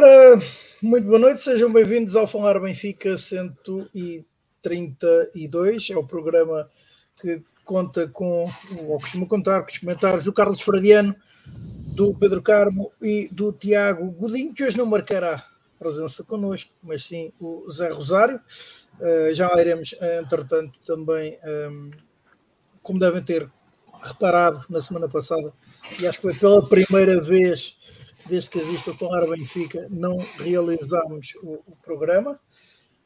Ora, muito boa noite, sejam bem-vindos ao Falar Benfica 132. É o programa que conta com, ou costuma contar com os comentários do Carlos Fradiano, do Pedro Carmo e do Tiago Godinho, que hoje não marcará presença connosco, mas sim o Zé Rosário. Uh, já iremos, entretanto, também, um, como devem ter reparado na semana passada, e acho que foi pela primeira vez desde que existe o Falar Benfica, não realizámos o, o programa,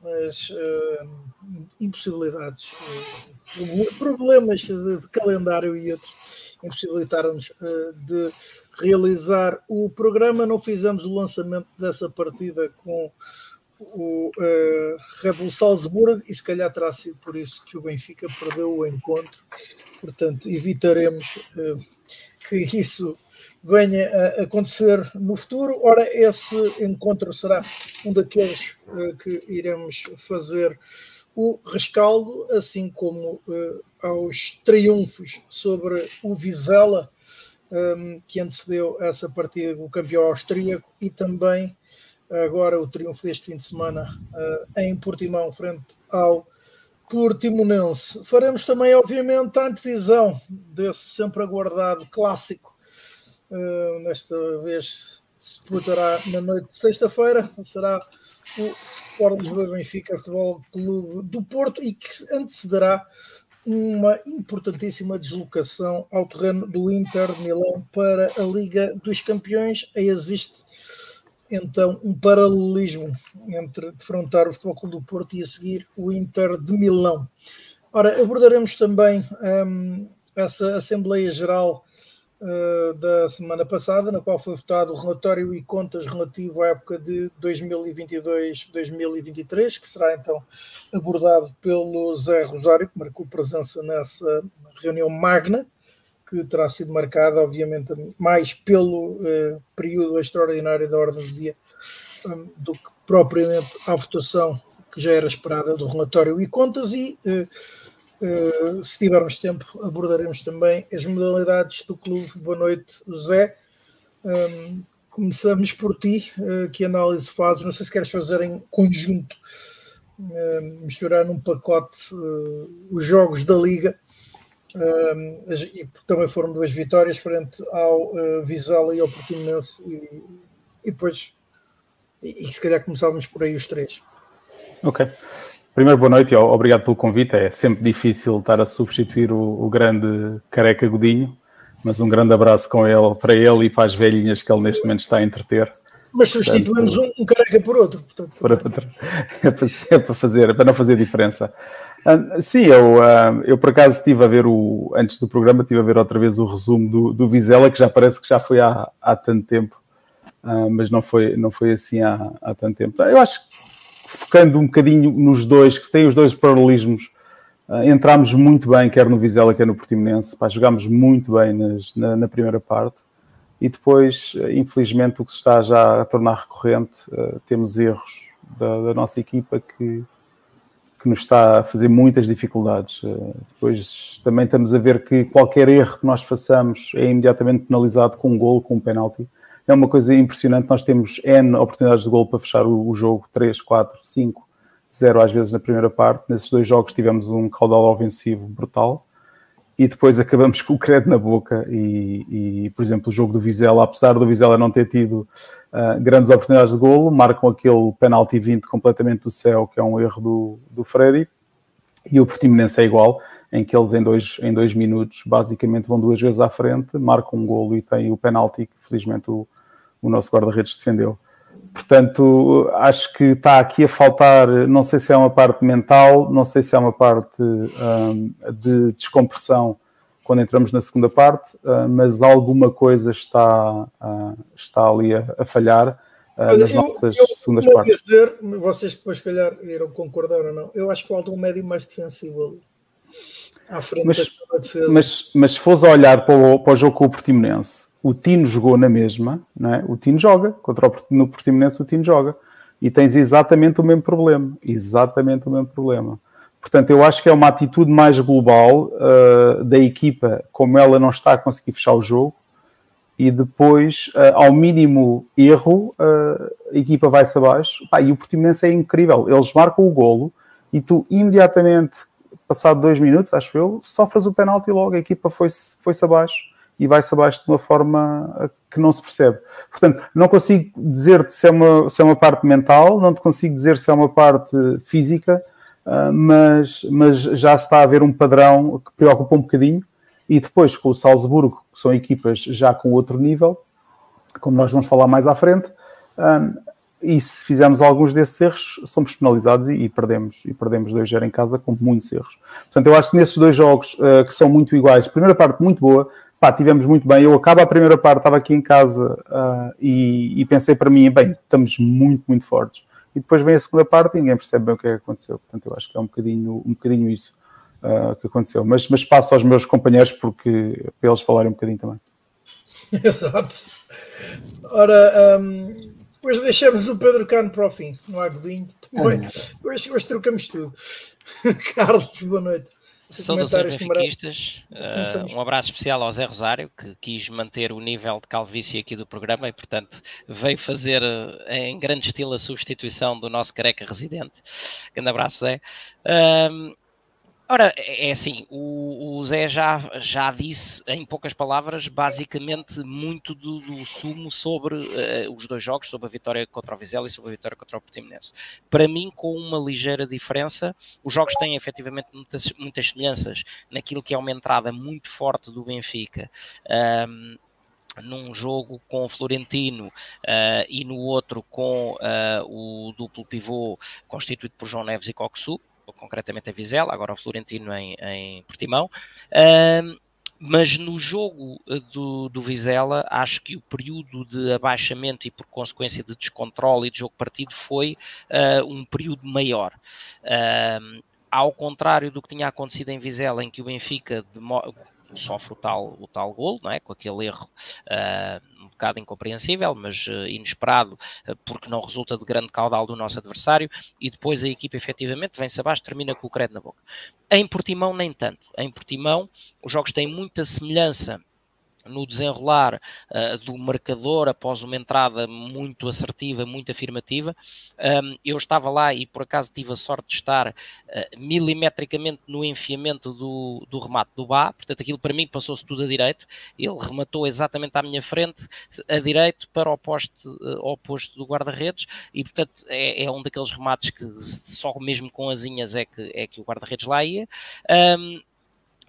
mas uh, impossibilidades, uh, problemas de, de, calendário e outros impossibilitaram-nos uh, de realizar o programa. Não fizemos o lançamento dessa partida com o uh, Red Bull Salzburgo e se calhar terá sido por isso que o Benfica perdeu o encontro. Portanto, evitaremos uh, que isso venha a acontecer no futuro. Ora, esse encontro será um daqueles uh, que iremos fazer o rescaldo, assim como uh, aos triunfos sobre o Vizela, ehm, que antecedeu essa partida do campeão austríaco, e também agora o triunfo deste fim de semana uh, em Portimão, frente ao Portimonense. Faremos também, obviamente, a antevisão desse sempre aguardado clássico Uh, nesta vez se disputará na noite de sexta-feira. Será o Sport Lisboa Benfica Futebol Clube do Porto e que antecederá uma importantíssima deslocação ao terreno do Inter de Milão para a Liga dos Campeões. Aí existe então um paralelismo entre defrontar o Futebol Clube do Porto e a seguir o Inter de Milão. Ora, abordaremos também um, essa Assembleia Geral uh, da semana passada, na qual foi votado o relatório e contas relativo à época de 2022-2023, que será então abordado pelo Zé Rosário, que marcou presença nessa reunião magna, que terá sido marcada, obviamente, mais pelo uh, período extraordinário da ordem do dia um, do que propriamente à votação que já era esperada do relatório e contas e uh, Uh, se tivermos tempo, abordaremos também as modalidades do clube. Boa noite, Zé. Um, ehm, começamos por ti. Uh, que análise fazes? Não sei se queres fazer em conjunto, uh, misturar num pacote uh, os jogos da Liga. Ehm, e também foram duas vitórias frente ao Vizela e ao Portimonense. E, e depois, e, e se calhar começávamos por aí os três. Ok. Primeiro, boa noite e obrigado pelo convite. É sempre difícil estar a substituir o, o, grande careca Godinho, mas um grande abraço com ele, para ele e para as velhinhas que ele neste momento está a entreter. Mas substituímos um, um, careca por outro. Portanto... Para, é, para, é, para, fazer, é para não fazer diferença. Uh, sim, eu, uh, eu por acaso estive a ver o, antes do programa, estive a ver outra vez o resumo do, do Vizela, que já parece que já foi há, há tanto tempo, uh, mas não foi, não foi assim há, há tanto tempo. Eu acho que focando um bocadinho nos dois, que têm os dois paralelismos, uh, entramos muito bem, quer no Vizela, quer no Portimonense, pá, jogámos muito bem nas, na, na, primeira parte, e depois, uh, infelizmente, o que se está já a tornar recorrente, uh, temos erros da, da, nossa equipa que, que nos está a fazer muitas dificuldades. depois também estamos a ver que qualquer erro que nós façamos é imediatamente penalizado com um gol, com um penalti é uma coisa impressionante. Nós temos N oportunidades de gol para fechar o, o jogo, 3, 4, 5, 0 às vezes na primeira parte. Nesses dois jogos tivemos um caudal ofensivo brutal. E depois acabamos com o credo na boca. E, e, por exemplo, o jogo do Vizela, apesar do Vizela não ter tido uh, grandes oportunidades de golo, marcam aquele penalti 20 completamente do céu, que é um erro do, do Freddy, e o Portimonense é igual, em que eles em dois, em dois minutos basicamente vão duas vezes à frente, marcam um golo e tem o penalti que felizmente o, o nosso guarda-redes defendeu. Portanto, acho que está aqui a faltar, não sei se é uma parte mental, não sei se é uma parte um, de descompressão quando entramos na segunda parte, uh, mas alguma coisa está, uh, está ali a, a falhar uh, nas eu, nossas eu, segundas eu partes. Dizer, vocês depois, se calhar, irão concordar ou não, eu acho que falta um médio mais defensivo ali à frente mas, da defesa. Mas, mas se fores a olhar para o, para o jogo com o Portimonense, o Tino jogou na mesma, não é? o Tino joga, contra o no Portimonense o Tino joga, e tens exatamente o mesmo problema, exatamente o mesmo problema. Portanto, eu acho que é uma atitude mais global uh, da equipa, como ela não está a conseguir fechar o jogo, e depois, uh, ao mínimo erro, uh, a equipa vai-se abaixo. Pá, e o Portimonense é incrível. Eles marcam o golo e tu imediatamente, passado dois minutos, acho eu, sofres o penalti logo. A equipa foi-se foi abaixo e vai-se abaixo de uma forma que não se percebe. Portanto, não consigo dizer-te se, é uma, se é uma parte mental, não te consigo dizer se é uma parte física, uh, mas, mas já se está a ver um padrão que preocupa um bocadinho e depois com o Salzburgo, que são equipas já com outro nível, como nós vamos falar mais à frente, um, e se fizermos alguns desses erros, somos penalizados e, e perdemos, e perdemos 2-0 em casa com muitos erros. Portanto, eu acho que nesses dois jogos uh, que são muito iguais, primeira parte muito boa, pá, tivemos muito bem. Eu acabo a primeira parte, estava aqui em casa uh, e, e, pensei para mim, bem, estamos muito, muito fortes. E depois vem a segunda parte e ninguém percebe bem o que é que aconteceu. Portanto, eu acho que é um bocadinho, um bocadinho isso uh, que aconteceu. Mas, mas passo aos meus companheiros porque, para eles falarem um bocadinho também. Exato. Ora, um, depois deixamos o Pedro Cano para o fim, no Agudinho. Hoje, hoje trocamos tudo. Carlos, boa noite. Saudações benfiquistas, uh, um abraço especial ao Zé Rosário, que quis manter o nível de calvície aqui do programa e, portanto, veio fazer uh, em grande estilo a substituição do nosso careca residente. Grande abraço, Zé. Uh, Ora, é, é assim, o, o, Zé já, já disse, em poucas palavras, basicamente muito do, do sumo sobre uh, os dois jogos, sobre a vitória contra o Vizela e sobre a vitória contra o Portimonense. Para mim, com uma ligeira diferença, os jogos têm efetivamente muitas, muitas semelhanças naquilo que é uma entrada muito forte do Benfica. Um, num jogo com o Florentino uh, e no outro com uh, o duplo pivô constituído por João Neves e Coxu, concretamente a Vizela, agora o Florentino em, em Portimão. Mas no jogo eh, do, do Vizela, acho que o período de abaixamento e, por consequência, de descontrole e de jogo partido foi uh, um período maior. Ao contrário do que tinha acontecido em Vizela, em que o Benfica sofre o tal, o tal gol, não é? com aquele erro uh, um bocado incompreensível, mas uh, inesperado, uh, porque não resulta de grande caudal do nosso adversário, e depois a equipa efetivamente vem-se abaixo, termina com o credo na boca. Em Portimão, nem tanto. Em Portimão, os jogos têm muita semelhança no desenrolar uh, do marcador após uma entrada muito assertiva, muito afirmativa. Um, eu estava lá e por acaso tive a sorte de estar uh, milimetricamente no enfiamento do, do remate do Bá, portanto aquilo para mim passou-se tudo a direito. Ele rematou exatamente à minha frente, a direito, para o poste uh, oposto do guarda-redes, e portanto é, é, um daqueles remates que só mesmo com asinhas é que, é que o guarda-redes lá ia. Um,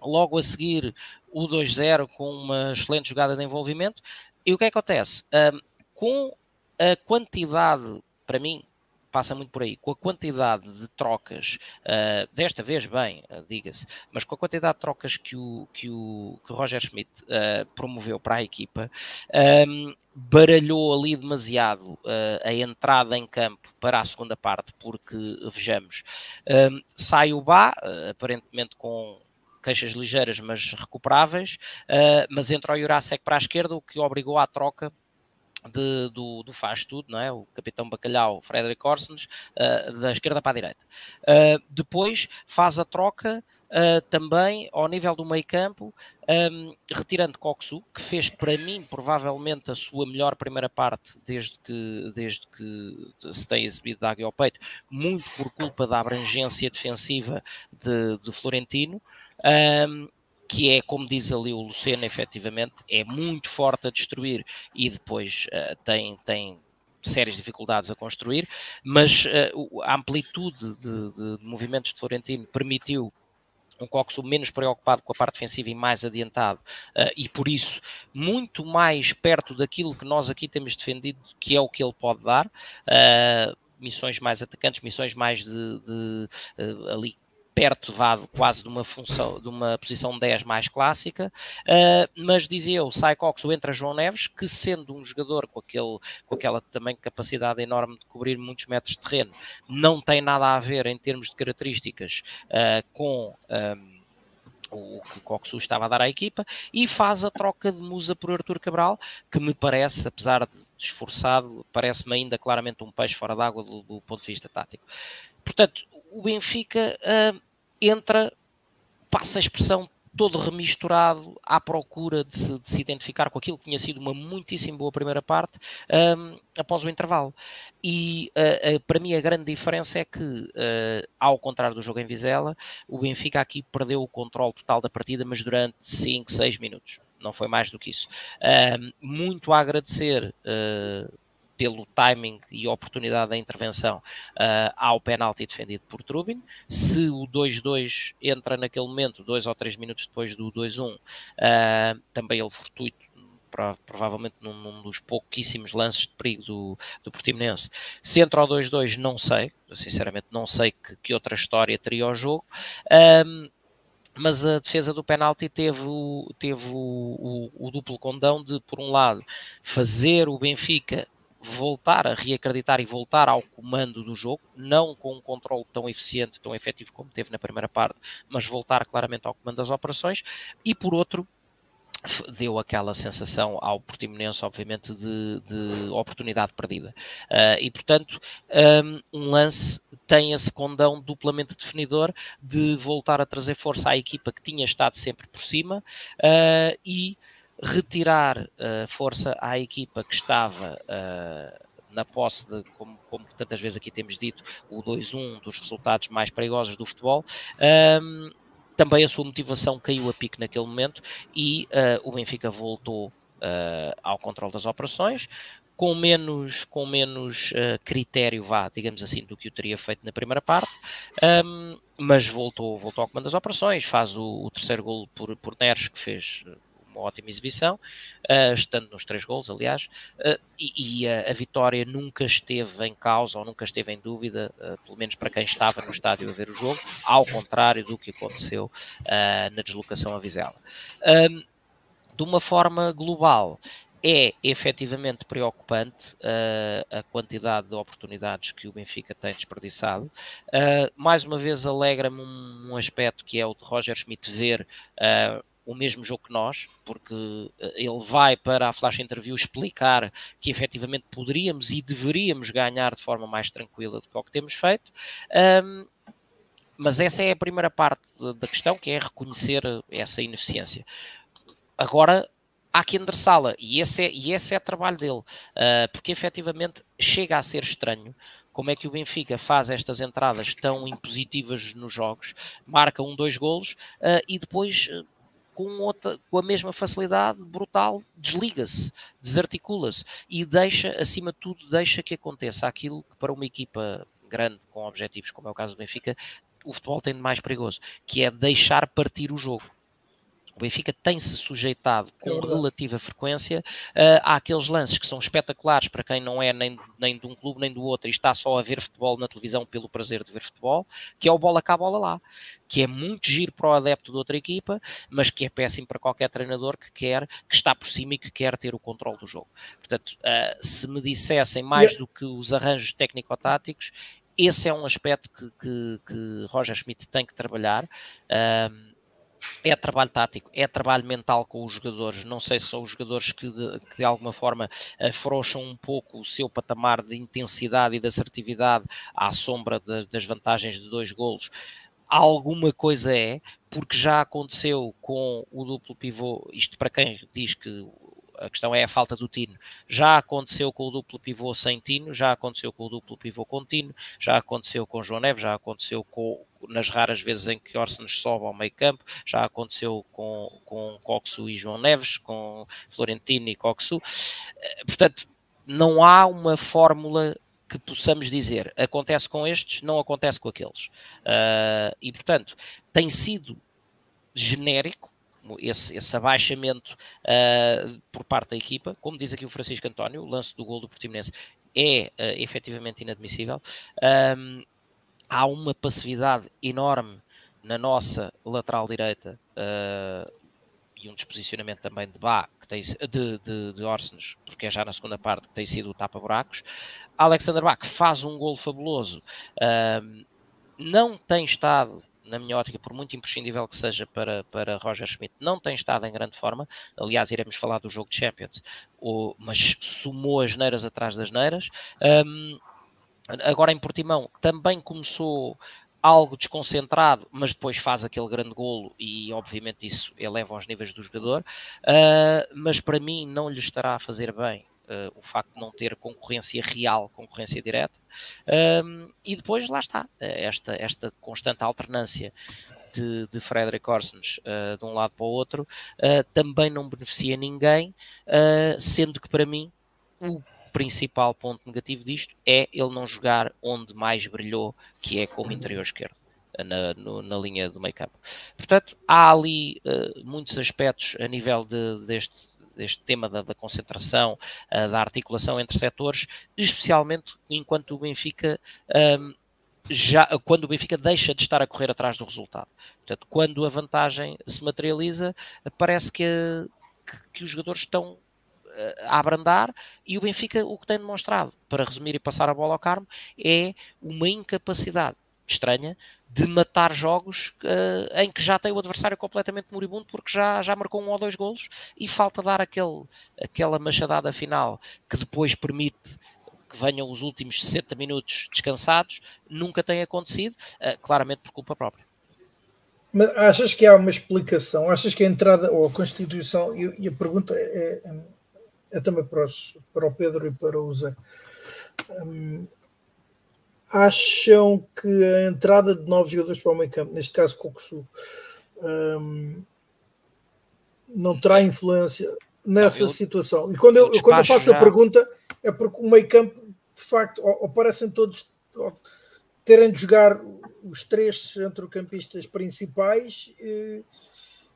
logo a seguir o 2-0 com uma excelente jogada de envolvimento. E o que, é que acontece? Um, com a quantidade, para mim, passa muito por aí, com a quantidade de trocas, uh, desta vez bem, uh, diga-se, mas com a quantidade de trocas que o, que o, que o Roger Schmidt uh, promoveu para a equipa, um, baralhou ali demasiado a entrada em campo para a segunda parte, porque, vejamos, um, sai o Bá, aparentemente com queixas ligeiras, mas recuperáveis, uh, mas entra o Jurasek para a esquerda, o que obrigou à troca de, do, do faz tudo, não é? O capitão Bacalhau, Frederick Orsens, uh, da esquerda para a direita. Uh, depois faz a troca uh, também ao nível do meio campo, um, retirando Coxu, que fez para mim provavelmente a sua melhor primeira parte desde que, desde que se tem exibido da águia ao peito, muito por culpa da abrangência defensiva de, de Florentino um, que é, como diz ali o Lucena, efetivamente, é muito forte a destruir e depois uh, tem, tem sérias dificuldades a construir, mas uh, a amplitude de, de, movimentos de Florentino permitiu um Coxo menos preocupado com a parte defensiva e mais adiantado, uh, e por isso muito mais perto daquilo que nós aqui temos defendido, que é o que ele pode dar. Uh, missões mais atacantes, missões mais de, de ali perto vá, quase de uma função, de uma posição 10 mais clássica, uh, mas dizia eu, sai Coxo entra João Neves, que sendo um jogador com, aquele, com aquela também capacidade enorme de cobrir muitos metros de terreno, não tem nada a ver em termos de características uh, com um, ah, o que Coxu estava a dar à equipa e faz a troca de Musa por Artur Cabral, que me parece, apesar de esforçado, parece-me ainda claramente um peixe fora d'água do, do ponto de vista tático. Portanto, o Benfica uh, entra, passa a expressão todo remisturado à procura de se, de se, identificar com aquilo que tinha sido uma muitíssimo boa primeira parte um, após o intervalo. E uh, uh, para mim a grande diferença é que, uh, ao contrário do jogo em Vizela, o Benfica aqui perdeu o controle total da partida, mas durante 5, 6 minutos. Não foi mais do que isso. muito a agradecer pelo timing e oportunidade da intervenção uh, ao penalti defendido por Trubin. Se o 2-2 entra naquele momento, dois ou três minutos depois do 2-1, uh, ah, também ele fortuito provavelmente num, num, dos pouquíssimos lances de perigo do, do Portimonense. Se entra ao 2-2, não sei, sinceramente não sei que, que, outra história teria o jogo. Um, mas a defesa do penalti teve, o, teve o, o, o, duplo condão de, por um lado, fazer o Benfica voltar a reacreditar e voltar ao comando do jogo, não com um controle tão eficiente, tão efetivo como teve na primeira parte, mas voltar claramente ao comando das operações, e por outro, deu aquela sensação ao Portimonense, obviamente, de, de oportunidade perdida. Uh, e, portanto, um, um, lance tem esse condão duplamente definidor de voltar a trazer força à equipa que tinha estado sempre por cima uh, e retirar uh, força à equipa que estava uh, na posse de, como, como, tantas vezes aqui temos dito, o 2-1 dos resultados mais perigosos do futebol. Um, também a sua motivação caiu a pique naquele momento e uh, o Benfica voltou ao controle das operações, com menos, com menos uh, critério, vá, digamos assim, do que o teria feito na primeira parte, um, mas voltou, voltou ao comando das operações, faz o, o terceiro gol por, por Neres, que fez uma ótima exibição, uh, estando nos três gols, aliás, uh, e, e a, a, vitória nunca esteve em causa ou nunca esteve em dúvida, uh, pelo menos para quem estava no estádio a ver o jogo, ao contrário do que aconteceu na deslocação a Vizela. de uma forma global, é efetivamente preocupante uh, a quantidade de oportunidades que o Benfica tem desperdiçado. Uh, mais uma vez alegra-me um, um, aspecto que é o de Roger Schmidt ver uh, o mesmo jogo que nós, porque eh, ele vai para a flash interview explicar que efetivamente poderíamos e deveríamos ganhar de forma mais tranquila do que o que temos feito. Um, mas essa é a primeira parte da questão, que é reconhecer essa ineficiência. Agora, há que endereçá-la, e esse é, e esse é trabalho dele, uh, porque efetivamente chega a ser estranho como é que o Benfica faz estas entradas tão impositivas nos jogos, marca um, dois golos uh, e depois uh, com, outra, com a mesma facilidade brutal, desliga-se, desarticula-se e deixa, acima de tudo, deixa que aconteça aquilo que para uma equipa grande com objetivos, como é o caso do Benfica, o futebol tem de mais perigoso, que é deixar partir o jogo. O Benfica tem-se sujeitado com relativa frequência uh, àqueles lances que são espetaculares para quem não é nem, nem de um clube nem do outro e está só a ver futebol na televisão pelo prazer de ver futebol, que é o bola cá, bola lá, que é muito giro para o adepto de outra equipa, mas que é péssimo para qualquer treinador que quer, que está por cima e que quer ter o controle do jogo. Portanto, uh, se me dissessem mais do que os arranjos técnico-táticos, esse é um aspecto que, que, que Roger Schmidt tem que trabalhar. Uh, é trabalho tático, é trabalho mental com os jogadores. Não sei se são os jogadores que de, que de alguma forma afrouxam um pouco o seu patamar de intensidade e de assertividade à sombra de, das vantagens de dois golos. Alguma coisa é, porque já aconteceu com o duplo pivô, isto para quem diz que a questão é a falta do Tino. Já aconteceu com o duplo pivô sem Tino, já aconteceu com o duplo pivô com Tino, já aconteceu com João Neves, já aconteceu com, nas raras vezes em que Orsenes sobe ao meio campo, já aconteceu com, com Coxu e João Neves, com Florentino e Coxu. Eh, portanto, não há uma fórmula que possamos dizer acontece com estes, não acontece com aqueles. Uh, e portanto, tem sido genérico esse, esse abaixamento uh, por parte da equipa, como diz aqui o Francisco António, o lance do gol do Portimonense é uh, efetivamente inadmissível. Um, há uma passividade enorme na nossa lateral direita uh, e um desposicionamento também de Bá, que tem, de, de, de porque é já na segunda parte que tem sido o tapa-buracos. Alexander Bá, que faz um gol fabuloso, uh, não tem estado na minha ótica, por muito imprescindível que seja para, para Roger Schmidt, não tem estado em grande forma. Aliás, iremos falar do jogo de Champions, o, mas sumou as neiras atrás das neiras. Um, agora em Portimão também começou algo desconcentrado, mas depois faz aquele grande golo e obviamente isso eleva os níveis do jogador, uh, mas para mim não lhe estará a fazer bem Uh, o facto de não ter concorrência real, concorrência direta, um, e depois lá está, esta, esta constante alternância de, de Frederick Orsens uh, de um lado para o outro uh, também não beneficia ninguém, sendo que para mim o principal ponto negativo disto é ele não jogar onde mais brilhou, que é como interior esquerdo. Na, no, na linha do meio campo. Portanto, há ali muitos aspectos a nível de, deste, deste tema da, da concentração, uh, da articulação entre setores, especialmente enquanto o Benfica. Um, já, quando o Benfica deixa de estar a correr atrás do resultado. Portanto, quando a vantagem se materializa, parece que, que, que os jogadores estão a abrandar e o Benfica o que tem demonstrado, para resumir e passar a bola ao Carmo, é uma incapacidade estranha de matar jogos uh, em que já tem o adversário completamente moribundo porque já, já marcou um ou dois golos e falta dar aquele, aquela machadada final que depois permite que venham os últimos 60 minutos descansados, nunca tem acontecido, uh, claramente por culpa própria. Mas achas que há uma explicação? Achas que a entrada ou a Constituição, e, a pergunta é, é é também para, os, para o Pedro e para o Zé. Um, acham que a entrada de novos jogadores para o meio campo, neste caso Cocosu, um, não terá influência nessa eu, situação? E quando eu, eu quando eu faço já... a pergunta é porque o meio campo, de facto, ou, ou parecem todos ou, terem de jogar os três centrocampistas principais. E,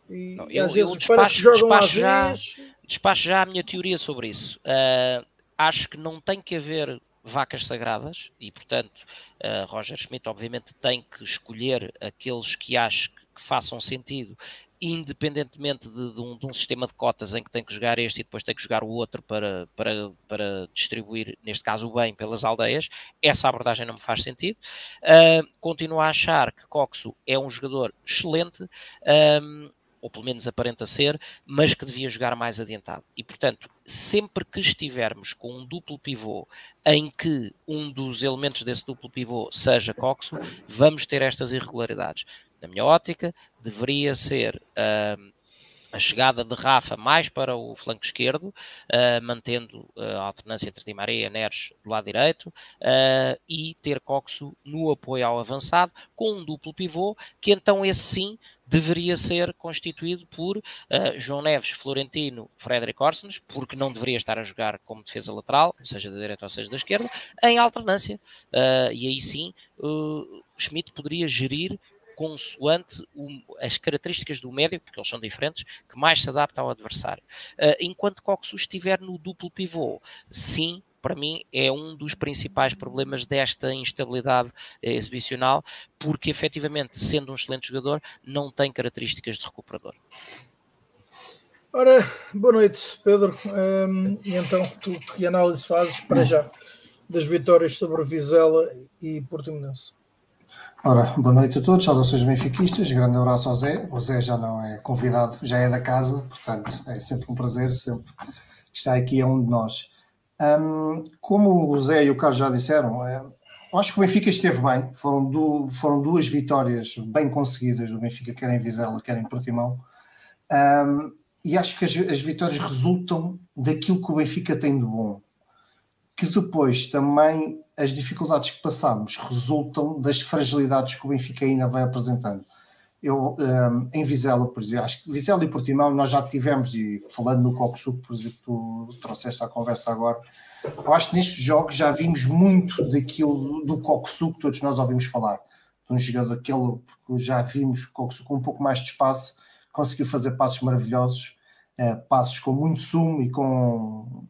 e, não, eu, às vezes despacho, parece que jogam às já, vezes. Despacho já a minha teoria sobre isso. Uh, acho que não tem que haver vacas sagradas e, portanto, uh, Roger Schmidt obviamente tem que escolher aqueles que acho que façam sentido independentemente de, de, um, de, um, sistema de cotas em que tem que jogar este e depois tem que jogar o outro para, para, para distribuir, neste caso, o bem pelas aldeias, essa abordagem não me faz sentido. Uh, continuo a achar que Coxo é um jogador excelente. Um, ou pelo menos aparenta ser, mas que devia jogar mais adiantado. E, portanto, sempre que estivermos com um duplo pivô em que um dos elementos desse duplo pivô seja Coxo, vamos ter estas irregularidades. Na minha ótica, deveria ser. Uh, a chegada de Rafa mais para o flanco esquerdo, uh, mantendo uh, a alternância entre Di Maria e Neres do lado direito, uh, e ter Coxo no apoio ao avançado, com um duplo pivô, que então esse sim deveria ser constituído por João Neves, Florentino, Frederic Orsens, porque não deveria estar a jogar como defesa lateral, seja da direita ou seja da esquerda, em alternância. e aí sim, Schmidt poderia gerir consoante o, as características do médio, porque eles são diferentes, que mais se adapta ao adversário. Uh, enquanto Coxo estiver no duplo pivô, sim, para mim é um dos principais problemas desta instabilidade eh, exibicional, porque efetivamente, sendo um excelente jogador, não tem características de recuperador. Ora, boa noite, Pedro. Um, e então, tu que análise fazes para já das vitórias sobre Vizela e Portimonense? Ora, boa noite a todos, saudações benfiquistas, grande abraço ao Zé. O Zé já não é convidado, já é da casa, portanto é sempre um prazer, sempre estar aqui a um de nós. Um, como o Zé e o Carlos já disseram, é, acho que o Benfica esteve bem, foram, foram duas vitórias bem conseguidas do Benfica, quer em Vizela, quer em Portimão, um, e acho que as, as vitórias resultam daquilo que o Benfica tem de bom, que depois também as dificuldades que passamos resultam das fragilidades que o Benfica ainda vai apresentando. Eu, um, em Vizela, por exemplo, acho que Vizela e Portimão nós já tivemos, e falando no Copo por exemplo, tu trouxeste a conversa agora, eu acho que nestes jogos já vimos muito daquilo do Coxu que todos nós ouvimos falar. De um jogador daquele, porque já vimos o Coxu com um pouco mais de espaço, conseguiu fazer passos maravilhosos, uh, passos com muito sumo e com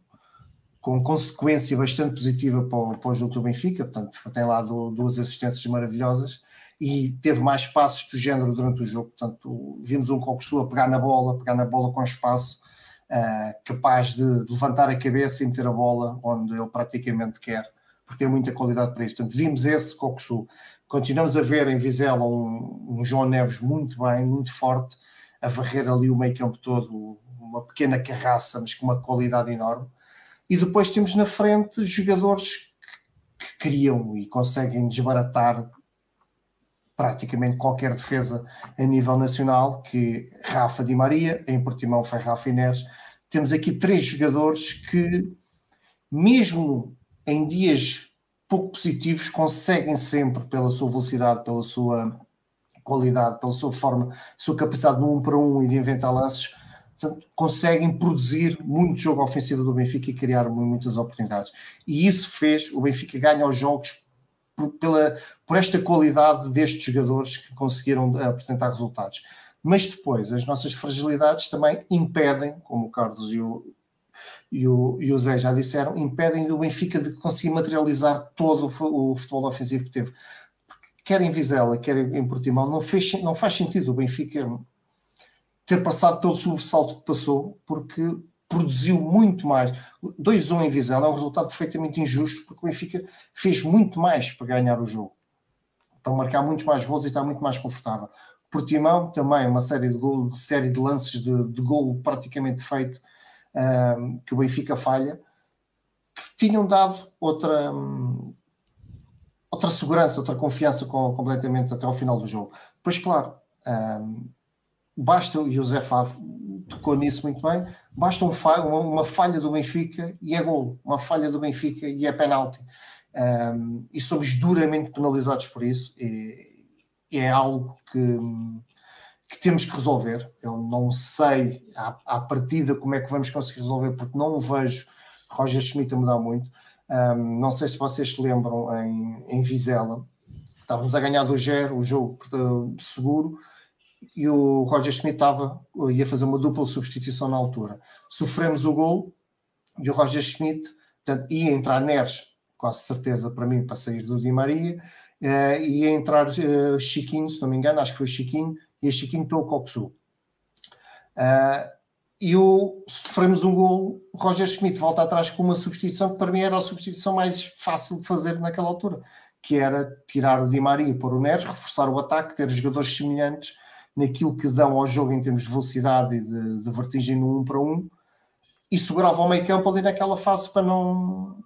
com consequência bastante positiva para o, para o jogo do Benfica, portanto, tem lá do, duas assistências maravilhosas e teve mais passos do género durante o jogo, portanto, vimos um Coxu a pegar na bola, pegar na bola com espaço, uh, capaz de, de, levantar a cabeça e meter a bola onde ele praticamente quer, porque tem muita qualidade para isso. Portanto, vimos esse Coxu. Continuamos a ver em Vizela um, um João Neves muito bem, muito forte, a varrer ali o meio campo todo, uma pequena carraça, mas com uma qualidade enorme e depois temos na frente jogadores que, que criam e conseguem desbaratar praticamente qualquer defesa a nível nacional, que Rafa Di Maria, em Portimão foi Rafa Inês. Temos aqui três jogadores que, mesmo em dias pouco positivos, conseguem sempre, pela sua velocidade, pela sua qualidade, pela sua forma, sua capacidade de um para um e de inventar lances, portanto, conseguem produzir muito jogo ofensivo do Benfica e criar muitas oportunidades. E isso fez o Benfica ganhar os jogos por, pela, por esta qualidade destes jogadores que conseguiram apresentar resultados. Mas depois, as nossas fragilidades também impedem, como o Carlos e o, e o, e o Zé já disseram, impedem do Benfica de conseguir materializar todo o, o futebol ofensivo que teve. Quer em Vizela, quer em Portimão, não, fez, não faz sentido o Benfica ter passado pelo sobressalto que passou, porque produziu muito mais. 2-1 em Vizela é um resultado perfeitamente injusto, porque o Benfica fez muito mais para ganhar o jogo, para marcar muitos mais gols e estar muito mais confortável. Portimão também uma série de gol, série de lances de, de gol praticamente feito um, que o Benfica falha, que tinham dado outra um, outra segurança, outra confiança com, completamente até ao final do jogo. Pois claro, um, basta, e o Zé Favo tocou nisso muito bem, basta um fa uma, uma, falha do Benfica e é gol, uma falha do Benfica e é penalti. Um, e somos duramente penalizados por isso, e, e é algo que, que, temos que resolver. Eu não sei à, à partida como é que vamos conseguir resolver, porque não vejo Roger Schmidt a mudar muito. Um, não sei se vocês se lembram em, em Vizela, estávamos a ganhar do 0 o jogo seguro e o Roger Schmidt estava, ia fazer uma dupla substituição na altura. Sofremos o gol e o Roger Schmidt portanto, ia entrar Neres, quase certeza para mim, para sair do Di Maria, uh, ia entrar uh, Chiquinho, se não me engano, acho que foi Chiquinho, e a Chiquinho pelo Coxu. Uh, e o, sofremos um gol, Roger Schmidt volta atrás com uma substituição que para mim era a substituição mais fácil de fazer naquela altura, que era tirar o Di Maria e pôr o Neres, reforçar o ataque, ter jogadores semelhantes naquilo que dão ao jogo em termos de velocidade e de, de vertigem no 1 um para 1 um, e segurava o meio campo ali naquela fase para não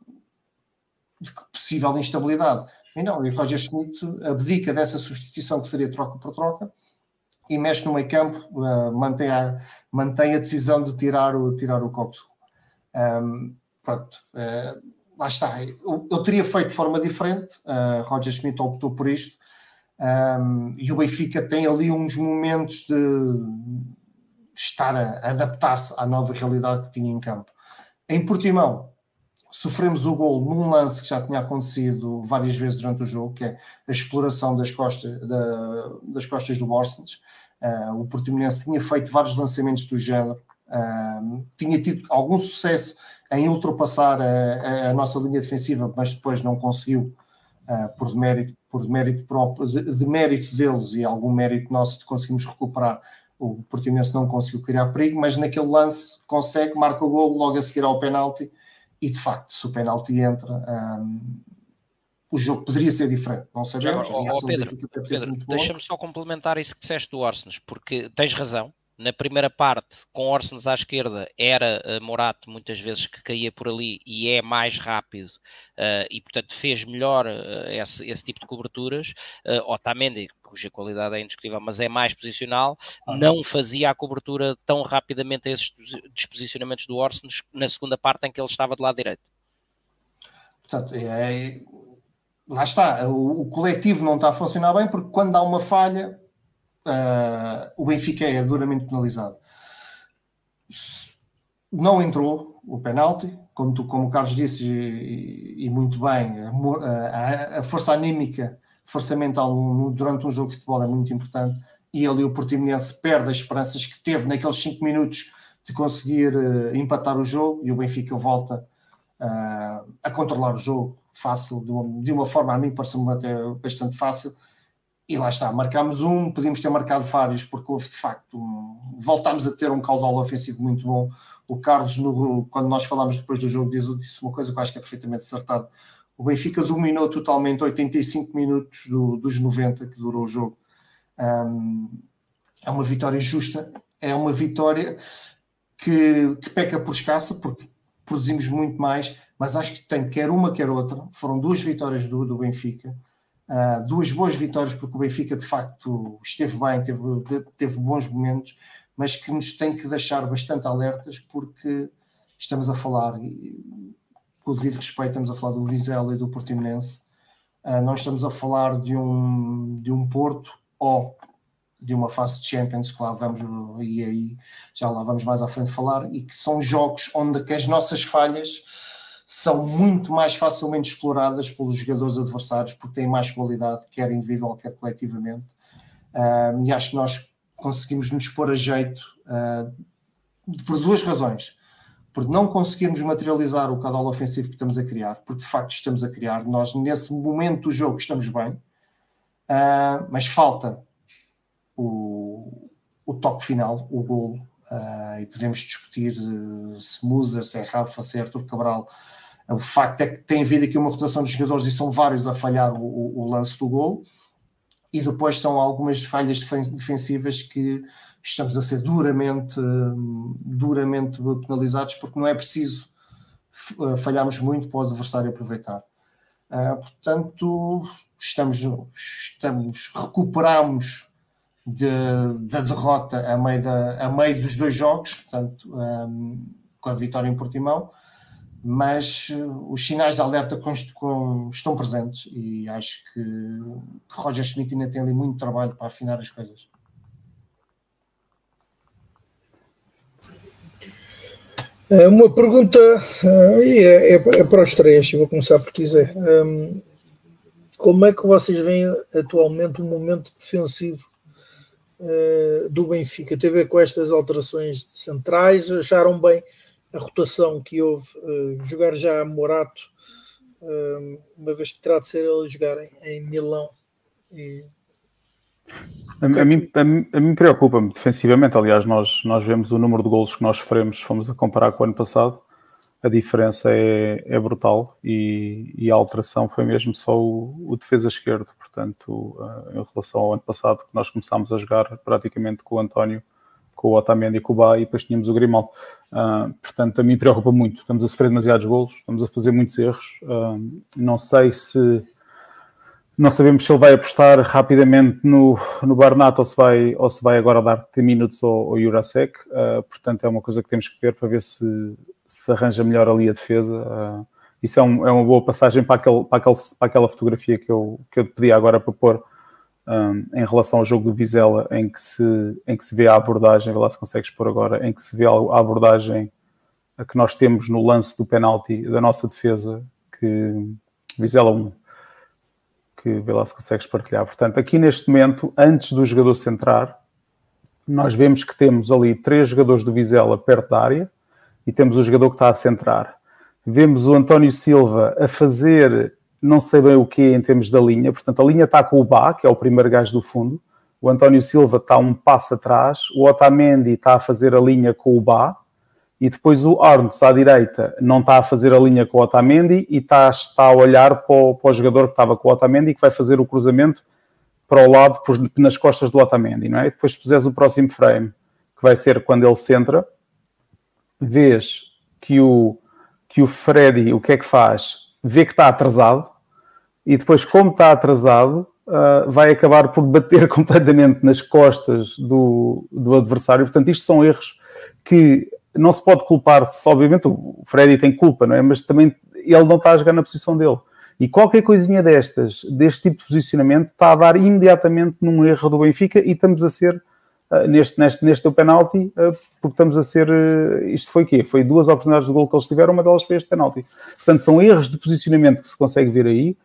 de possível instabilidade. E não, e Roger Schmidt abdica dessa substituição que seria troca por troca e mexe no meio campo, uh, mantém, a, mantém a decisão de tirar o, tirar o Coxo. Um, pronto, uh, lá está. Eu, eu, teria feito de forma diferente, uh, Roger Schmidt optou por isto, um, e o Benfica tem ali uns momentos de estar a adaptar-se à nova realidade que tinha em campo. Em Portimão, sofremos o gol num lance que já tinha acontecido várias vezes durante o jogo, que é a exploração das costas, da, das costas do Borsens. Uh, o Portimonense tinha feito vários lançamentos do género, uh, tinha tido algum sucesso em ultrapassar a, a, nossa linha defensiva, mas depois não conseguiu uh, por mérito por mérito próprio, de mérito deles e algum mérito nosso de conseguimos recuperar. O Portimonense não conseguiu criar perigo, mas naquele lance consegue, marca o gol logo a seguir ao penalti e de facto, se o penalti entra, um, o jogo poderia ser diferente, não sabemos. Já, oh, oh, Pedro, Pedro deixa-me só complementar isso que disseste do Arsenal, porque tens razão, na primeira parte, com Orsens à esquerda, era uh, Morato muitas vezes que caía por ali e é mais rápido uh, e, portanto, fez melhor uh, esse, esse, tipo de coberturas. Uh, Otamendi, cuja qualidade é indescritível, mas é mais posicional, ah. não fazia a cobertura tão rapidamente a esses disposicionamentos do Orsens na segunda parte em que ele estava do lado direito. Portanto, é, lá está, o, o coletivo não está a funcionar bem porque quando há uma falha uh, o Benfica é duramente penalizado. Não entrou o penalti, como, tu, como o Carlos disse, e, e muito bem, a, a, força anímica, força mental durante um jogo de futebol é muito importante. E ali o Portimonense perde as esperanças que teve naqueles 5 minutos de conseguir uh, empatar o jogo e o Benfica volta uh, a controlar o jogo fácil, de uma, de uma forma a mim parece-me até bastante fácil e lá está, marcámos um, podíamos ter marcado vários, porque houve de facto, um, voltámos a ter um causal ofensivo muito bom. O Carlos, no, quando nós falámos depois do jogo, disse, disse uma coisa que eu acho que é perfeitamente acertado. O Benfica dominou totalmente 85 minutos do, dos 90 que durou o jogo. Um, é uma vitória justa, é uma vitória que, que peca por escassa, porque produzimos muito mais, mas acho que tem quer uma, quer outra. Foram duas vitórias do, do Benfica Uh, duas boas vitórias, porque o Benfica de facto esteve bem, teve, teve bons momentos, mas que nos tem que deixar bastante alertas, porque estamos a falar, com o devido respeito, estamos a falar do Vizela e do Portimonense, uh, não estamos a falar de um, de um Porto ou de uma fase de Champions, que lá vamos, e aí já lá vamos mais à frente falar, e que são jogos onde que as nossas falhas são muito mais facilmente exploradas pelos jogadores adversários porque têm mais qualidade, quer individual, quer coletivamente. Uh, e acho que nós conseguimos nos pôr a jeito uh, por duas razões. Por não conseguirmos materializar o caudal ofensivo que estamos a criar, porque de facto estamos a criar. Nós, nesse momento do jogo, estamos bem, uh, mas falta o, o toque final, o golo. Uh, e podemos discutir se Musa, se é Rafa, se é Artur Cabral, o facto é que tem havido aqui uma rotação de jogadores e são vários a falhar o, o, o lance do gol. E depois são algumas falhas defensivas que estamos a ser duramente, duramente penalizados porque não é preciso eh, falharmos muito para o adversário aproveitar. Uh, portanto, estamos, estamos recuperamos de, da derrota a meio, da, a meio dos dois jogos, portanto, um, eh, com a vitória em Portimão, mas uh, os sinais de alerta estão presentes e acho que, Roger Schmidt ainda tem ali muito trabalho para afinar as coisas. É uma pergunta é, é, é, para os três, vou começar por dizer. Um, como é que vocês veem atualmente o momento defensivo uh, do Benfica? Tem a ver com estas alterações centrais? Acharam bem a rotação que houve, uh, jogar já Morato, uh, uma vez que terá de ser ele a jogar em, em Milão. E... A, a, mim, a, a mim preocupa-me defensivamente. Aliás, nós, nós vemos o número de golos que nós sofremos, fomos a comparar com o ano passado. A diferença é, é brutal e, e, a alteração foi mesmo só o, o defesa esquerdo. Portanto, uh, em relação ao ano passado, que nós começámos a jogar praticamente com o António com o Otamendi e com o Bá e depois tínhamos o Grimaldo. Uh, portanto, a mim preocupa muito. Estamos a sofrer demasiados golos, estamos a fazer muitos erros. Uh, não sei se não sabemos se ele vai apostar rapidamente no, no Barnat ou se vai, ou se vai agora dar 10 minutos ao, ao Jurasek. Uh, portanto, é uma coisa que temos que ver para ver se, se arranja melhor ali a defesa. Isso é, um, é, uma boa passagem para, aquele, para, aquele, para aquela fotografia que eu, que eu pedi agora para pôr um, em relação ao jogo do Vizela, em que se, em que se vê a abordagem, lá se consegues pôr agora, em que se vê a abordagem que nós temos no lance do penalti da nossa defesa, que Vizela 1, que vê lá se consegues partilhar. Portanto, aqui neste momento, antes do jogador centrar, nós vemos que temos ali três jogadores do Vizela perto da área e temos o jogador que está a centrar. Vemos o António Silva a fazer não sei bem o que em termos da linha, portanto a linha está com o Bá, que é o primeiro gajo do fundo, o António Silva está um passo atrás, o Otamendi está a fazer a linha com o Bá, e depois o Arns à direita não está a fazer a linha com o Otamendi e está, está a olhar para o, para o jogador que estava com o Otamendi e que vai fazer o cruzamento para o lado, nas costas do Otamendi, não é? E depois se puseres o próximo frame, que vai ser quando ele centra, vês que o, que o Freddy, o que é que faz? Vê que está atrasado, e depois, como está atrasado, uh, vai acabar por bater completamente nas costas do, do adversário. Portanto, isto são erros que não se pode culpar, -se, obviamente o Freddy tem culpa, não é? Mas também ele não está a jogar na posição dele. E qualquer coisinha destas, deste tipo de posicionamento, está a dar imediatamente num erro do Benfica e estamos a ser, uh, neste, neste, neste penalti, uh, porque estamos a ser, isto foi o quê? Foi duas oportunidades de gol que eles tiveram, uma delas foi este penalti. Portanto, são erros de posicionamento que se consegue ver aí,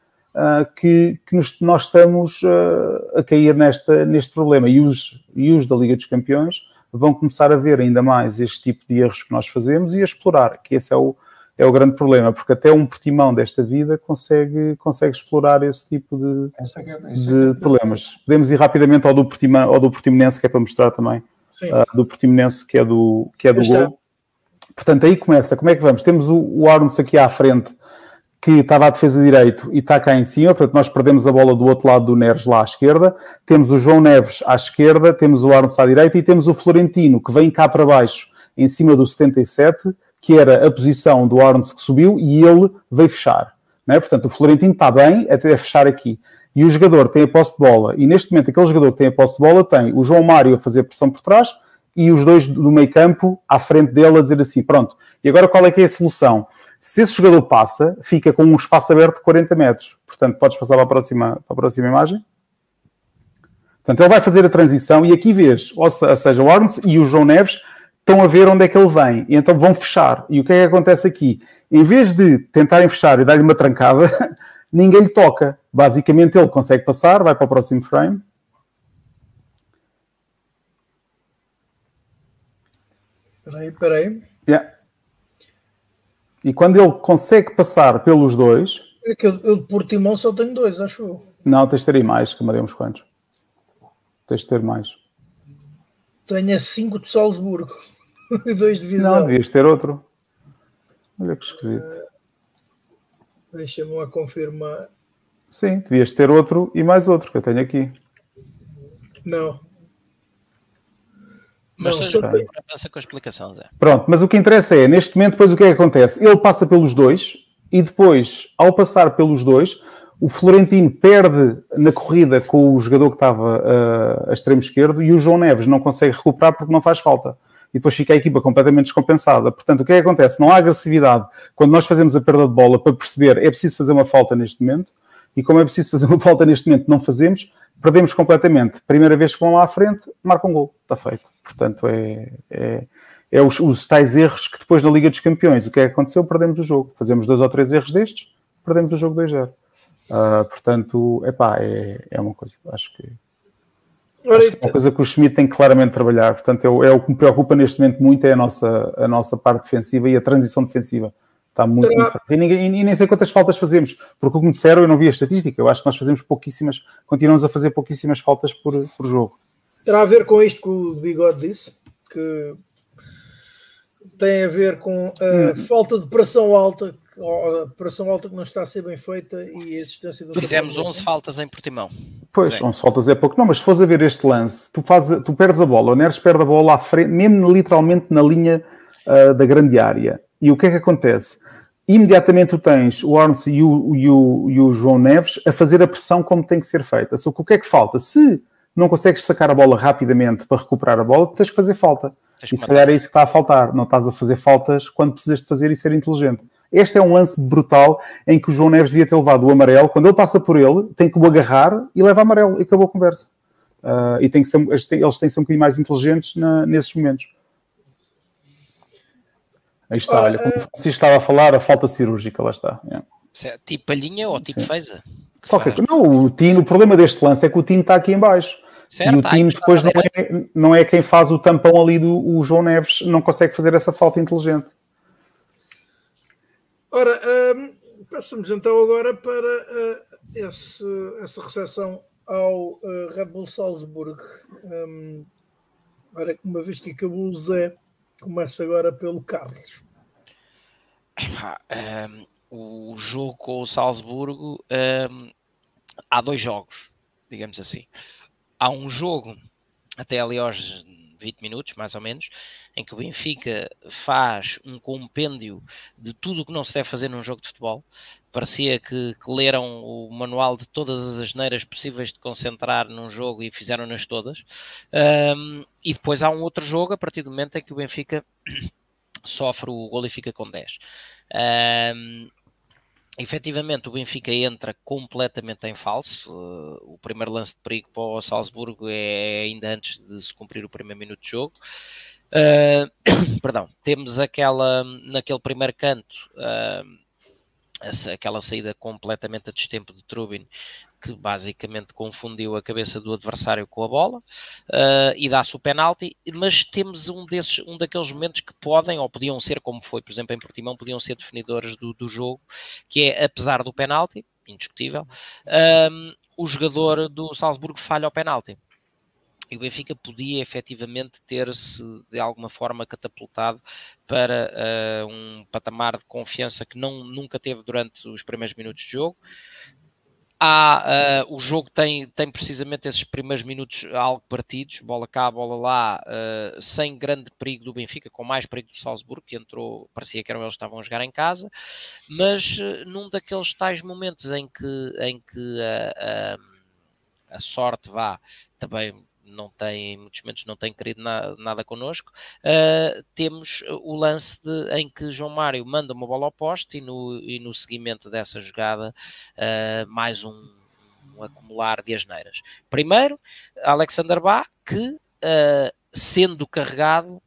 que, que nos, nós estamos uh, a cair nesta, neste problema. E os, e os da Liga dos Campeões vão começar a ver ainda mais este tipo de erros que nós fazemos e a explorar, que esse é o, é o grande problema, porque até um portimão desta vida consegue, consegue explorar esse tipo de, é, é, de é problemas. Podemos ir rapidamente ao do, Portimão, ao do Portimonense, que é para mostrar também, uh, do Portimonense, que é do, que é do gol. Portanto, aí começa. Como é que vamos? Temos o, o aqui à frente, que estava à defesa direito e está cá em cima, portanto nós perdemos a bola do outro lado do Neres lá à esquerda, temos o João Neves à esquerda, temos o Arnes à direita e temos o Florentino que vem cá para baixo em cima do 77, que era a posição do Arnes que subiu e ele veio fechar. É? Portanto, o Florentino está bem até fechar aqui. E o jogador tem a posse de bola. E neste momento, aquele jogador que tem a posse de bola tem o João Mário a fazer pressão por trás e os dois do meio campo à frente dele a dizer assim: pronto, e agora qual é que é a solução? Se esse jogador passa, fica com um espaço aberto de 40 metros. Portanto, podes passar para a próxima, para a próxima imagem. Portanto, ele vai fazer a transição e aqui vês, ou seja, o Arns e o João Neves estão a ver onde é que ele vem e então vão fechar. E o que é que acontece aqui? Em vez de tentarem fechar e dar-lhe uma trancada, ninguém lhe toca. Basicamente, ele consegue passar, vai para o próximo frame. Espera aí, espera aí. E quando ele consegue passar pelos dois. É que eu, eu de Portimão só tenho dois, acho eu. Não, tens de ter aí mais, que me dei uns quantos. Tens de ter mais. Tenho cinco de Salzburgo e dois de Visão. Não, devias ter outro. Olha que esquisito. Uh, Deixa-me lá confirmar. Sim, devias ter outro e mais outro que eu tenho aqui. Não. Mas não, tem... com a explicação, Zé. Pronto, mas o que interessa é, neste momento, depois o que é que acontece? Ele passa pelos dois e depois, ao passar pelos dois, o Florentino perde na corrida com o jogador que estava uh, a extremo esquerdo e o João Neves não consegue recuperar porque não faz falta. E depois fica a equipa completamente descompensada. Portanto, o que é que acontece? Não há agressividade. Quando nós fazemos a perda de bola para perceber é preciso fazer uma falta neste momento, e como é preciso fazer uma falta neste momento, não fazemos, perdemos completamente. Primeira vez que vão lá à frente, marcam um gol. Está feito. Portanto, é, é, é os, os, tais erros que depois na Liga dos Campeões, o que é que aconteceu? Perdemos o jogo. Fazemos dois ou três erros destes, perdemos o jogo 2-0. Uh, ah, portanto, epá, é, é uma coisa, acho que, acho que é uma coisa que o Schmidt tem que claramente trabalhar. Portanto, é, é, o que me preocupa neste momento muito é a nossa, a nossa parte defensiva e a transição defensiva. Está muito, muito e, ninguém, e nem sei quantas faltas fazemos, porque o que me disseram eu não vi a estatística. Eu acho que nós fazemos pouquíssimas, continuamos a fazer pouquíssimas faltas por, por jogo. Terá a ver com isto que o Bigode disse, que tem a ver com a hum. falta de pressão alta, a pressão alta que não está a ser bem feita e a existência do. Fizemos 11 faltas em Portimão. Pois, Sim. 11 faltas é pouco. Não, mas se fores a ver este lance, tu, faz, tu perdes a bola, o Neres perde a bola à frente, mesmo literalmente na linha uh, da grande área. E o que é que acontece? Imediatamente tu tens o Orns e o, e, o, e o João Neves a fazer a pressão como tem que ser feita. Só que o que é que falta? Se não consegues sacar a bola rapidamente para recuperar a bola, tens que fazer falta. Tens e se calhar é isso que está a faltar. Não estás a fazer faltas quando precisas de fazer e ser inteligente. Este é um lance brutal em que o João Neves devia ter levado o amarelo. Quando ele passa por ele, tem que o agarrar e leva amarelo. E acabou a conversa. Uh, e tem que ser, eles têm que ser um bocadinho mais inteligentes na, nesses momentos. Aí está, olha, como uh... estava a falar, a falta cirúrgica, lá está. Yeah. Tipo palhinha ou tipo Sim. feza? Qualquer... Não, o Tino, o problema deste lance é que o Tino está aqui em baixo. Certo, e o time depois não é, não é quem faz o tampão ali do o João Neves, não consegue fazer essa falta inteligente. Ora, um, passamos então agora para uh, esse, essa recepção ao uh, Red Bull Salzburg. Um, ora, uma vez que acabou o Zé, começa agora pelo Carlos. Um, o jogo com o Salzburgo, um, há dois jogos, digamos assim há um jogo, até ali aos 20 minutos, mais ou menos, em que o Benfica faz um compêndio de tudo o que não se deve fazer num jogo de futebol. Parecia que, que leram o manual de todas as asneiras possíveis de concentrar num jogo e fizeram-nas todas. Um, e depois há um outro jogo, a partir do momento em que o Benfica sofre o gol e fica com 10. Um, efetivamente o Benfica entra completamente em falso. Uh, o primeiro lance de perigo para o Salzburgo é ainda antes de se cumprir o primeiro minuto de jogo. Uh, perdão, temos aquela naquele primeiro canto. Uh, essa, aquela saída completamente a destempo de Trubin que basicamente confundiu a cabeça do adversário com a bola uh, e dá-se o penalti, mas temos um desses, um daqueles momentos que podem ou podiam ser, como foi, por exemplo, em Portimão, podiam ser definidores do, do jogo, que é apesar do penalti, indiscutível, um, o jogador do Salzburgo falha o penalti. E o Benfica podia efetivamente ter-se de alguma forma catapultado para uh, um patamar de confiança que não, nunca teve durante os primeiros minutos de jogo Há, uh, o jogo tem, tem precisamente esses primeiros minutos algo partidos, bola cá, bola lá, uh, sem grande perigo do Benfica, com mais perigo do Salzburgo, que entrou, parecia que eram eles que estavam a jogar em casa, mas uh, num daqueles tais momentos em que, em que a sorte vá também não tem, em muitos momentos não tem querido na, nada connosco, uh, temos o lance de, em que João Mário manda uma bola ao poste e no, e no seguimento dessa jogada uh, mais um, um, acumular de asneiras. Primeiro, Alexander Bá, que uh, sendo carregado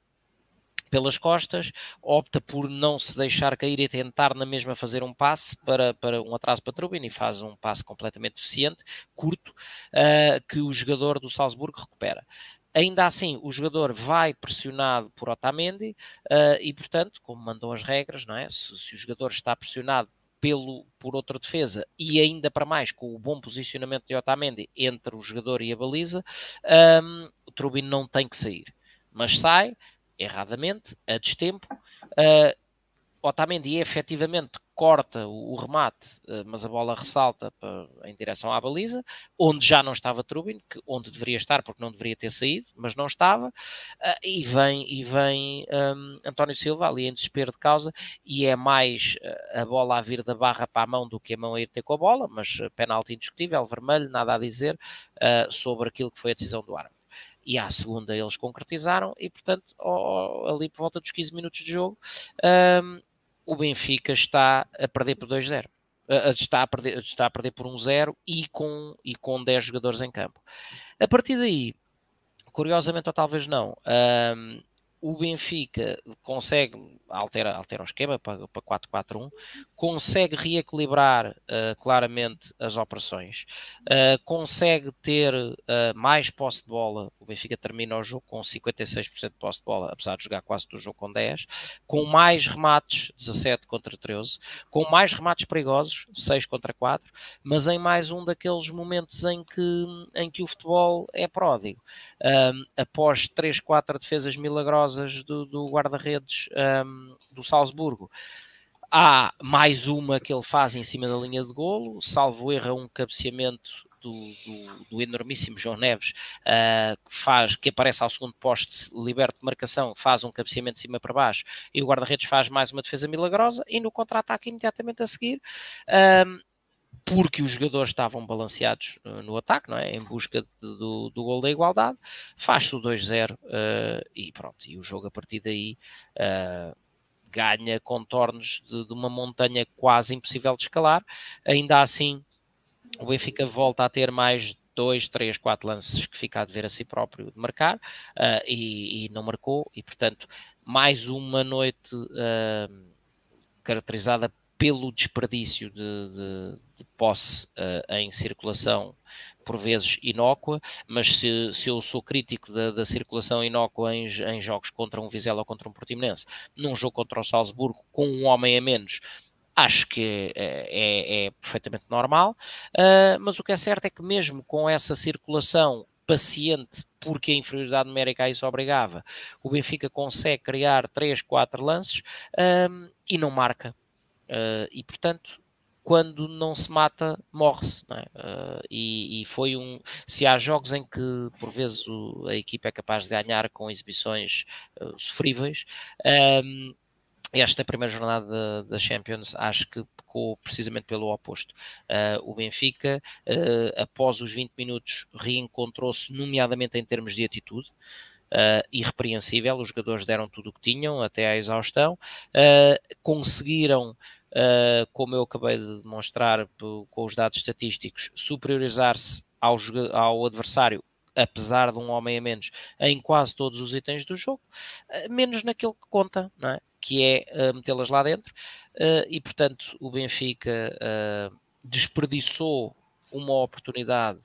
pelas costas, opta por não se deixar cair e tentar na mesma fazer um passe para, para um atraso para Trubin e faz um passe completamente deficiente, curto, uh, que o jogador do Salzburgo recupera. Ainda assim, o jogador vai pressionado por Otamendi uh, e, portanto, como mandou as regras, não é? Se, se o jogador está pressionado pelo, por outra defesa e ainda para mais com o bom posicionamento de Otamendi entre o jogador e a baliza, um, o Trubin não tem que sair. Mas sai, erradamente, a destempo. Uh, Otamendi efetivamente corta o, o remate, uh, mas a bola ressalta para, em direção à baliza, onde já não estava Trubin, que, onde deveria estar, porque não deveria ter saído, mas não estava, uh, e vem, e vem um, António Silva ali em desespero de causa, e é mais a bola a vir da barra para a mão do que a mão a ir ter com a bola, mas penalti indiscutível, vermelho, nada a dizer sobre aquilo que foi a decisão do árbitro e à segunda eles concretizaram e portanto ali por volta dos 15 minutos de jogo um, o Benfica está a perder por 2-0 está a perder, está a perder por 1-0 e com, e com 10 jogadores em campo. A partir daí curiosamente ou talvez não um, o Benfica consegue, altera, altera o esquema para, para 4-4-1, consegue reequilibrar uh, claramente as operações, uh, consegue ter uh, mais posse de bola. O Benfica termina o jogo com 56% de posse de bola, apesar de jogar quase todo o jogo com 10, com mais remates, 17 contra 13, com mais remates perigosos, 6 contra 4, mas em mais um daqueles momentos em que, em que o futebol é pródigo. após 3, 4 defesas milagrosas do, do guarda-redes um, do Salzburgo. Há mais uma que ele faz em cima da linha de golo, salvo erro um cabeceamento do, do, do, enormíssimo João Neves, uh, que, faz, que aparece ao segundo poste, liberto de marcação, faz um cabeceamento de cima para baixo e o guarda-redes faz mais uma defesa milagrosa. E no contra-ataque, imediatamente a seguir, porque os jogadores estavam balanceados uh, no ataque, não é? em busca de, do, do gol da igualdade, faz-se o 2-0 uh, e pronto, e o jogo a partir daí uh, ganha contornos de, de, uma montanha quase impossível de escalar, ainda assim o Benfica volta a ter mais dois, três, quatro lances que fica a dever a si próprio de marcar uh, e, e, não marcou, e portanto mais uma noite caracterizada pelo desperdício de, de, de posse uh, em circulação, por vezes inócua, mas se, se eu sou crítico da, da circulação inócua em, em, jogos contra um Vizela ou contra um Portimonense, num jogo contra o Salzburgo, com um homem a menos, acho que é, é, é perfeitamente normal, uh, mas o que é certo é que mesmo com essa circulação paciente, porque a inferioridade numérica a isso obrigava, o Benfica consegue criar 3, 4 lances um, e não marca Uh, e portanto, quando não se mata, morre-se. É? Uh, e, e, foi um. Se há jogos em que por vezes o, a equipa é capaz de ganhar com exibições uh, sofríveis, um, esta primeira jornada da, Champions acho que pecou precisamente pelo oposto. Uh, o Benfica, após os 20 minutos, reencontrou-se, nomeadamente em termos de atitude. Uh, irrepreensível, os jogadores deram tudo o que tinham até à exaustão, conseguiram uh, como eu acabei de demonstrar com os dados estatísticos, superiorizar-se ao, ao adversário apesar de um homem a menos, em quase todos os itens do jogo, uh, menos naquele que conta, é? que é uh, metê-las lá dentro. Uh, e portanto, o Benfica desperdiçou uma oportunidade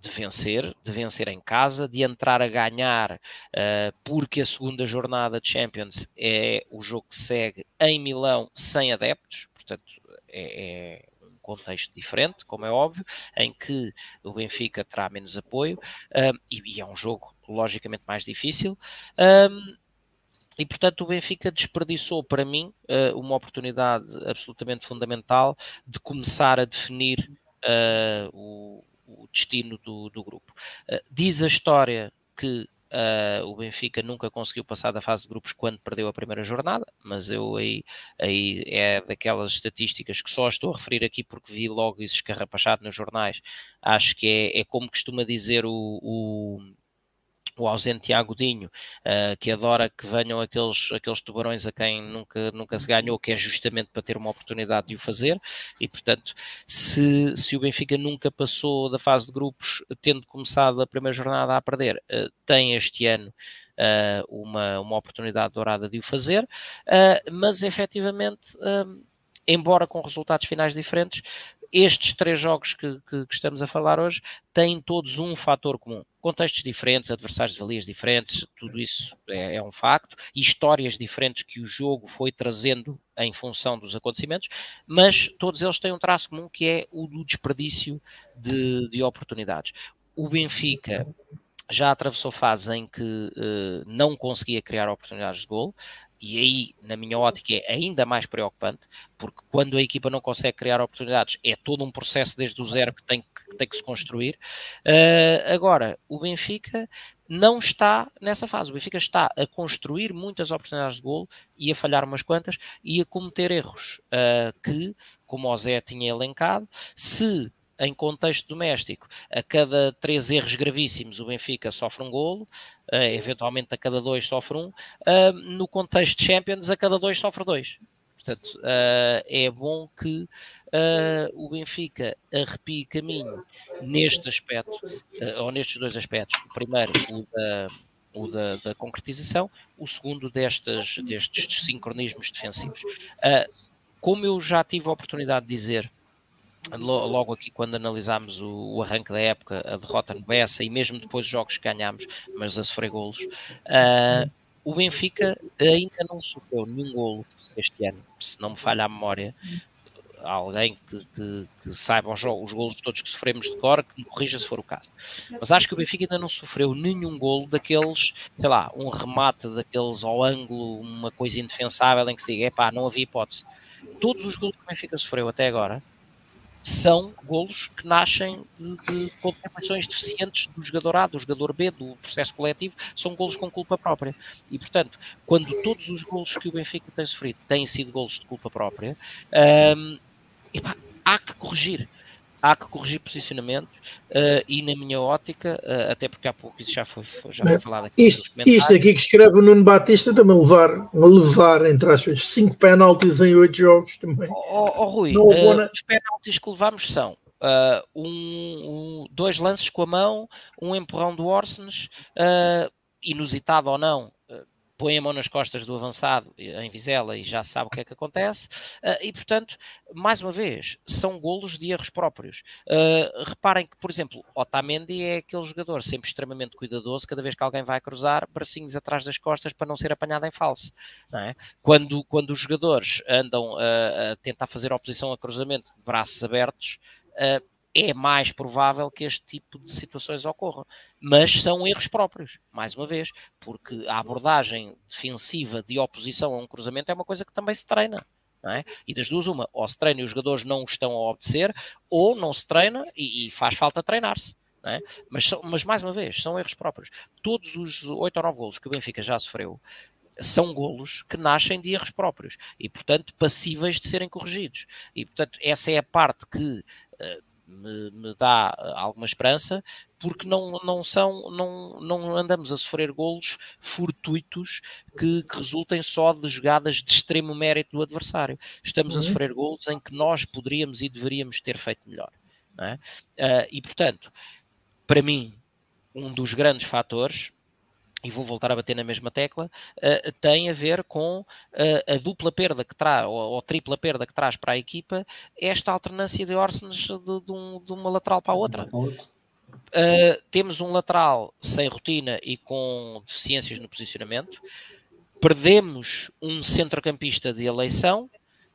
de vencer, de vencer em casa, de entrar a ganhar, uh, porque a segunda jornada de Champions é o jogo que segue em Milão sem adeptos, portanto é, é um contexto diferente, como é óbvio, em que o Benfica terá menos apoio uh, e, e, é um jogo logicamente mais difícil. Um, e portanto o Benfica desperdiçou para mim uh, uma oportunidade absolutamente fundamental de começar a definir o, o, destino do, do grupo. Uh, diz a história que Uh, o Benfica nunca conseguiu passar da fase de grupos quando perdeu a primeira jornada, mas eu aí, aí é daquelas estatísticas que só estou a referir aqui porque vi logo isso escarrapachado nos jornais. Acho que é, é como costuma dizer o, o o ausente Tiago Dinho, uh, que adora que venham aqueles, aqueles tubarões a quem nunca, nunca se ganhou, que é justamente para ter uma oportunidade de o fazer, e portanto, se, se o Benfica nunca passou da fase de grupos, tendo começado a primeira jornada a perder, uh, tem este ano uh, uma, uma oportunidade dourada de o fazer, mas efetivamente embora com resultados finais diferentes, estes três jogos que, que, que, estamos a falar hoje têm todos um fator comum. Contextos diferentes, adversários de valias diferentes, tudo isso é, é, um facto, histórias diferentes que o jogo foi trazendo em função dos acontecimentos, mas todos eles têm um traço comum que é o do desperdício de, de oportunidades. O Benfica já atravessou fases em que uh, não conseguia criar oportunidades de gol e aí, na minha ótica, é ainda mais preocupante, porque quando a equipa não consegue criar oportunidades, é todo um processo desde o zero que tem que, tem que se construir. Uh, agora, o Benfica não está nessa fase. O Benfica está a construir muitas oportunidades de golo e a falhar umas quantas e a cometer erros uh, que, como o Zé tinha elencado, se em contexto doméstico, a cada três erros gravíssimos o Benfica sofre um golo, uh, eventualmente a cada dois sofre um, uh, no contexto de Champions a cada dois sofre dois. Portanto, uh, é bom que o Benfica arrepie caminho neste aspecto, ou nestes dois aspectos. O primeiro, o da, o da, da concretização, o segundo destes, destes sincronismos defensivos. como eu já tive a oportunidade de dizer logo aqui quando analisámos o, o, arranque da época, a derrota no Bessa e mesmo depois os jogos que ganhámos, mas a sofrer golos, uh, o Benfica ainda não sofreu nenhum golo este ano, se não me falha a memória. Alguém que, que, que saiba os, os golos todos que sofremos de cor, que me corrija se for o caso. Mas acho que o Benfica ainda não sofreu nenhum golo daqueles, sei lá, um remate daqueles ao ângulo, uma coisa indefensável em que se diga, epá, não havia hipótese. Todos os golos que o Benfica sofreu até agora são golos que nascem de, de contribuições deficientes do jogador A, do jogador B, do processo coletivo, são golos com culpa própria. E, portanto, quando todos os golos que o Benfica tem sofrido têm sido golos de culpa própria, hum, epá, há que corrigir há que corrigir posicionamento uh, e na minha ótica, uh, até porque há pouco isso já foi, já foi falado aqui isto, isto aqui que escreve o Nuno Batista também levar, levar entre aspas, 5 penaltis em 8 jogos também. Oh, oh Rui, uh, os penaltis que levamos são um, um, dois lances com a mão, um empurrão do Orsens, inusitado ou não, põe a mão nas costas do avançado em Vizela e já sabe o que é que acontece. Uh, e, portanto, mais uma vez, são golos de erros próprios. Uh, reparem que, por exemplo, Otamendi é aquele jogador sempre extremamente cuidadoso, cada vez que alguém vai cruzar, bracinhos atrás das costas para não ser apanhado em falso. É? Quando, quando os jogadores andam uh, a tentar fazer oposição a cruzamento de braços abertos, é mais provável que este tipo de situações ocorram. Mas são erros próprios, mais uma vez, porque a abordagem defensiva de oposição a um cruzamento é uma coisa que também se treina. É? E das duas, uma, ou se treina e os jogadores não estão a obedecer, ou não se treina e, e faz falta treinar-se. É? Mas, mas, mais uma vez, são erros próprios. Todos os 8 ou 9 golos que o Benfica já sofreu são golos que nascem de erros próprios e, portanto, passíveis de serem corrigidos. E, portanto, essa é a parte que uh, me, me, dá eh, alguma esperança, porque não, não são, não, não andamos a sofrer golos fortuitos que, que resultem só de jogadas de extremo mérito do adversário. Estamos uhum. a sofrer golos em que nós poderíamos e deveríamos ter feito melhor. É? Uh, e portanto, para mim, um dos grandes fatores e vou voltar a bater na mesma tecla, uh, tem a ver com uh, a dupla perda que traz, ou, ou, tripla perda que traz para a equipa, esta alternância de Orsens de, de, um, de uma lateral para a outra. Uh, temos um lateral sem rotina e com deficiências no posicionamento, perdemos um centrocampista de eleição,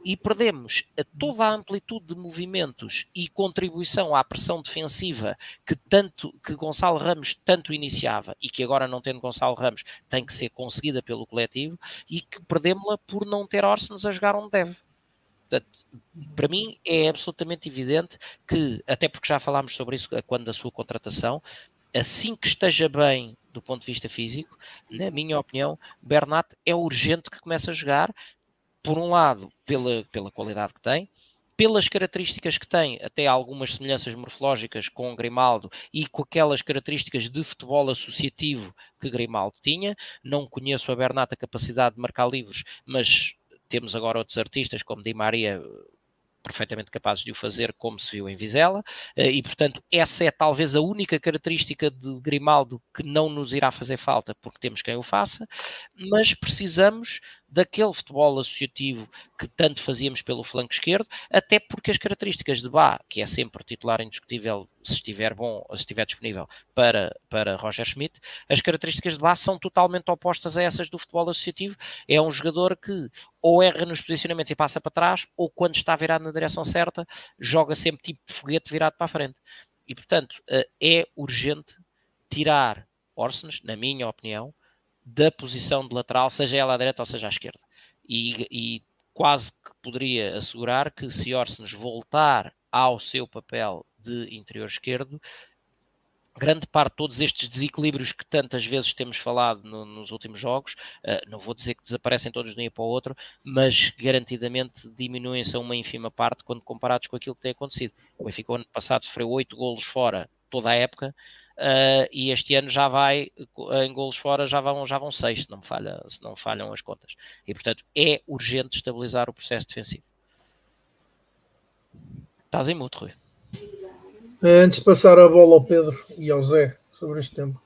e perdemos toda a amplitude de movimentos e contribuição à pressão defensiva que tanto que Gonçalo Ramos tanto iniciava e que agora não tendo Gonçalo Ramos tem que ser conseguida pelo coletivo e que perdemos-la por não ter Orsens a jogar onde deve. Portanto, para mim é absolutamente evidente que, até porque já falámos sobre isso quando da sua contratação, assim que esteja bem do ponto de vista físico, na minha opinião, Bernat é urgente que comece a jogar, por um lado, pela, pela qualidade que tem, pelas características que tem, até algumas semelhanças morfológicas com Grimaldo e com aquelas características de futebol associativo que Grimaldo tinha. Não conheço a Bernat a capacidade de marcar livros, mas temos agora outros artistas como Di Maria perfeitamente capazes de o fazer, como se viu em Vizela, eh, e portanto, essa é talvez a única característica de Grimaldo que não nos irá fazer falta, porque temos quem o faça, mas precisamos daquele futebol associativo que tanto fazíamos pelo flanco esquerdo, até porque as características de Bá, que é sempre titular indiscutível se estiver bom se estiver disponível para, para Roger Schmidt, as características de Bá são totalmente opostas a essas do futebol associativo. É um jogador que ou erra nos posicionamentos e passa para trás, ou quando está virado na direção certa, joga sempre tipo foguete virado para a frente. E portanto, eh, é urgente tirar Orsens, na minha opinião, da posição de lateral, seja ela à direita ou seja à esquerda. E, e quase que poderia assegurar que se Orsens voltar ao seu papel de interior esquerdo, grande parte de todos estes desequilíbrios que tantas vezes temos falado no, nos últimos jogos, uh, não vou dizer que desaparecem todos de um dia para o outro, mas garantidamente diminuem-se a uma ínfima parte quando comparados com aquilo que tem acontecido. O Benfica ano passado sofreu oito golos fora toda a época, Uh, e este ano já vai, em golos fora, já vão, já vão seis, se não, falha, se não falham as contas. E, portanto, é urgente estabilizar o processo defensivo. Estás em muto, Rui. Antes de passar a bola ao Pedro e ao Zé sobre este tempo,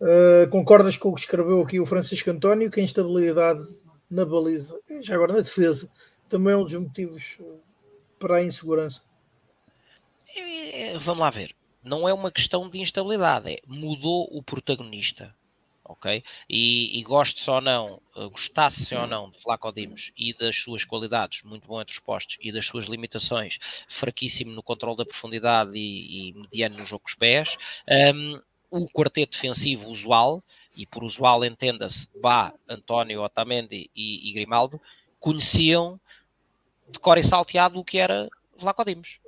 uh, concordas com o que escreveu aqui o Francisco António, que a instabilidade na baliza, e já agora na defesa, também é um dos motivos para a insegurança? Vamos lá ver não é uma questão de instabilidade, é mudou o protagonista. Ok? E, e goste ou não, eh, gostasse ou não de Flaco Dimos e das suas qualidades, muito bom entre os postos, e das suas limitações, fraquíssimo no controle da profundidade e, e mediano no jogo com os pés, um, o quarteto defensivo usual, e por usual entenda-se Bá, António, Otamendi e, e Grimaldo, conheciam de cor e salteado o que era Vlaco Dimos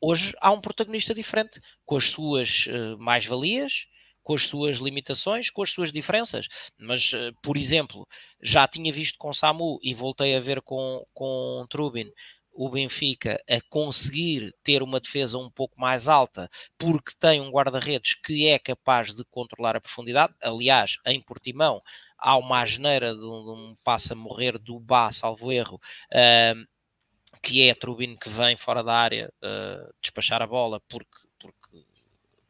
hoje há um protagonista diferente, com as suas uh, mais-valias, com as suas limitações, com as suas diferenças. Mas, uh, por exemplo, já tinha visto com Samu e voltei a ver com, com Trubin o Benfica a conseguir ter uma defesa um pouco mais alta, porque tem um guarda-redes que é capaz de controlar a profundidade. Aliás, em Portimão há uma asneira de um, passa a morrer do Bá, salvo erro, uh, que é Trubin que vem fora da área uh, despachar a bola porque, porque,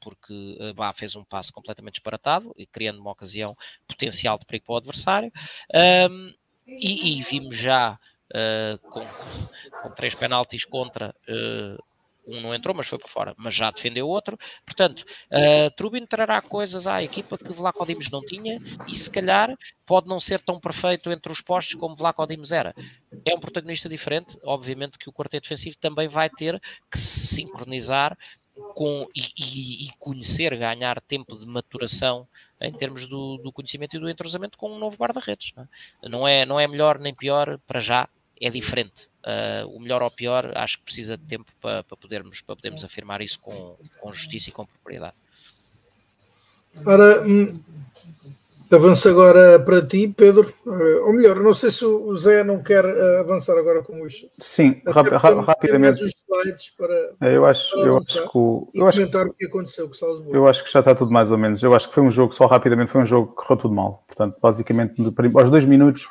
porque bah, fez um passo completamente disparatado e criando uma ocasião potencial de perigo para o adversário. Um, e, e, vimos já uh, com, com, três penaltis contra um não entrou, mas foi para fora, mas já defendeu outro. Portanto, uh, Trubin trará coisas à equipa que Vlaco Dimos não tinha e se calhar pode não ser tão perfeito entre os postos como Vlaco Dimos era. É um protagonista diferente, obviamente que o quarteto defensivo também vai ter que se sincronizar com, e, e, conhecer, ganhar tempo de maturação em termos do, do conhecimento e do entrosamento com um novo guarda-redes. Não, é? não, é, não é melhor nem pior para já, é diferente. Uh, o melhor ou pior, acho que precisa de tempo para, para, podermos, para podermos afirmar isso com, com justiça e com propriedade. Ora, hum, avanço agora para ti, Pedro. Uh, ou melhor, não sei se o Zé não quer uh, avançar agora com os. Sim, rap ra rapidamente. Os slides para, é, eu acho, para eu acho que o, eu acho, comentar o que aconteceu com o Salzburgo. Eu acho que já está tudo mais ou menos. Eu acho que foi um jogo, só rapidamente, foi um jogo que correu tudo mal. Portanto, basicamente, aos dois minutos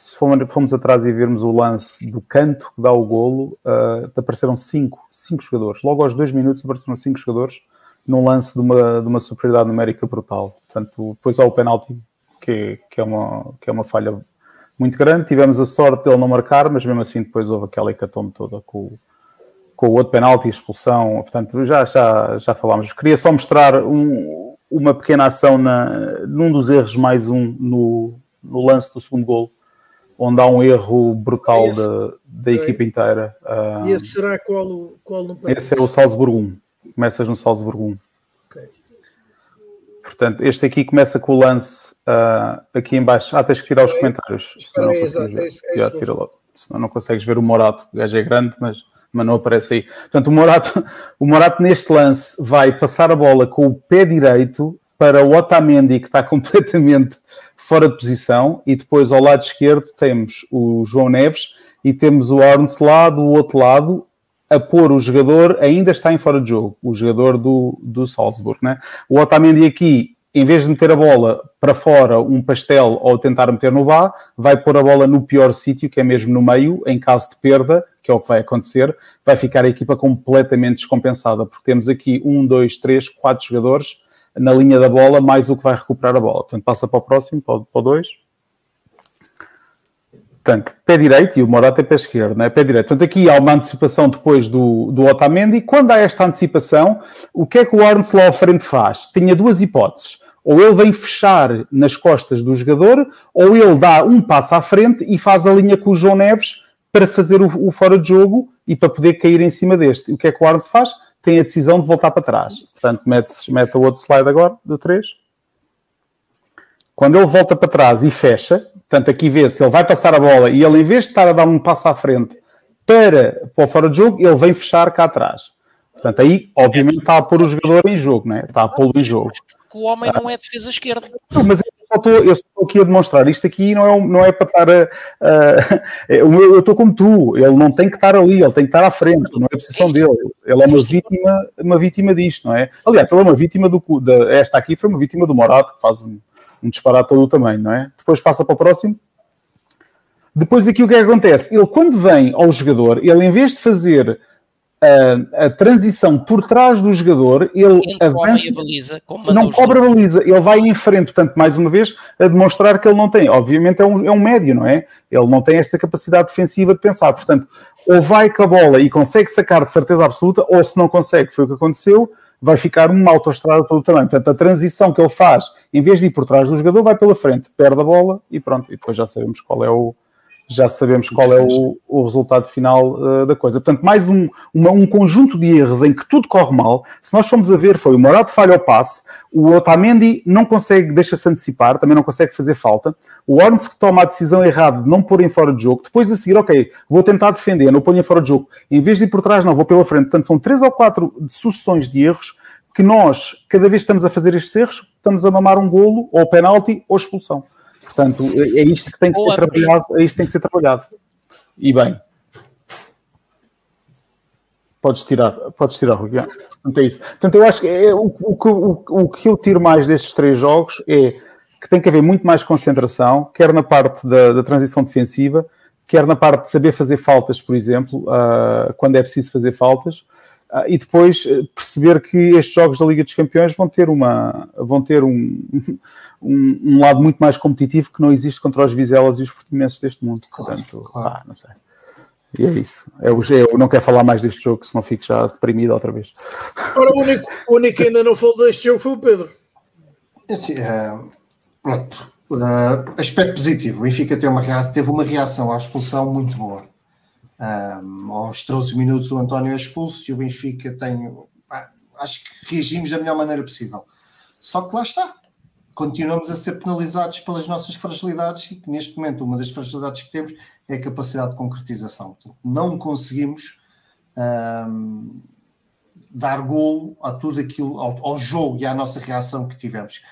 se fomos atrás e vermos o lance do canto que dá o golo, uh, apareceram cinco, cinco jogadores. Logo aos dois minutos apareceram cinco jogadores num lance de uma, de uma superioridade numérica brutal. Portanto, depois há o penalti, que, que, é uma, que é uma falha muito grande. Tivemos a sorte de ele não marcar, mas mesmo assim depois houve aquela hecatombe toda com, com o outro penalti, expulsão. Portanto, já, já, já falámos. Queria só mostrar um, uma pequena ação na, num dos erros mais um no, no lance do segundo golo onde há um erro brutal esse, da, da equipa inteira. Uh, e esse será qual, qual no Esse é o Salzburgo 1. Começas no Salzburgo 1. Okay. Portanto, este aqui começa com o lance uh, aqui em baixo. Ah, tens que tirar os comentários. Senão, é, exato, é, é Já, tira logo. Senão não consegues ver o Morato. O gajo é grande, mas, mas não aparece aí. Portanto, o Morato, o Morato neste lance vai passar a bola com o pé direito para o Otamendi, que está completamente fora de posição, e depois ao lado esquerdo temos o João Neves e temos o Arns lá do outro lado a pôr o jogador, ainda está em fora de jogo, o jogador do, do Salzburg. Né? O Otamendi aqui, em vez de meter a bola para fora, um pastel ou tentar meter no bar, vai pôr a bola no pior sítio, que é mesmo no meio, em caso de perda, que é o que vai acontecer, vai ficar a equipa completamente descompensada, porque temos aqui um, dois, três, quatro jogadores na linha da bola, mais o que vai recuperar a bola. Portanto, passa para o próximo, para o 2. Portanto, pé direito e o Morata é pé esquerdo, não é? Pé direito. Portanto, aqui há uma antecipação depois do, do Otamendi. Quando há esta antecipação, o que é que o lá à frente faz? Tinha duas hipóteses. Ou ele vem fechar nas costas do jogador, ou ele dá um passo à frente e faz a linha com o João Neves para fazer o, o fora de jogo e para poder cair em cima deste. O que é que o Arnes faz? Tem a decisão de voltar para trás. Portanto, mete, mete o outro slide agora, do 3. Quando ele volta para trás e fecha, portanto, aqui vê se ele vai passar a bola e ele, em vez de estar a dar um passo à frente para, para o fora de jogo, ele vem fechar cá atrás. Portanto, aí, obviamente, está a pôr o jogador em jogo, né? está a pô-lo em jogo. O homem não é defesa esquerda. Não, mas só estou, eu estou aqui a demonstrar. Isto aqui não é, não é para estar a. a eu estou como tu. Ele não tem que estar ali, ele tem que estar à frente, não é a posição dele. Ele é uma vítima, uma vítima disto, não é? Aliás, ele é uma vítima do. Da, esta aqui foi uma vítima do Morato, que faz um, um disparate todo o tamanho, não é? Depois passa para o próximo. Depois aqui o que é que acontece? Ele, quando vem ao jogador, ele em vez de fazer a, a, transição por trás do jogador, ele avança, baliza, não cobra a baliza, ele vai em frente, portanto, mais uma vez, a demonstrar que ele não tem, obviamente é um, é um médio, não é? Ele não tem esta capacidade defensiva de pensar, portanto, ou vai com a bola e consegue sacar de certeza absoluta, ou se não consegue, foi o que aconteceu, vai ficar uma autoestrada todo o tamanho. Portanto, a transição que ele faz, em vez de ir por trás do jogador, vai pela frente, perde a bola e pronto, e depois já sabemos qual é o, já sabemos qual é o, o resultado final uh, da coisa. Portanto, mais um, uma, um conjunto de erros em que tudo corre mal. Se nós formos a ver, foi o Morato falha o passe, o Otamendi não consegue, deixa-se antecipar, também não consegue fazer falta, o Orns que toma a decisão errada de não pôr em fora de jogo, depois a seguir, ok, vou tentar defender, não ponho em fora de jogo, em vez de ir por trás, não, vou pela frente. Portanto, são três ou quatro sucessões de erros que nós, cada vez que estamos a fazer estes erros, estamos a mamar um golo, ou penalti, ou expulsão. Portanto, é, é isto que tem que Boa, ser trabalhado, é isto que tem que ser trabalhado. E bem. Podes tirar, podes tirar, Rui. Portanto, é isso. Portanto, eu acho que é, o, o, o, o que eu tiro mais destes três jogos é que tem que haver muito mais concentração, quer na parte da, da transição defensiva, quer na parte de saber fazer faltas, por exemplo, uh, quando é preciso fazer faltas, uh, e depois eh, perceber que estes jogos da Liga dos Campeões vão ter uma vão ter um, um, um, lado muito mais competitivo que não existe contra os Vizelas e os portimenses deste mundo. Claro, Portanto, claro. Pá, não sei. E é isso. Eu, eu não quero falar mais deste jogo, senão fico já deprimido outra vez. Ora, o único, o único que ainda não falou deste jogo foi o Pedro. É assim, é, pronto. Uh, aspecto positivo. O Benfica teve uma, reação, teve uma reação à expulsão muito boa. Um, aos 13 minutos o António é expulso e o Benfica tem. Pá, acho que reagimos da melhor maneira possível. Só que lá está continuamos a ser penalizados pelas nossas fragilidades e neste momento uma das fragilidades que temos é a capacidade de concretização. Portanto, não conseguimos dar golo a tudo aquilo, ao, ao, jogo e à nossa reação que tivemos.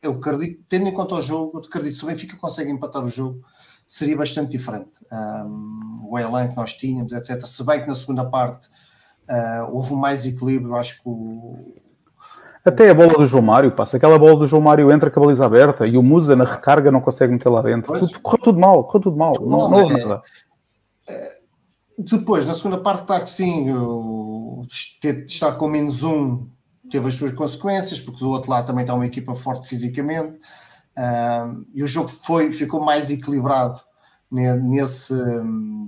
Eu acredito, tendo em conta o jogo, eu acredito que se o Benfica consegue empatar o jogo, seria bastante diferente. Um, o elan que nós tínhamos, etc. Se bem que na segunda parte uh, houve mais equilíbrio, acho que o, até a bola do João Mário, passa. Aquela bola do João Mário entra com a baliza aberta e o Musa na recarga não consegue meter lá dentro. Tudo, correu tudo mal, correu tudo mal. Não, não, não houve é, nada. É, depois, na segunda parte, está que sim, ter de estar com menos um teve as suas consequências, porque do outro lado também está uma equipa forte fisicamente. e o jogo foi, ficou mais equilibrado nesse,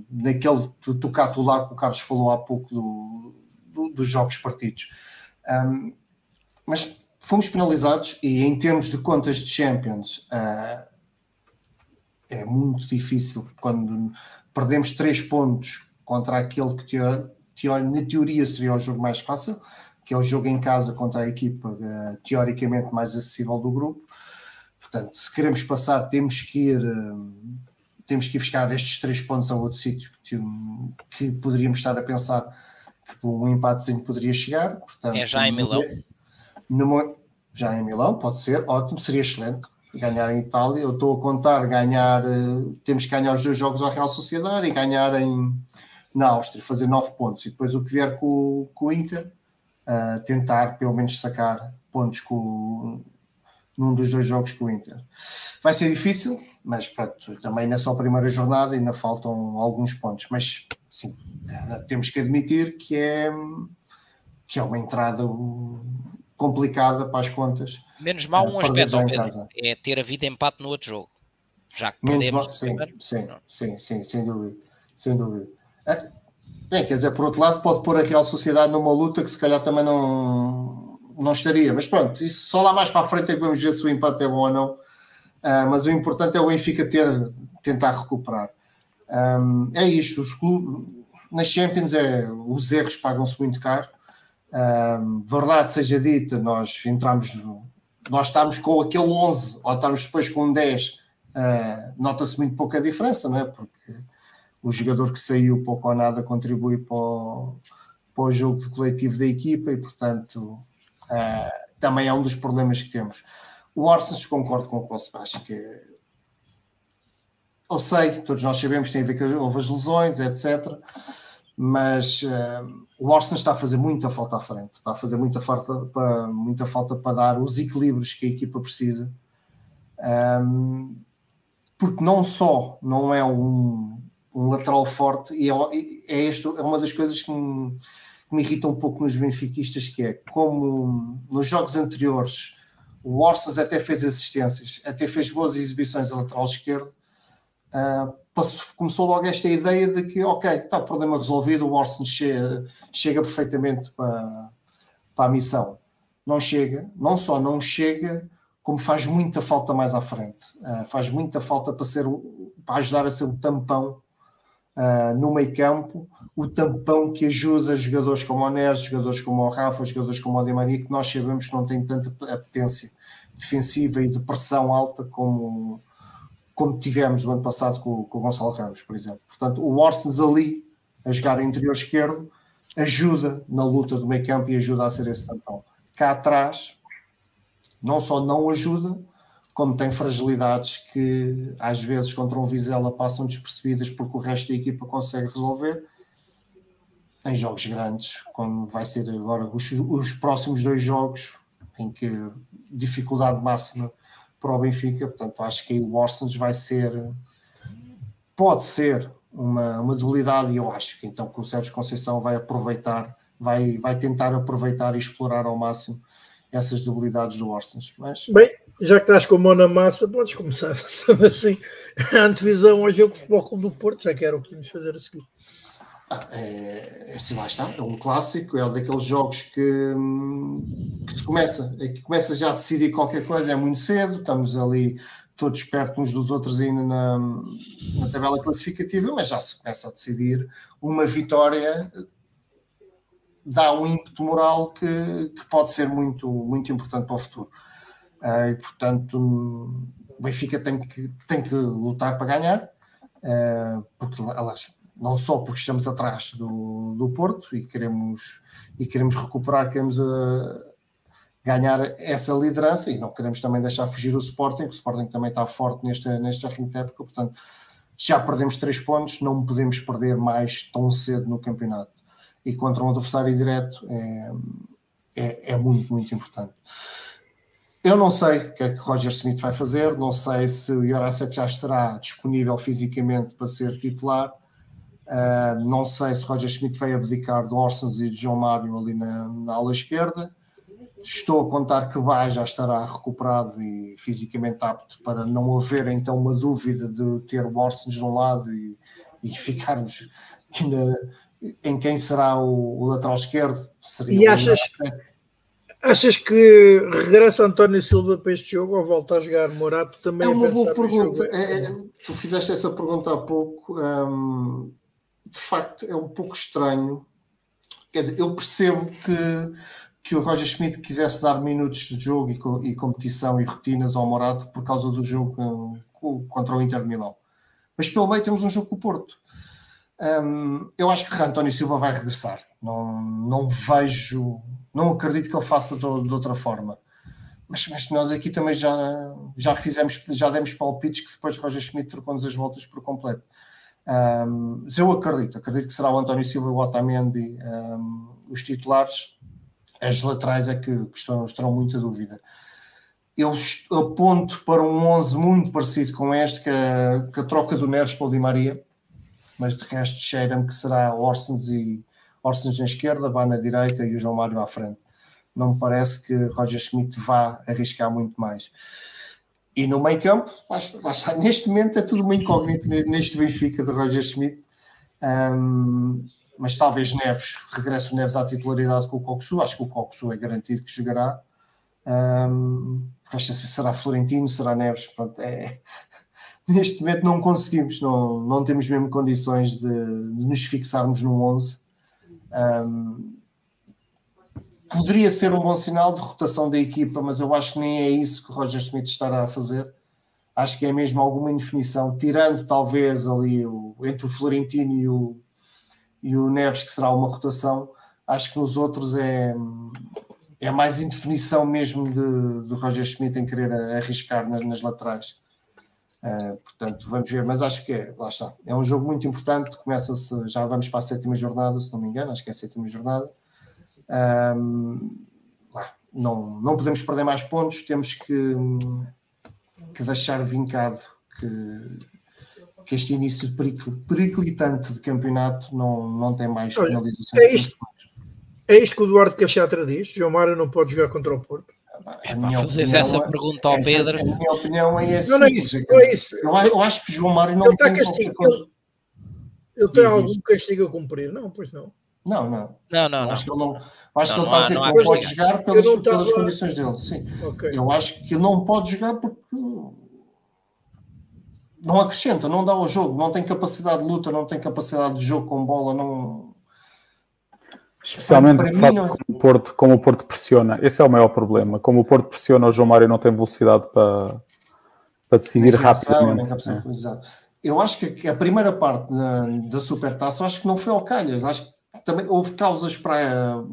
naquele tocato lá que o Carlos falou há pouco do, do, dos jogos partidos. Um, mas fomos penalizados e em termos de contas de Champions uh, é muito difícil quando perdemos três pontos contra aquele que teor, teor, na teoria seria o jogo mais fácil, que é o jogo em casa contra a equipa uh, teoricamente mais acessível do grupo. Portanto, se queremos passar, temos que ir, uh, temos que ir buscar estes três pontos a outro sítio que, que, poderíamos estar a pensar que um empatezinho poderia chegar. Portanto, é já em Milão. No, já em Milão, pode ser, ótimo, seria excelente ganhar em Itália. Eu estou a contar ganhar, uh, temos que ganhar os dois jogos à Real Sociedade e ganhar em, na Áustria, fazer nove pontos. E depois o que vier com, com o Inter, uh, tentar pelo menos sacar pontos com, num dos dois jogos com o Inter. Vai ser difícil, mas pronto, também na só primeira jornada ainda faltam alguns pontos. Mas sim, eh, temos que admitir que é, que é uma entrada complicada para as contas. Menos mal um aspecto é ter havido empate no outro jogo. Já que Menos mal, sim, sim, sim, sim, sem dúvida. Sem dúvida. É, quer dizer, por outro lado, pode pôr a Real Sociedade numa luta que se calhar também não, não estaria. Mas pronto, isso só lá mais para a frente é que vamos ver se o empate é bom ou não. Uh, mas o importante é o Benfica ter, tentar recuperar. Um, é isto, os clubes, nas Champions é, os erros pagam-se muito caro. Verdade seja dita, nós entramos, nós estamos com aquele 11 ou estamos depois com um 10, uh, ah, nota-se muito pouca diferença, não é? Porque o jogador que saiu pouco ou nada contribui para o, para o jogo coletivo da equipa e, portanto, uh, também é um dos problemas que temos. O Arsenal, concordo com o Costa, acho que eu sei, todos nós sabemos que tem a ver com houve as lesões, etc. Mas uh, o Arsenal está a fazer muita falta à frente, está a fazer muita falta para, muita falta para dar os equilíbrios que a equipa precisa. Um, porque não só não é um, um lateral forte, e é, é, este, é uma das coisas que me, que me irrita um pouco nos benfiquistas, que é como nos jogos anteriores o Orsas até fez assistências, até fez boas exibições a lateral esquerdo, uh, passou, começou logo esta ideia de que, ok, está o problema resolvido, o Orsas chega, chega perfeitamente para, para a missão. Não chega, não só não chega, como faz muita falta mais à frente. Uh, faz muita falta para, ser, para ajudar a ser o tampão uh, no meio campo, o tampão que ajuda jogadores como o Neres, jogadores como o Rafa, jogadores como o Di Maria, que nós sabemos que não têm tanta potência defensiva e de pressão alta como, como tivemos no ano passado com, com o Gonçalo Ramos, por exemplo. Portanto, o Orsens ali, a jogar interior esquerdo, ajuda na luta do meio campo e ajuda a ser esse tampão. Cá atrás, não só não ajuda, como tem fragilidades que às vezes contra um Vizela passam despercebidas porque o resto da equipa consegue resolver. Em jogos grandes, como vai ser agora os, os próximos dois jogos, em que dificuldade máxima para o Benfica, portanto acho que o Orsens vai ser, pode ser uma, uma debilidade e eu acho que então que o Sérgio Conceição vai aproveitar, vai, vai tentar aproveitar e explorar ao máximo essas debilidades do Orsens. Mas... Bem, já que estás com a mão na massa, podes começar assim a antevisão ao jogo de Futebol Clube do Porto, já que era o que tínhamos fazer a seguir. É, é, assim lá está, é um clássico, é daqueles jogos que, hum, que se começa, é que começa já a decidir qualquer coisa, é muito cedo, estamos ali todos perto uns dos outros ainda na, na tabela classificativa, mas já se começa a decidir uma vitória dá um ímpeto moral que, que pode ser muito, muito importante para o futuro. Uh, e, portanto, o Benfica tem que, tem que lutar para ganhar, uh, porque, aliás, não só porque estamos atrás do, do Porto e queremos, e queremos recuperar, queremos uh, ganhar essa liderança e não queremos também deixar fugir o Sporting, que o Sporting também está forte nesta, nesta fim de época, portanto, já perdemos três pontos, não podemos perder mais tão cedo no campeonato. E contra um adversário direto é, é, é muito, muito importante. Eu não sei o que é que Roger Smith vai fazer, não sei se o Jorasek já estará disponível fisicamente para ser titular, uh, não sei se Roger Smith vai abdicar de Orsens e de João Mário ali na, na ala esquerda. Estou a contar que vai já estará recuperado e fisicamente apto para não haver então uma dúvida de ter o Orsens de um lado e, e ficarmos na, em quem será o, o lateral esquerdo. Seria e achas, Achas que regressa António Silva para este jogo ou volta a jogar Morato também? É uma boa pergunta. É, é, tu fizeste essa pergunta há pouco. Hum, de facto, é um pouco estranho. Quer dizer, eu percebo que, que o Roger Schmidt quisesse dar minutos de jogo e, e competição e rotinas ao Morato por causa do jogo contra o Inter de Milão. Mas pelo meio temos um jogo com o Porto. Um, eu acho que António Silva vai regressar. Não, não vejo não acredito que ele faça de, de outra forma. Mas, mas, nós aqui também já, já fizemos, já demos palpites que depois Roger Schmidt trocou-nos as voltas por completo. Um, eu acredito, acredito que será o António Silva e o Otamendi um, os titulares. As laterais é que, que estão, muita dúvida. Eu aponto para um 11 muito parecido com este, que a, que a troca do Neres pelo Di Maria, mas de resto cheira-me que será Orsens e, Orsens na esquerda, vá na direita e o João Mário à frente. Não me parece que Roger Schmidt vá arriscar muito mais. E no meio campo, neste momento é tudo uma incógnita neste Benfica de Roger Schmidt. Um, mas talvez Neves, regresse o Neves à titularidade com o Coxu. Acho que o Coxu é garantido que jogará. Um, será Florentino, será Neves. Pronto, é, neste momento não conseguimos, não, não temos mesmo condições de, de nos fixarmos num 11 um, poderia ser um bom sinal de rotação da equipa, mas eu acho que nem é isso que o Roger Smith estará a fazer. Acho que é mesmo alguma indefinição, tirando talvez ali o, entre o Florentino e o, e o Neves, que será uma rotação. Acho que nos outros é, é mais indefinição mesmo de, de Roger Schmidt em querer arriscar nas, nas laterais. Uh, portanto, vamos ver, mas acho que é, lá está. É um jogo muito importante. Começa-se, já vamos para a sétima jornada, se não me engano, acho que é a sétima jornada. Um, não, não podemos perder mais pontos, temos que, que deixar vincado que, que este início periclitante de campeonato não, não tem mais penalizações. É isto, é isto que o Eduardo Cachatra diz: João Mário não pode jogar contra o Porto. É, Fazes essa é, pergunta ao Pedro. a minha opinião é essa. Não, não é isso. Não é isso. Eu, eu acho que João Mário não ele tem castigo. Ele, ele tem algum castigo a cumprir? Não, pois não. Não, não. Não, não, acho que ele não. Acho não, que ele está a dizer que não pode jogar pelas, não pelas condições dele. Sim. Okay. Eu acho que ele não pode jogar porque não acrescenta, não dá ao jogo, não tem capacidade de luta, não tem capacidade de jogo com bola, não Especialmente para mim, não... como, o Porto, como o Porto pressiona. Esse é o maior problema. Como o Porto pressiona, o João Mário não tem velocidade para, para decidir rapidamente. É. Eu acho que a primeira parte da, da Supertaça acho que não foi ao calhas. Acho que também houve causas para,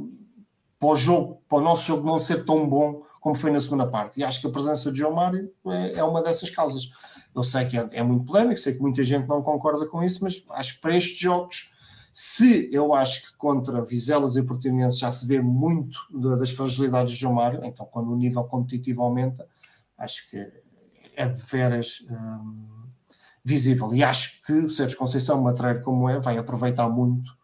para o jogo, para o nosso jogo não ser tão bom como foi na segunda parte. E acho que a presença de João Mário é, é uma dessas causas. Eu sei que é, é muito polémico, sei que muita gente não concorda com isso, mas acho que para estes jogos se eu acho que contra Vizelas e Portimonense já se vê muito das fragilidades de João Mário, então quando o nível competitivo aumenta, acho que é de veras hum, visível. E acho que o Sérgio Conceição, matreiro como é, vai aproveitar muito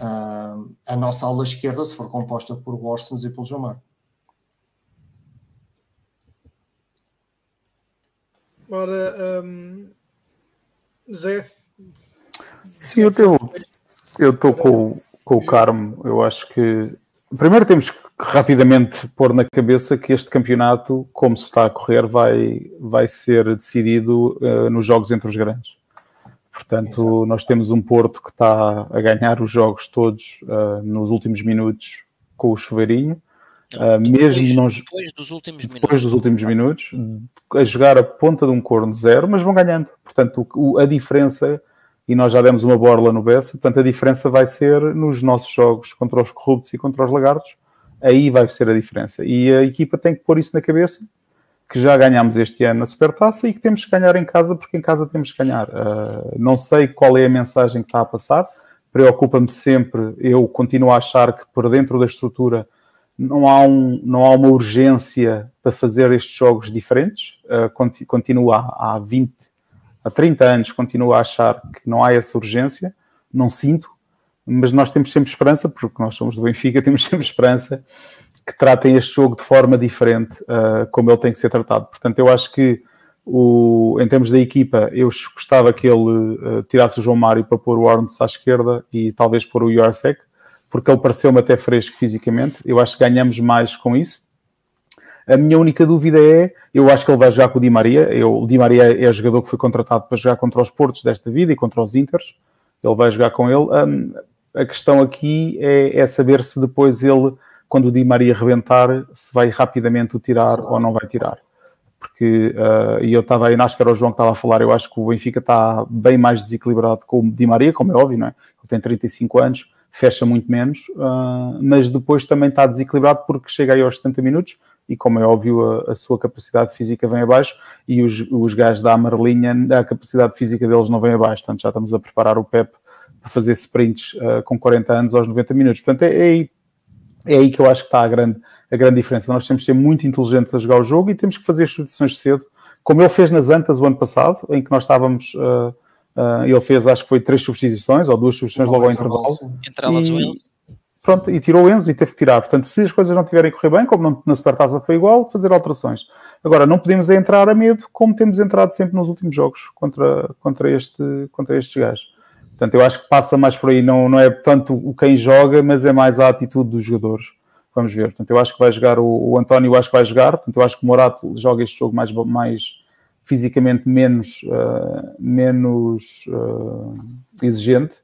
hum, a nossa aula esquerda, se for composta por Orsens e pelo João Mário. Ora, hum, Zé. Sim, eu tenho, eu estou com, com o Carmo. Eu acho que. Primeiro temos que rapidamente pôr na cabeça que este campeonato, como se está a correr, vai, vai ser decidido uh, nos jogos entre os grandes. Portanto, Exato. nós temos um Porto que está a ganhar os jogos todos uh, nos últimos minutos com o chuveirinho. Uh, depois, mesmo não, depois dos últimos depois minutos. dos últimos minutos, a jogar a ponta de um corno zero, mas vão ganhando. Portanto, o, a diferença e nós já demos uma borla no Bessa, portanto a diferença vai ser nos nossos jogos contra os corruptos e contra os lagartos, aí vai ser a diferença. E a equipa tem que pôr isso na cabeça, que já ganhámos este ano na Supertaça e que temos que ganhar em casa, porque em casa temos que ganhar. Uh, não sei qual é a mensagem que está a passar, preocupa-me sempre, eu continuo a achar que por dentro da estrutura não há, um, não há uma urgência para fazer estes jogos diferentes, uh, continua há, há 20 há 30 anos continuo a achar que não há essa urgência, não sinto, mas nós temos sempre esperança, porque nós somos do Benfica, temos sempre esperança que tratem este jogo de forma diferente, uh, como ele tem que ser tratado. Portanto, eu acho que o, em termos da equipa, eu gostava que ele uh, tirasse o João Mário para pôr o Arnes à esquerda e talvez pôr o Yorsek, porque ele pareceu-me até fresco fisicamente. Eu acho que ganhamos mais com isso. A minha única dúvida é, eu acho que ele vai jogar com o Di Maria. Eu, o Di Maria é o jogador que foi contratado para jogar contra os Portos desta vida e contra os Inters. Ele vai jogar com ele. Um, a questão aqui é, é, saber se depois ele, quando o Di Maria rebentar, se vai rapidamente o tirar ou não vai tirar. Porque, uh, e eu estava aí, acho que era o João que estava a falar, eu acho que o Benfica está bem mais desequilibrado com o Di Maria, como é óbvio, não é? Ele tem 35 anos, fecha muito menos, uh, mas depois também está desequilibrado porque chega aí aos 70 minutos, e como é óbvio a, a, sua capacidade física vem abaixo e os, os gajos da amarelinha, a capacidade física deles não vem abaixo, portanto já estamos a preparar o PEP para fazer sprints uh, com 40 anos aos 90 minutos, portanto é, é, é aí que eu acho que está a grande, a grande diferença, nós temos que ser muito inteligentes a jogar o jogo e temos que fazer as substituições cedo, como ele fez nas Antas o ano passado, em que nós estávamos... Uh, uh, ele fez, acho que foi três substituições ou duas substituições logo ao intervalo. Entre elas o Enzo pronto, e tirou o Enzo e teve que tirar. Portanto, se as coisas não tiverem a correr bem, como não, na Supertaça foi igual, fazer alterações. Agora, não podemos entrar a medo, como temos entrado sempre nos últimos jogos contra, contra, este, contra estes gajos. Portanto, eu acho que passa mais por aí, não, não é tanto o quem joga, mas é mais a atitude dos jogadores. Vamos ver. Portanto, eu acho que vai jogar o, o António, eu acho que vai jogar. Portanto, eu acho que o Morato joga este jogo mais, mais fisicamente menos, uh, menos uh, exigente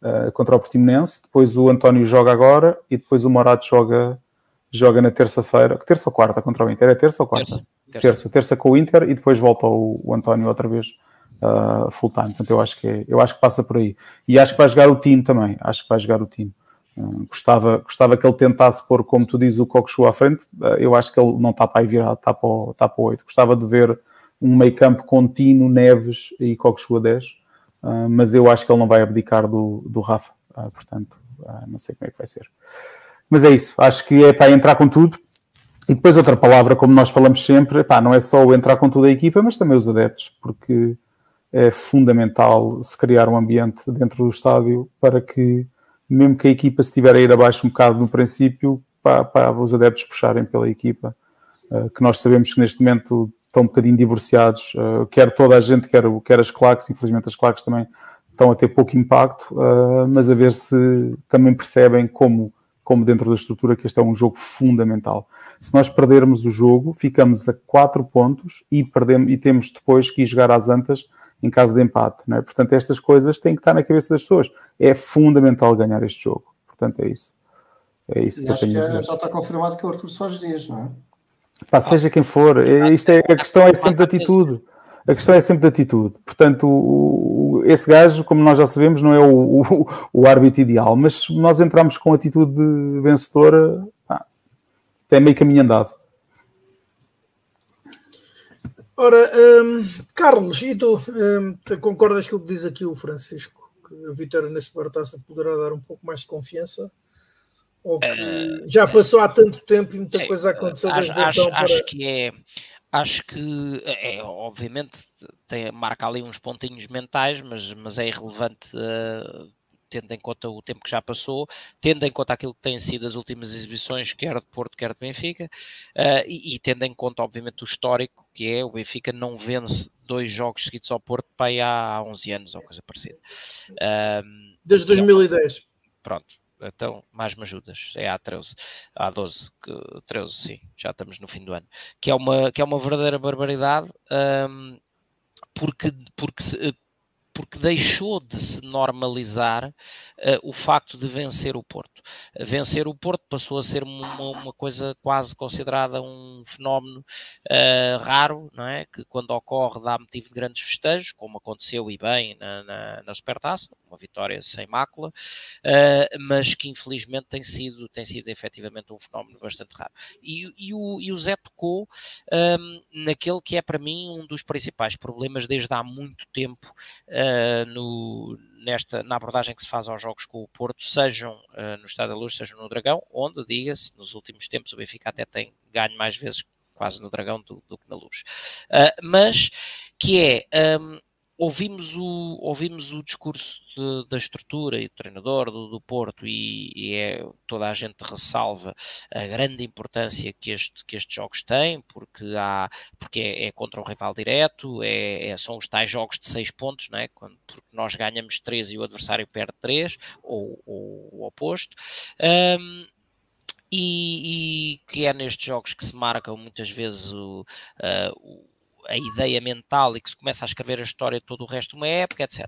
uh, contra o Portimonense, depois o António joga agora e depois o Morato joga, joga na terça-feira, terça ou quarta contra o Inter, é terça ou quarta? Terça, terça, terça, terça com o Inter e depois volta o, o António outra vez uh, full time, portanto eu acho, que é, eu acho que passa por aí. E acho que vai jogar o time também, acho que vai jogar o time. Uh, gostava, gostava que ele tentasse pôr, como tu dizes, o Cockchu à frente. Uh, eu acho que ele não está para aí virado, está para, o, está para o 8. Gostava de ver um meio campo contínuo, Neves e Cockchu a 10. Ah, mas eu acho que ele não vai abdicar do, do Rafa, uh, portanto, uh, não sei como é que vai ser. Mas é isso, acho que é para entrar com tudo. E depois outra palavra, como nós falamos sempre, pá, não é só o entrar com toda a equipa, mas também os adeptos, porque é fundamental se criar um ambiente dentro do estádio para que, mesmo que a equipa estiver a ir abaixo um bocado no princípio, para, para os adeptos puxarem pela equipa, que nós sabemos que neste momento estão um bocadinho divorciados, uh, quer toda a gente, quer, quer as claques, infelizmente as claques também estão a ter pouco impacto, uh, mas a ver se também percebem como, como dentro da estrutura que este é um jogo fundamental. Se nós perdermos o jogo, ficamos a 4 pontos e, perdemos, e temos depois que ir jogar às antas em caso de empate. Não é? Portanto, estas coisas têm que estar na cabeça das pessoas. É fundamental ganhar este jogo. Portanto, é isso. É isso e que acho que é, já está confirmado que é o Arthur Soares Dias, não é? Pá, seja quem for, é, isto é, a questão é sempre de atitude. A questão é sempre de atitude. Portanto, o, o, esse gajo, como nós já sabemos, não é o, o, o árbitro ideal, mas se nós entramos com atitude vencedora, pá, é meio caminho andado. Ora, um, Carlos, e tu um, concordas com o que diz aqui o Francisco? Que a vitória nesse Bartaça poderá dar um pouco mais de confiança? Ou que uh, já passou há tanto tempo e muita sim, coisa aconteceu desde acho, então para... Acho que é... Acho que, é, obviamente, tem, marca ali uns pontinhos mentais, mas, mas é irrelevante uh, tendo em conta o tempo que já passou, tendo em conta aquilo que têm sido as últimas exibições, quer de Porto, quer de Benfica, uh, e, e, tendo em conta, obviamente, o histórico, que é o Benfica não vence dois jogos seguidos ao Porto para aí há 11 anos ou coisa parecida. Uh, Desde 2010. É pronto, então, mais me ajudas. É a 13, a 12, 13, sim, já estamos no fim do ano. Que é uma, que é uma verdadeira barbaridade, um, porque, porque porque deixou de se normalizar uh, o facto de vencer o Porto. vencer o Porto passou a ser uma, uma coisa quase considerada um fenómeno uh, raro, não é? Que quando ocorre dá motivo de grandes festejos, como aconteceu e bem na, na, na Supertaça, uma vitória sem mácula, uh, mas que infelizmente tem sido, tem sido efetivamente um fenómeno bastante raro. E, e, o, e o Zé tocou um, ehm, naquele que é para mim um dos principais problemas desde há muito tempo uh, no, nesta, na abordagem que se faz aos jogos com o Porto, sejam uh, no Estado da Luz, sejam no Dragão, onde, diga-se, nos últimos tempos o Benfica até tem ganho mais vezes quase no Dragão do, do que na Luz. Uh, mas que é um, ouvimos, o, ouvimos o discurso de, da estrutura e do treinador do, do Porto e, e, é, toda a gente ressalva a grande importância que, este, que estes jogos têm, porque, há, porque é, é contra um rival direto, é, é, são os tais jogos de seis pontos, não é? Quando, porque nós ganhamos três e o adversário perde três, ou, ou o oposto. Um, e, e, que é nestes jogos que se marcam muitas vezes o, uh, a ideia mental e que se começa a escrever a história de todo o resto de uma época, etc.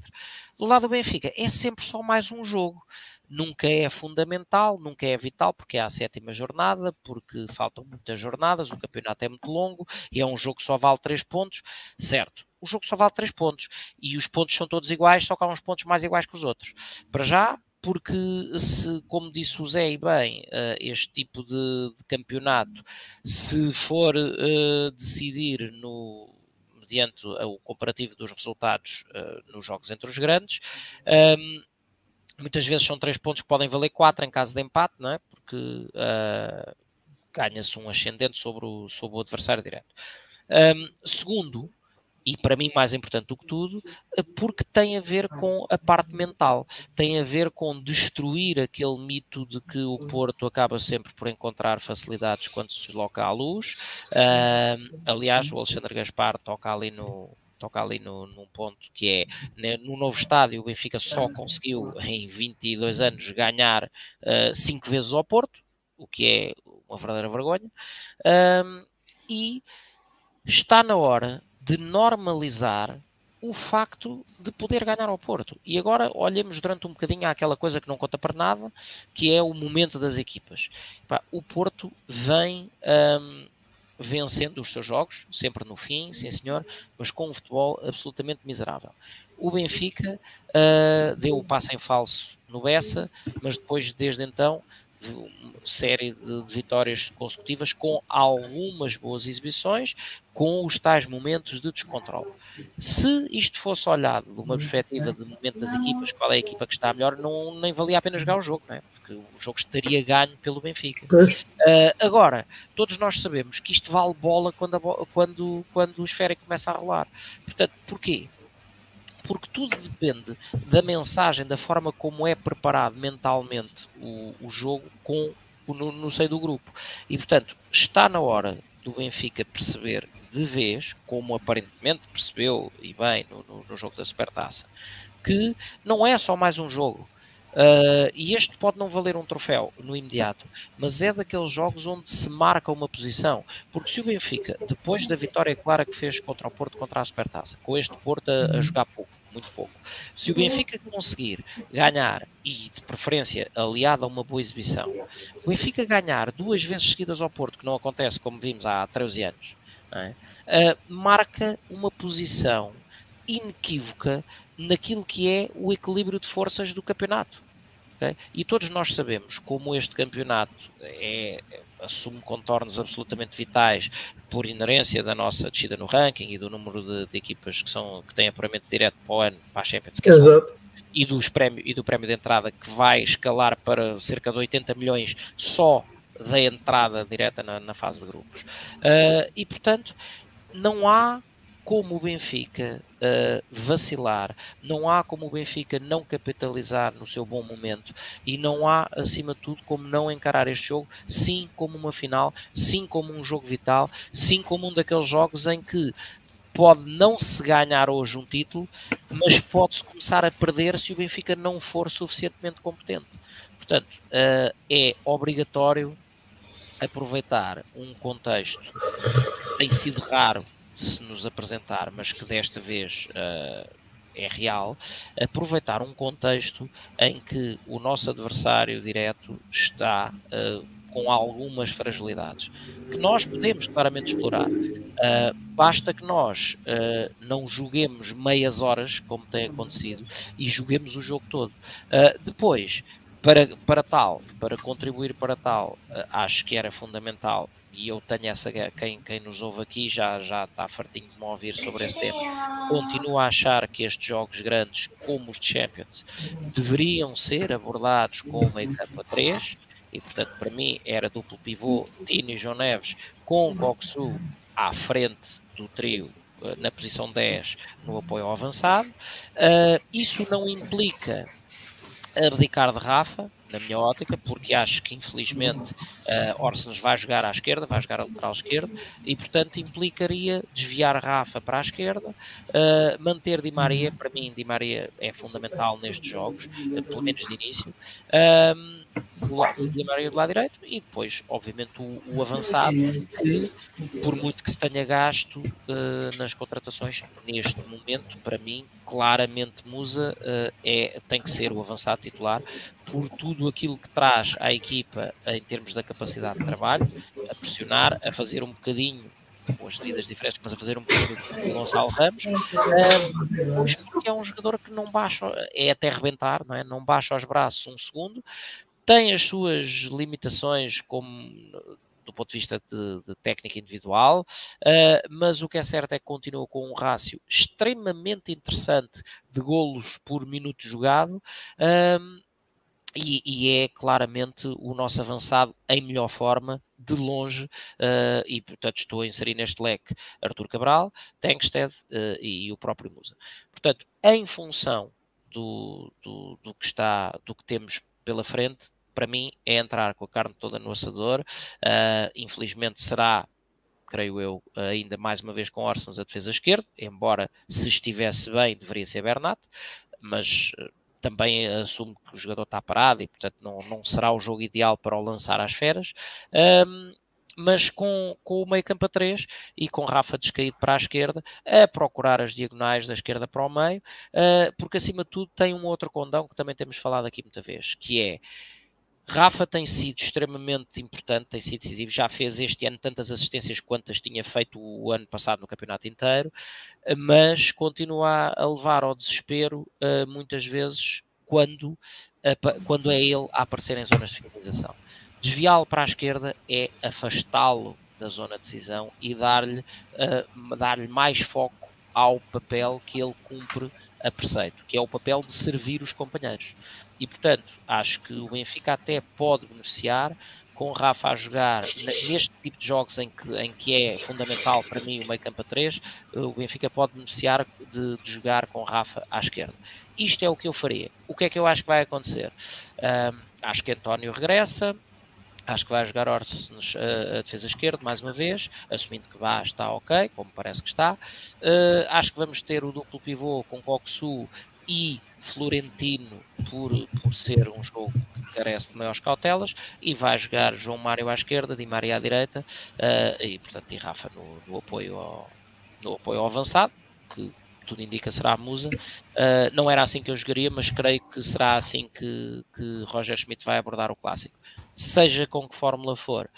Do lado do Benfica, é sempre só mais um jogo. Nunca é fundamental, nunca é vital, porque é a sétima jornada, porque faltam muitas jornadas, o campeonato é muito longo e é um jogo que só vale 3 pontos, certo? O jogo só vale 3 pontos e os pontos são todos iguais, só que há uns pontos mais iguais que os outros. Para já, porque se, como disse o Zé e bem, uh, este tipo de, de, campeonato, se for uh, decidir no mediante o comparativo dos resultados uh, nos jogos entre os grandes, um, ehm, muitas vezes são três pontos que podem valer quatro em caso de empate, não é? Porque ganha-se um ascendente sobre o, sobre o adversário direto. Um, ehm, segundo, e para mim mais importante do que tudo, eh, porque tem a ver com a parte mental, tem a ver com destruir aquele mito de que o Porto acaba sempre por encontrar facilidades quando se desloca à luz. Uh, aliás, o Alexandre Gaspar toca ali no, toca ali no, num ponto que é né, no novo estádio o Benfica só conseguiu em 22 anos ganhar uh, cinco vezes ao Porto, o que é uma verdadeira vergonha, uh, e está na hora de normalizar o facto de poder ganhar ao Porto. E agora olhemos durante um bocadinho àquela coisa que não conta para nada, que é o momento das equipas. o Porto vem um, vencendo os seus jogos, sempre no fim, sim senhor, mas com um futebol absolutamente miserável. O Benfica uh, deu o passo em falso no Bessa, mas depois, desde então, série de, de, vitórias consecutivas com algumas boas exibições, com os tais momentos de descontrole. Se isto fosse olhado de uma perspectiva de momento das equipas, qual é a equipa que está melhor, não, nem valia a pena jogar o jogo, não é? porque o jogo estaria ganho pelo Benfica. Uh, agora, todos nós sabemos que isto vale bola quando, a, quando, quando o esférico começa a rolar. Portanto, porquê? porque tudo depende da mensagem, da forma como é preparado mentalmente o, o jogo com no, no seio do grupo. E portanto, está na hora do Benfica perceber de vez, como aparentemente percebeu e bem no, no, no jogo da Supertaça, que não é só mais um jogo. Uh, e este pode não valer um troféu no imediato, mas é daqueles jogos onde se marca uma posição. Porque se o Benfica, depois da vitória clara que fez contra o Porto, contra a Supertaça, com este Porto a, a jogar pouco, muito pouco. Se o Benfica conseguir ganhar, e de preferência aliado a uma boa exibição, o Benfica ganhar duas vezes seguidas ao Porto, que não acontece como vimos há 13 anos, é? uh, marca uma posição inequívoca naquilo que é o equilíbrio de forças do campeonato. Okay? E todos nós sabemos como este campeonato é, assume contornos absolutamente vitais por inerência da nossa descida no ranking e do número de, de equipas que, são, que têm apuramento direto para o ano para a Champions. É Exato. E, dos prémio, e do prémio de entrada que vai escalar para cerca de 80 milhões só da entrada direta na, na fase de grupos. Uh, e portanto, não há como o Benfica uh, vacilar, não há como o Benfica não capitalizar no seu bom momento e não há, acima de tudo, como não encarar este jogo, sim como uma final, sim como um jogo vital, sim como um daqueles jogos em que pode não se ganhar hoje um título, mas pode-se começar a perder se o Benfica não for suficientemente competente. Portanto, uh, é obrigatório aproveitar um contexto que tem sido raro se nos apresentar, mas que desta vez uh, é real, aproveitar um contexto em que o nosso adversário direto está uh, com algumas fragilidades que nós podemos claramente explorar. Uh, basta que nós uh, não joguemos meias horas, como tem acontecido, e joguemos o jogo todo. Depois, para, para tal, para contribuir para tal, acho que era fundamental e eu tenho essa quem, quem nos ouve aqui já, já está fartinho de me ouvir sobre esse tema. Continuo a achar que estes jogos grandes, como os Champions, deveriam ser abordados com o meio campo a 3 e portanto para mim era duplo pivô Tino e João Neves com o Coxu à frente do trio na posição 10 no apoio avançado. Uh, isso não implica abdicar de Rafa, na minha ótica, porque acho que infelizmente uh, Orsens vai jogar à esquerda, vai jogar a lateral esquerda, e portanto implicaria desviar Rafa para a esquerda, uh, manter Di Maria, para mim Di Maria é fundamental nestes jogos, uh, pelo menos de início, do Di do lado direito, e depois, obviamente, o, o avançado, por muito que se tenha gasto nas contratações, neste momento, para mim, claramente Musa é, tem que ser o avançado titular, por tudo aquilo que traz à equipa em termos da capacidade de trabalho, a pressionar, a fazer um bocadinho com as medidas diferentes, mas a fazer um bocadinho do Gonçalo Ramos, pois porque é um jogador que não baixa, é até rebentar, não é? Não baixa os braços um segundo, tem as suas limitações como do ponto de vista de, de técnica individual, uh, mas o que é certo é que continua com um rácio extremamente interessante de golos por minuto jogado. Uh, e, e, é claramente o nosso avançado em melhor forma, de longe, uh, e portanto estou a inserir neste leque Artur Cabral, Tengsted uh, e o próprio Musa. Portanto, em função do, do, do, que está, do que temos pela frente, para mim é entrar com a carne toda no assador. Uh, infelizmente será creio eu, ainda mais uma vez com Orsons a defesa esquerda, embora se estivesse bem deveria ser Bernat, mas também assumo que o jogador está parado e, portanto, não, não será o jogo ideal para o lançar às feras. Um, mas com, com o meio campo a 3 e com Rafa descaído para a esquerda, a procurar as diagonais da esquerda para o meio, uh, porque acima de tudo tem um outro condão que também temos falado aqui muita vez, que é Rafa tem sido extremamente importante, tem sido decisivo, já fez este ano tantas assistências quantas tinha feito o ano passado no campeonato inteiro, mas continua a levar ao desespero uh, muitas vezes quando, quando é ele a aparecer em zonas de finalização. Desviá-lo para a esquerda é afastá-lo da zona de decisão e dar-lhe uh, dar mais foco ao papel que ele cumpre a preceito, que é o papel de servir os companheiros. E, portanto, acho que o Benfica até pode beneficiar com o Rafa a jogar neste tipo de jogos em que, em que é fundamental para mim o meio campo a 3, o Benfica pode beneficiar de, de, jogar com o Rafa à esquerda. Isto é o que eu faria. O que é que eu acho que vai acontecer? Um, acho que António regressa, acho que vai jogar Orsens a, a defesa esquerda mais uma vez, assumindo que vá está ok, como parece que está. Uh, acho que vamos ter o duplo pivô com Coxu e Florentino por, por ser um jogo que carece de maiores cautelas e vai jogar João Mário à esquerda, Di Maria à direita uh, e portanto e Rafa no, no, apoio ao, no apoio ao avançado que tudo indica será a Musa. Uh, não era assim que eu jogaria mas creio que será assim que, que Roger Schmidt vai abordar o clássico. Seja com que fórmula for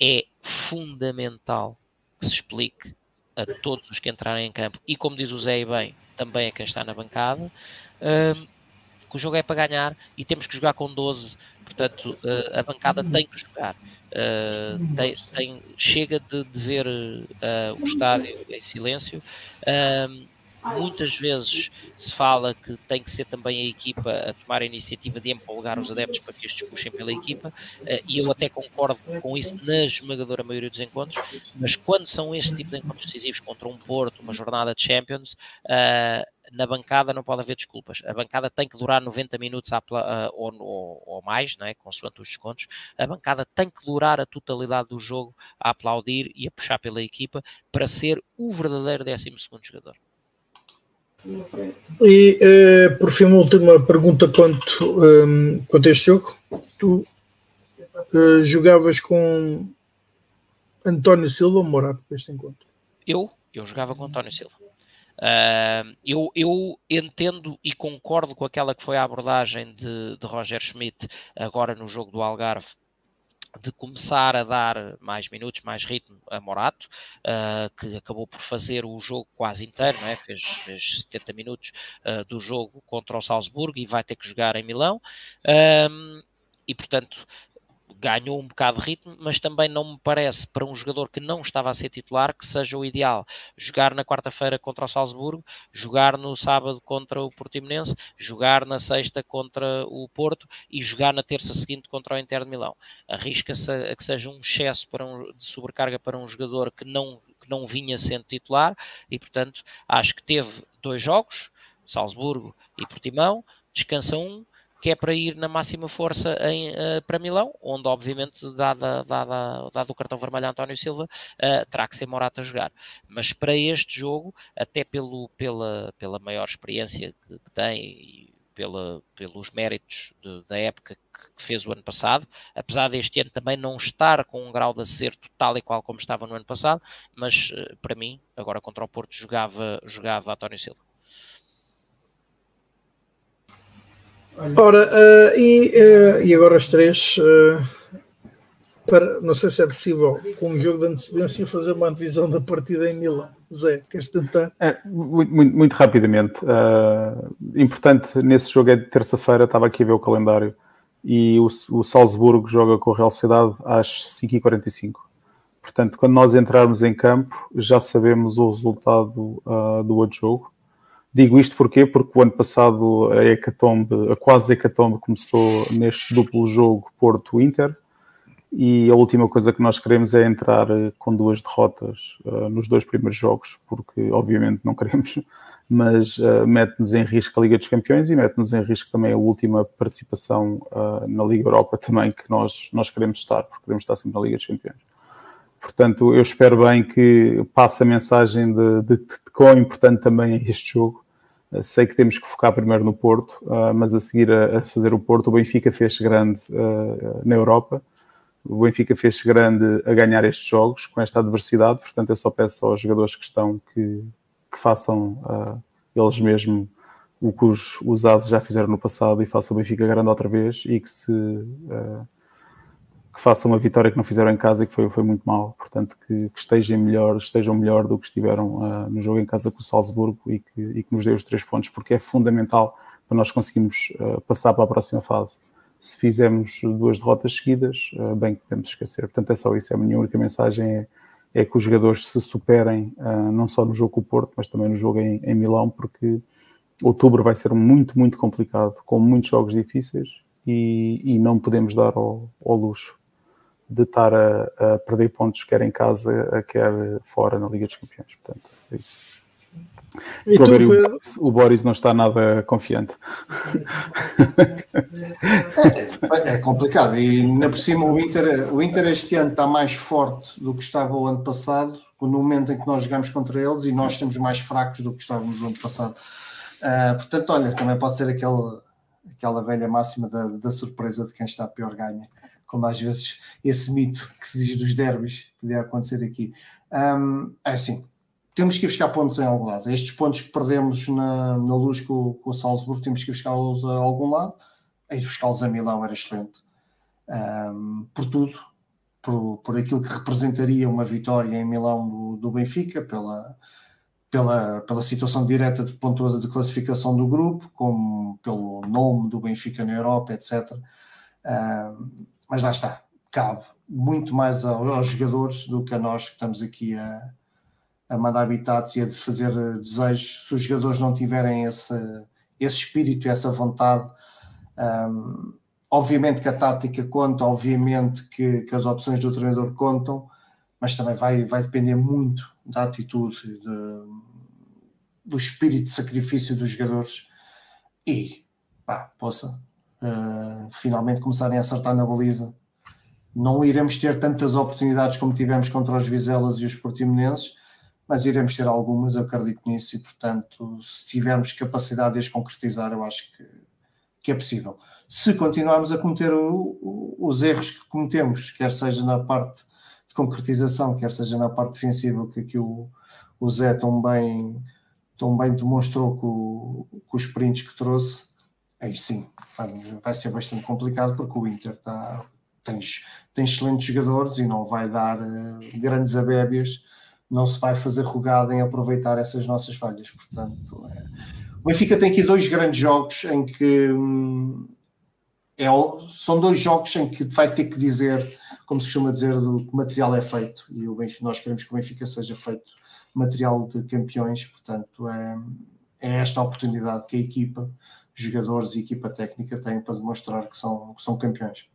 é fundamental que se explique a todos os que entrarem em campo. E como diz o Zé e bem também a quem está na bancada que o jogo é para ganhar e temos que jogar com 12, portanto uh, a bancada tem que jogar. Uh, tem, tem, chega de, de ver uh, o estádio em silêncio. muitas vezes se fala que tem que ser também a equipa a tomar a iniciativa de empolgar os adeptos para que estes puxem pela equipa, e eu até concordo com isso na esmagadora maioria dos encontros, mas quando são este tipo de encontros decisivos contra um Porto, uma jornada de Champions, na bancada não pode haver desculpas. A bancada tem que durar 90 minutos à, uh, ou, ou, ou, mais, não é? consoante os descontos. A bancada tem que durar a totalidade do jogo a aplaudir e a puxar pela equipa para ser o verdadeiro 12 jogador. E uh, por fim, uma última pergunta quanto, um, quanto a este jogo. Tu uh, jogavas com António Silva ou Morato para este encontro? Eu? Eu jogava com António Silva. Uh, eu, eu, entendo e concordo com aquela que foi a abordagem de, de Roger Schmidt agora no jogo do Algarve, de começar a dar mais minutos, mais ritmo a Morato, uh, que acabou por fazer o jogo quase inteiro, é? fez, fez 70 minutos uh, do jogo contra o Salzburgo e vai ter que jogar em Milão. e portanto, ganhou um bocado de ritmo, mas também não me parece para um jogador que não estava a ser titular que seja o ideal. Jogar na quarta-feira contra o Salzburgo, jogar no sábado contra o Portimonense, jogar na sexta contra o Porto e jogar na terça seguinte contra o Inter de Milão. Arrisca-se a que seja um excesso para um, de sobrecarga para um jogador que não porque não vinha sendo titular e, portanto, acho que teve dois jogos, Salzburgo e Portimão, descansa um, que é para ir na máxima força em, uh, para Milão, onde obviamente, dada, dada, dado o cartão vermelho a António Silva, uh, terá que ser Morata a jogar. Mas para este jogo, até pelo, pela, pela maior experiência que, que tem e pela, pelos méritos de, da época que fez o ano passado, apesar deste ano também não estar com um grau de acerto tal e qual como estava no ano passado, mas uh, para mim, agora contra o Porto, jogava, jogava António Silva. Ora, uh, e, uh, e agora as três, uh, para, não sei se é possível, com um jogo de antecedência, fazer uma divisão da partida em Milão. Zé, queres tentar? É, muito, muito, muito, rapidamente. importante, nesse jogo é de terça-feira, estava aqui a ver o calendário, e o, o Salzburgo joga com a Real Sociedade às 5h45. Portanto, quando nós entrarmos em campo, já sabemos o resultado do outro jogo Digo isto porquê? Porque o ano passado a hecatombe, a quase hecatombe começou neste duplo jogo Porto-Inter e a última coisa que nós queremos é entrar eh, com duas derrotas uh, nos dois primeiros jogos, porque obviamente não queremos, mas uh, mete-nos em risco a Liga dos Campeões e mete-nos em risco também a última participação uh, na Liga Europa também que nós, nós queremos estar, porque queremos estar sempre na Liga dos Campeões. Portanto, eu espero bem que passe a mensagem de, de, de quão importante também é este jogo. Uh, sei que temos que focar primeiro no Porto, uh, mas a seguir a, fazer o Porto, o Benfica fez grande uh, na Europa. O Benfica fez grande a ganhar estes jogos com esta adversidade. Portanto, eu só peço aos jogadores que estão que, que façam eles mesmos o que os usados já fizeram no passado e façam o Benfica grande outra vez e que se que façam uma vitória que não fizeram em casa e que foi, foi muito mal. Portanto, que, que estejam, melhor, estejam melhor do que estiveram uh, no jogo em casa com o Salzburgo e que, e que nos dê os três pontos, porque é fundamental para nós conseguirmos uh, passar para a próxima fase. Se fizermos duas derrotas seguidas, uh, bem que podemos esquecer. Portanto, é só isso. É a minha única mensagem é, é que os jogadores se superem, não só no jogo com o Porto, mas também no jogo em, em Milão, porque outubro vai ser muito, muito complicado, com muitos jogos difíceis e, e não podemos dar ao, ao luxo de estar a, a, perder pontos quer em casa, quer fora na Liga dos Campeões. Portanto, é isso. E tu, ver, o, Boris, o, Boris, não está nada confiante. É, é, complicado. E ainda por cima o Inter, o Inter este ano está mais forte do que estava o ano passado, no momento em que nós jogamos contra eles, e nós estamos mais fracos do que estávamos no ano passado. Uh, portanto, olha, também pode ser aquele, aquela velha máxima da, da surpresa de quem está pior ganha como às vezes esse mito que se diz dos derbys podia acontecer aqui. Um, é assim, temos que buscar pontos em algum lado. Estes pontos que perdemos na, na luz com, com o Salzburgo, temos que ir buscá-los a algum lado. Ir buscá-los a Milão era excelente. Um, por tudo, por, por aquilo que representaria uma vitória em Milão do, do Benfica, pela, pela, pela situação direta de pontuosa de classificação do grupo, como pelo nome do Benfica na Europa, etc. Um, mas lá está, cabe muito mais aos jogadores do que a nós que estamos aqui a, a mandar habitados e a fazer desejos. Se os jogadores não tiverem esse, esse espírito, essa vontade, um, obviamente que a tática conta, obviamente que, que, as opções do treinador contam, mas também vai, vai depender muito da atitude, de, do espírito de sacrifício dos jogadores e, pá, poça, uh, finalmente começarem a acertar na baliza. Não iremos ter tantas oportunidades como tivemos contra os Vizelas e os Portimonenses, mas iremos ter algumas, eu acredito nisso, e portanto, se tivermos capacidade de as concretizar, eu acho que, que é possível. Se continuarmos a cometer o, o, os erros que cometemos, quer seja na parte de concretização, quer seja na parte defensiva, que aqui o, o Zé tão bem, tão bem demonstrou com, com os prints que trouxe, aí sim, vai ser bastante complicado porque o Inter está, tem, tem excelentes jogadores e não vai dar uh, grandes abébias, não se vai fazer rugada em aproveitar essas nossas falhas. Portanto, é... o Benfica tem aqui dois grandes jogos em que hum, é, são dois jogos em que vai ter que dizer, como se costuma dizer, do que material é feito e o Benfica, nós queremos que o Benfica seja feito material de campeões, portanto é, é esta a oportunidade que a equipa jogadores e equipa técnica têm para demonstrar que são, que são campeões.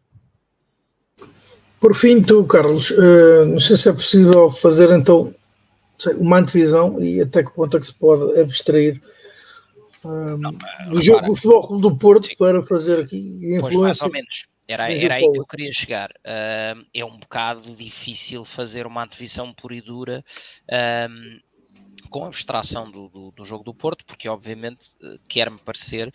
Por fim, tu, Carlos, uh, não sei se é possível fazer então sei, uma antevisão e até que ponto é que se pode abstrair um, não, do jogo do Futebol do Porto sim. para fazer aqui influência. Pois, mais ou menos. Era, era aí que eu queria chegar. Uh, é um bocado difícil fazer uma antevisão pura e dura com a abstração do, do, do, jogo do Porto, porque obviamente uh, quer-me parecer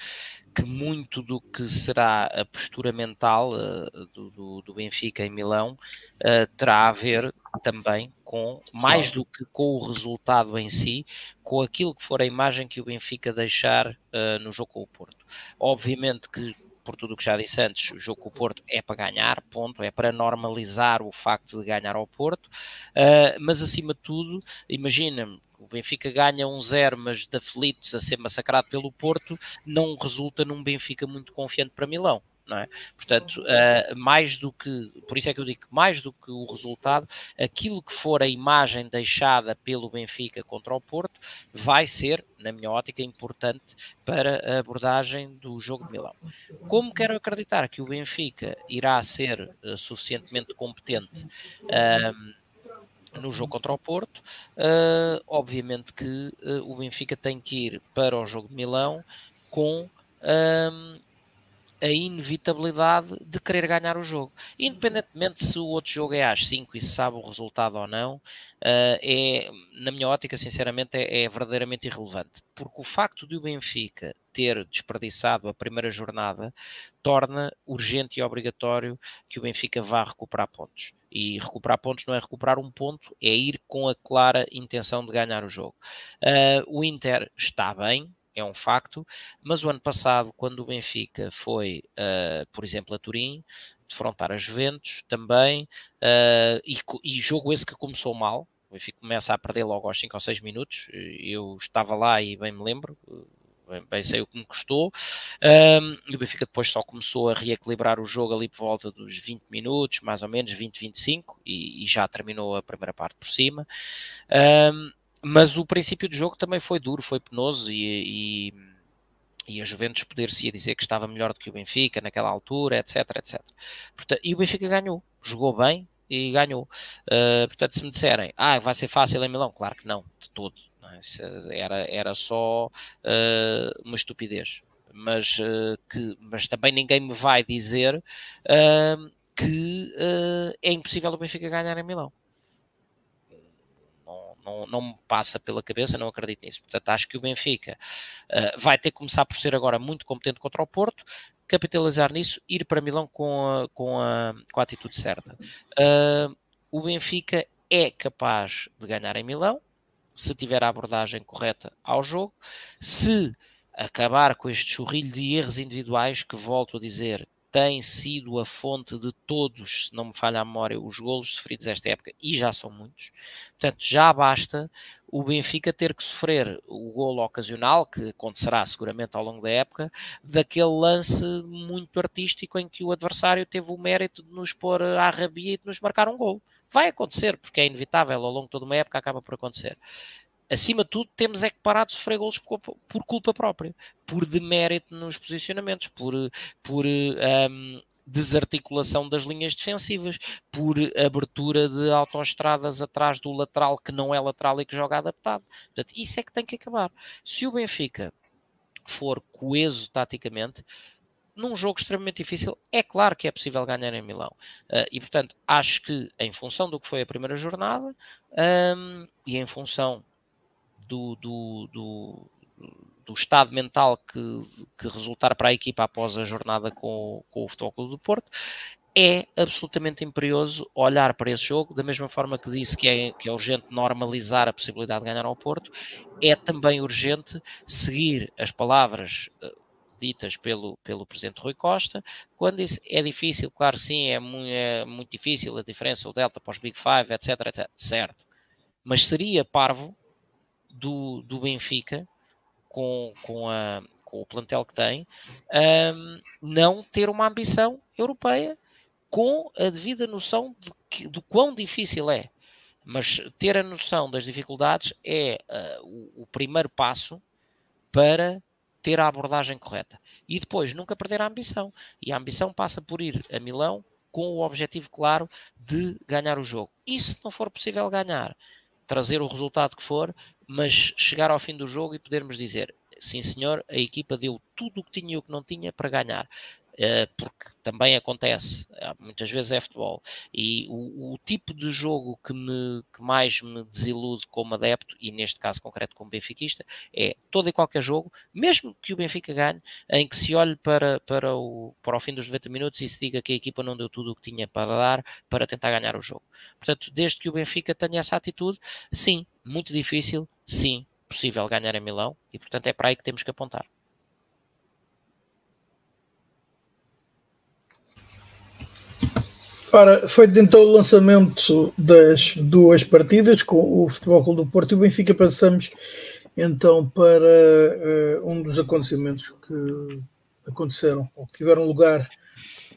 que muito do que será a postura mental uh, do, do, Benfica em Milão uh, terá a ver também com, mais do que com o resultado em si, com aquilo que for a imagem que o Benfica deixar no jogo com o Porto. Obviamente que por tudo o que já disse antes, o jogo com o Porto é para ganhar, ponto, é para normalizar o facto de ganhar ao Porto, uh, mas acima de tudo, imagina-me, o Benfica ganha um zero, mas de aflitos a ser massacrado pelo Porto, não resulta num Benfica muito confiante para Milão não é? Portanto, uh, mais do que, por isso é que eu digo mais do que o resultado, aquilo que for a imagem deixada pelo Benfica contra o Porto vai ser, na minha ótica, importante para a abordagem do jogo de Milão. Como quero acreditar que o Benfica irá ser uh, suficientemente competente no jogo contra o Porto. Uh, obviamente que uh, o Benfica tem que ir para o jogo de Milão com a inevitabilidade de querer ganhar o jogo. Independentemente se o outro jogo é às 5 e se sabe o resultado ou não, uh, é, na minha ótica, sinceramente, é, é, verdadeiramente irrelevante. Porque o facto de o Benfica ter desperdiçado a primeira jornada torna urgente e obrigatório que o Benfica vá recuperar pontos. E recuperar pontos não é recuperar um ponto, é ir com a clara intenção de ganhar o jogo. Uh, o Inter está bem, é um facto, mas o ano passado, quando o Benfica foi, uh, por exemplo, a Turim, defrontar a Juventus também, uh, e, e, jogo esse que começou mal, o Benfica começa a perder logo aos 5 ou 6 minutos, eu estava lá e bem me lembro, bem, bem sei o que me custou, um, e o Benfica depois só começou a reequilibrar o jogo ali por volta dos 20 minutos, mais ou menos 20, 25, e, e já terminou a primeira parte por cima. Um, mas o princípio do jogo também foi duro, foi penoso e, e, e a Juventus poder-se dizer que estava melhor do que o Benfica naquela altura, etc, etc. Portanto, e o Benfica ganhou, jogou bem e ganhou. Uh, portanto, se me disserem, ah, vai ser fácil em Milão, claro que não, de todo. É? era, era só uh, uma estupidez. Mas, uh, que, mas também ninguém me vai dizer que é impossível o Benfica ganhar em Milão não, não me passa pela cabeça, não acredito nisso. Portanto, acho que o Benfica uh, vai ter que começar por ser agora muito competente contra o Porto, capitalizar nisso, ir para Milão com a, com a, com a atitude certa. Uh, o Benfica é capaz de ganhar em Milão, se tiver a abordagem correta ao jogo, se acabar com este churrilho de erros individuais que, volto a dizer, tem sido a fonte de todos, se não me falha a memória, os golos sofridos esta época, e já são muitos. Portanto, já basta o Benfica ter que sofrer o golo ocasional, que acontecerá seguramente ao longo da época, daquele lance muito artístico em que o adversário teve o mérito de nos pôr à rabia e de nos marcar um gol. Vai acontecer, porque é inevitável, ao longo de toda uma época acaba por acontecer acima de tudo, temos é que parar de sofrer golos por culpa própria, por demérito nos posicionamentos, por, por um, desarticulação das linhas defensivas, por abertura de autoestradas atrás do lateral que não é lateral e que joga adaptado. Portanto, isso é que tem que acabar. Se o Benfica for coeso taticamente, num jogo extremamente difícil, é claro que é possível ganhar em Milão. Uh, e, portanto, acho que em função do que foi a primeira jornada um, e em função do, do, do, do estado mental que, que, resultar para a equipa após a jornada com, com o Futebol Clube do Porto, é absolutamente imperioso olhar para esse jogo, da mesma forma que disse que é, que é urgente normalizar a possibilidade de ganhar ao Porto, é também urgente seguir as palavras uh, ditas pelo, pelo Presidente Rui Costa, quando disse é difícil, claro sim, é muito, é muito difícil a diferença, o Delta para os Big Five, etc, etc, certo, mas seria parvo do, do Benfica, com, com, a, com o plantel que tem, um, não ter uma ambição europeia com a devida noção de que, do quão difícil é. Mas ter a noção das dificuldades é uh, o, o primeiro passo para ter a abordagem correta. E depois, nunca perder a ambição. E a ambição passa por ir a Milão com o objetivo claro de ganhar o jogo. E se não for possível ganhar, trazer o resultado que for, mas chegar ao fim do jogo e podermos dizer sim senhor, a equipa deu tudo o que tinha e o que não tinha para ganhar. Eh, porque também acontece, muitas vezes é futebol, e o, o tipo de jogo que, me, que mais me desilude como adepto, e neste caso concreto como benfiquista, é todo e qualquer jogo, mesmo que o Benfica ganhe, em que se olhe para, para, o, para o fim dos 90 minutos e se diga que a equipa não deu tudo o que tinha para dar para tentar ganhar o jogo. Portanto, desde que o Benfica tenha essa atitude, sim, muito difícil, sim, possível ganhar em Milão, e portanto é para aí que temos que apontar. Ora, foi então o lançamento das duas partidas com o Futebol Clube do Porto e o Benfica. Passamos então para uh, um dos acontecimentos que aconteceram ou que tiveram lugar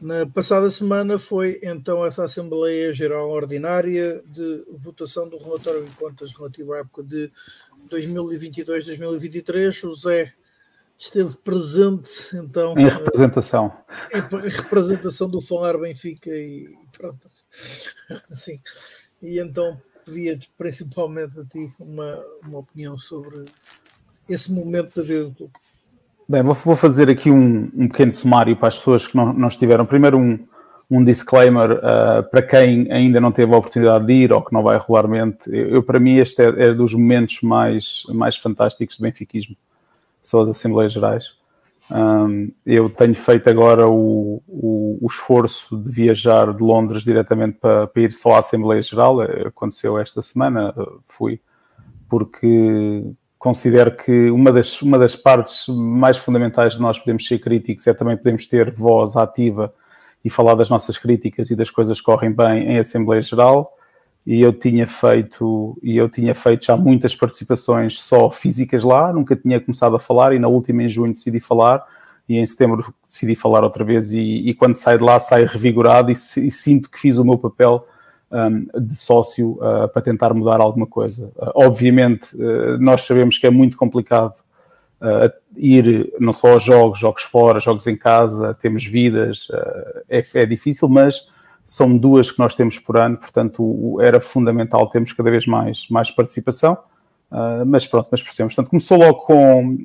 na passada semana. Foi então essa Assembleia Geral Ordinária de votação do relatório de contas relativo à época de 2022-2023. O Zé esteve presente então em representação em representação do Falar Benfica e pronto sim e então pedia-te principalmente a ti uma, uma opinião sobre esse momento da vida do clube Bem, vou fazer aqui um, um pequeno sumário para as pessoas que não, não estiveram. Primeiro, um, um disclaimer uh, para quem ainda não teve a oportunidade de ir ou que não vai regularmente. Eu, eu para mim, este é, é, dos momentos mais, mais fantásticos de benfiquismo são as Assembleias Gerais. Um, eu tenho feito agora o, o, o, esforço de viajar de Londres diretamente para, para, ir só à Assembleia Geral. Aconteceu esta semana, fui, porque considero que uma das, uma das partes mais fundamentais de nós podermos ser críticos é também podermos ter voz ativa e falar das nossas críticas e das coisas que correm bem em Assembleia Geral e eu tinha feito e eu tinha feito já muitas participações só físicas lá, nunca tinha começado a falar e na última em junho decidi falar e em setembro decidi falar outra vez e, e quando saio de lá saio revigorado e, e, sinto que fiz o meu papel um, de sócio uh, para tentar mudar alguma coisa. Uh, obviamente uh, nós sabemos que é muito complicado uh, ir não só aos jogos, jogos fora, jogos em casa, temos vidas, uh, é, é difícil, mas são duas que nós temos por ano, portanto era fundamental termos cada vez mais, mais participação, uh, mas pronto, mas percebemos. Portanto, começou logo com,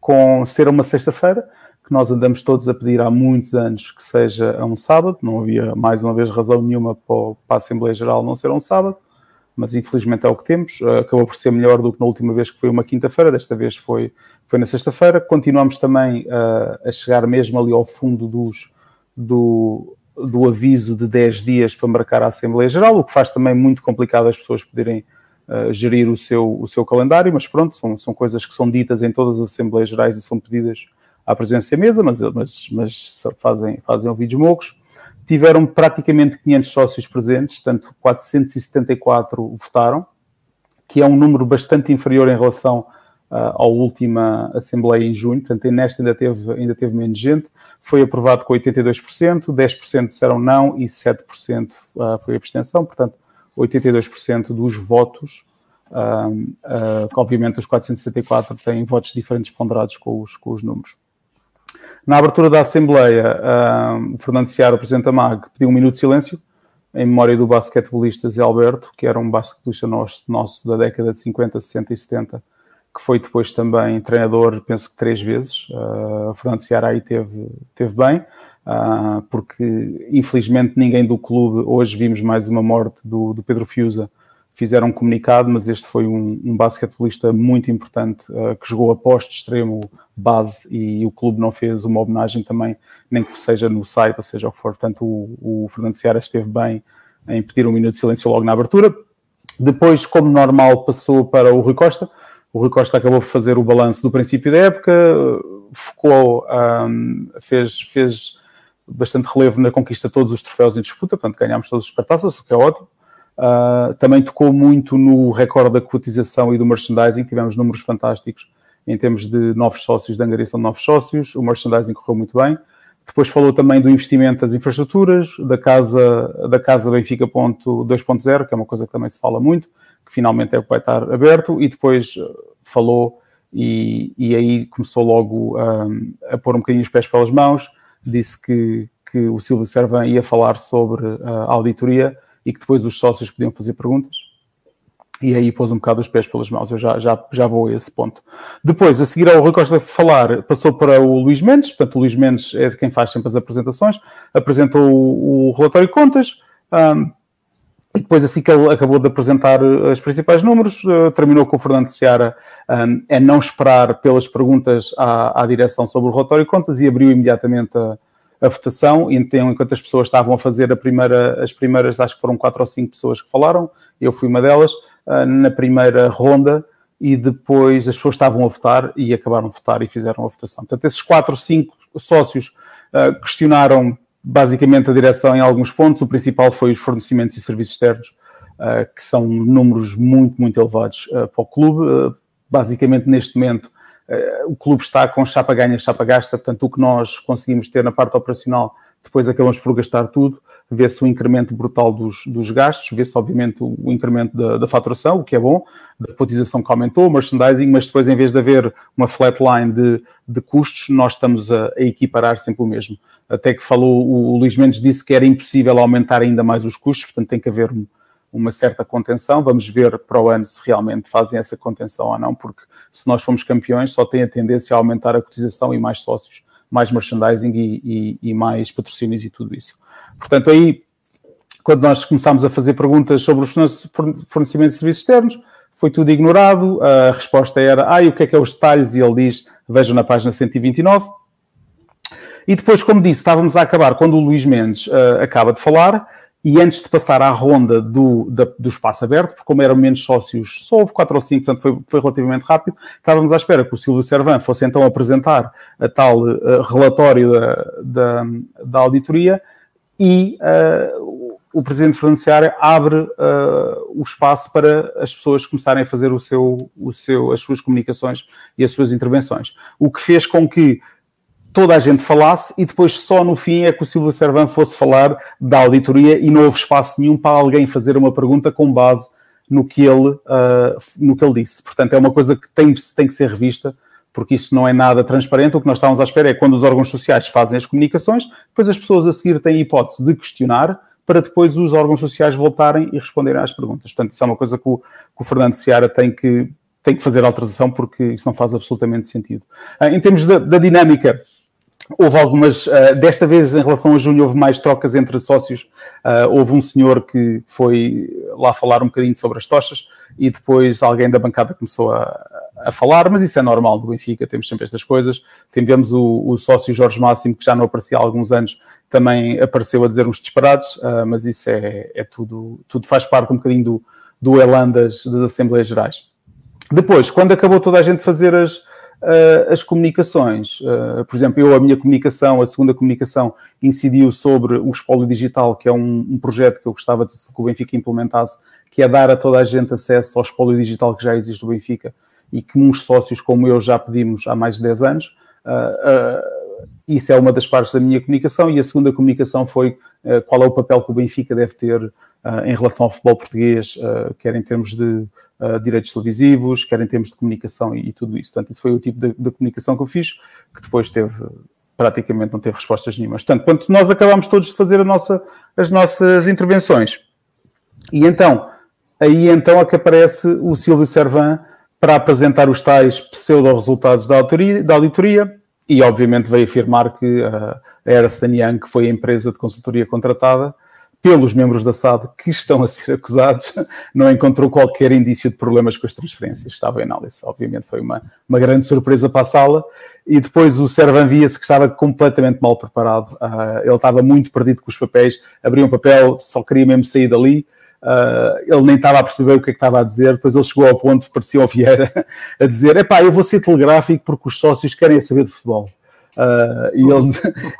com ser uma sexta-feira, que nós andamos todos a pedir há muitos anos que seja a um sábado, não havia mais uma vez razão nenhuma para, a Assembleia Geral não ser um sábado, mas infelizmente é o que temos, uh, acabou por ser melhor do que na última vez que foi uma quinta-feira, desta vez foi, foi na sexta-feira, continuamos também uh, a chegar mesmo ali ao fundo dos, do, do aviso de 10 dias para marcar a Assembleia Geral, o que faz também muito complicado as pessoas poderem uh, gerir o seu, o seu calendário, mas pronto, são, são coisas que são ditas em todas as Assembleias Gerais e são pedidas à presença da mesa, mas, mas, mas fazem, fazem ouvidos mocos. Tiveram praticamente 500 sócios presentes, portanto 474 votaram, que é um número bastante inferior em relação à última Assembleia em junho, portanto nesta ainda teve, ainda teve menos gente. Foi aprovado com 82%, 10% disseram não e 7% ah, foi abstenção, portanto, 82% dos votos, uh, uh, obviamente os 474 têm votos diferentes ponderados com os, com os números. Na abertura da Assembleia, uh, Fernando Seara, o Presidente da MAG, pediu um minuto de silêncio em memória do basquetebolista Zé Alberto, que era um basquetebolista nosso, nosso da década de 50, 60 e 70, que foi depois também treinador, penso que três vezes. Uh, o Fernando Ceará aí teve, teve bem, uh, porque infelizmente ninguém do clube, hoje vimos mais uma morte do, do Pedro Fiusa, fizeram um comunicado, mas este foi um, um basquetebolista muito importante uh, que jogou a poste extremo base e o clube não fez uma homenagem também, nem que seja no site, ou seja o que for. Portanto, o, o Fernando Ceará esteve bem em pedir um minuto de silêncio logo na abertura. Depois, como normal, passou para o Rui Costa, o Rui Costa acabou por fazer o balanço do princípio da época, focou, um, fez, fez bastante relevo na conquista de todos os troféus em disputa, portanto ganhámos todos os supertaças, o que é ótimo. Uh, também tocou muito no recorde da cotização e do merchandising, tivemos números fantásticos em termos de novos sócios, de angariação de novos sócios, o merchandising correu muito bem. Depois falou também do investimento das infraestruturas, da casa, da casa Benfica 2.0, que é uma coisa que também se fala muito, que finalmente é o que vai estar aberto, e depois eh, falou e, e aí começou logo um, a pôr um bocadinho os pés pelas mãos, disse que, que o Silvio Servan ia falar sobre a auditoria e que depois os sócios podiam fazer perguntas. e aí pôs um bocado os pés pelas mãos. Eu já, já, já vou a esse ponto. Depois, a seguir ao Rui Costa falar, passou para o Luís Mendes. Portanto, o Luís Mendes é quem faz sempre as apresentações. Apresentou o, o relatório de contas. Um, e depois, assim que ele acabou de apresentar uh, os principais números, uh, terminou com o Fernando Seara um, a não esperar pelas perguntas à, à direção sobre o relatório de contas e abriu imediatamente a, a votação. Então, enquanto as pessoas estavam a fazer a primeira, as primeiras, acho que foram quatro ou cinco pessoas que falaram, eu fui uma delas, na primeira ronda, e depois as pessoas estavam a votar e acabaram de votar e fizeram a votação. Portanto, esses quatro ou cinco sócios questionaram basicamente a direção em alguns pontos. O principal foi os fornecimentos e serviços externos, uh, que são números muito, muito elevados uh, para o clube. Uh, basicamente, neste momento, o clube está com chapa ganha, chapa gasta, portanto, o que nós conseguimos ter na parte operacional, depois acabamos por gastar tudo. Vê-se o incremento brutal dos, dos gastos, vê-se, obviamente, o, o incremento da, da, faturação, o que é bom, da cotização que aumentou, merchandising, mas depois, em vez de haver uma flatline de, de custos, nós estamos a, a equiparar sempre o mesmo até que falou, o Luís Mendes disse que era impossível aumentar ainda mais os custos, portanto tem que haver uma certa contenção. Vamos ver para o ano se realmente fazem essa contenção ou não, porque se nós formos campeões, só tem a tendência a aumentar a cotização e mais sócios, mais merchandising e, e, e mais patrocínios e tudo isso. Portanto, aí, quando nós começámos a fazer perguntas sobre os fornecimentos de serviços externos, foi tudo ignorado. A resposta era: ah, e o que é que é os detalhes? E ele diz: vejam na página 129 e depois, como disse, estávamos a acabar quando o Luís Mendes uh, acaba de falar, e antes de passar à ronda do, da, do espaço aberto, porque como eram menos sócios, só houve quatro ou cinco, portanto foi, foi relativamente rápido, estávamos à espera que o Silvio Servan fosse então apresentar a tal uh, relatório da, da, da, auditoria e uh, o Presidente Seara abre uh, o espaço para as pessoas começarem a fazer o seu, o seu, as suas comunicações e as suas intervenções. O que fez com que toda a gente falasse e depois só no fim é que o Silvio Servan fosse falar da auditoria e não houve espaço nenhum para alguém fazer uma pergunta com base no que ele, uh, no que ele disse. Portanto, é uma coisa que tem, tem que ser revista, porque isso não é nada transparente. O que nós estávamos à espera é quando os órgãos sociais fazem as comunicações, depois as pessoas a seguir têm a hipótese de questionar, para depois os órgãos sociais voltarem e responderem às perguntas. Portanto, isso é uma coisa que o, que o Fernando Seara tem que, tem que fazer alteração, porque isso não faz absolutamente sentido. Uh, em termos da, da dinâmica, Houve algumas, uh, desta vez em relação a junho, houve mais trocas entre sócios. Uh, houve um senhor que foi lá falar um bocadinho sobre as tochas e depois alguém da bancada começou a, a falar, mas isso é normal no Benfica, temos sempre estas coisas. Tivemos o, o, sócio Jorge Máximo, que já não aparecia há alguns anos, também apareceu a dizer uns disparados, uh, mas isso é, é, tudo, tudo faz parte um bocadinho do, do elan das, das Assembleias Gerais. Depois, quando acabou toda a gente fazer as uh, as comunicações. Uh, por exemplo, eu, a minha comunicação, a segunda comunicação, incidiu sobre o espólio digital, que é um, um projeto que eu gostava de que o Benfica implementasse, que é dar a toda a gente acesso ao espólio digital que já existe no Benfica e que uns sócios como eu já pedimos há mais de 10 anos. Uh, isso é uma das partes da minha comunicação. E a segunda comunicação foi qual é o papel que o Benfica deve ter em relação ao futebol português, quer em termos de direitos televisivos, quer em termos de comunicação e, tudo isso. Portanto, isso foi o tipo de, de, comunicação que eu fiz, que depois teve, praticamente não teve respostas nenhumas. Portanto, quando nós acabámos todos de fazer nossa, as nossas intervenções, e então, aí então é que aparece o Silvio Servan para apresentar os tais pseudo-resultados da, da auditoria, e obviamente veio afirmar que uh, a Ernst Young, que foi a empresa de consultoria contratada, pelos membros da SAD que estão a ser acusados, não encontrou qualquer indício de problemas com as transferências. Estava em análise. Obviamente foi uma, uma grande surpresa para a sala. E depois o Servan via-se que estava completamente mal preparado. Uh, ele estava muito perdido com os papéis. Abria um papel, só queria mesmo sair dali. Uh, ele nem estava a perceber o que é que estava a dizer. Depois ele chegou ao ponto, parecia o Vieira, a dizer: Epá, eu vou ser telegráfico porque os sócios querem saber de futebol. Uh, e, ele,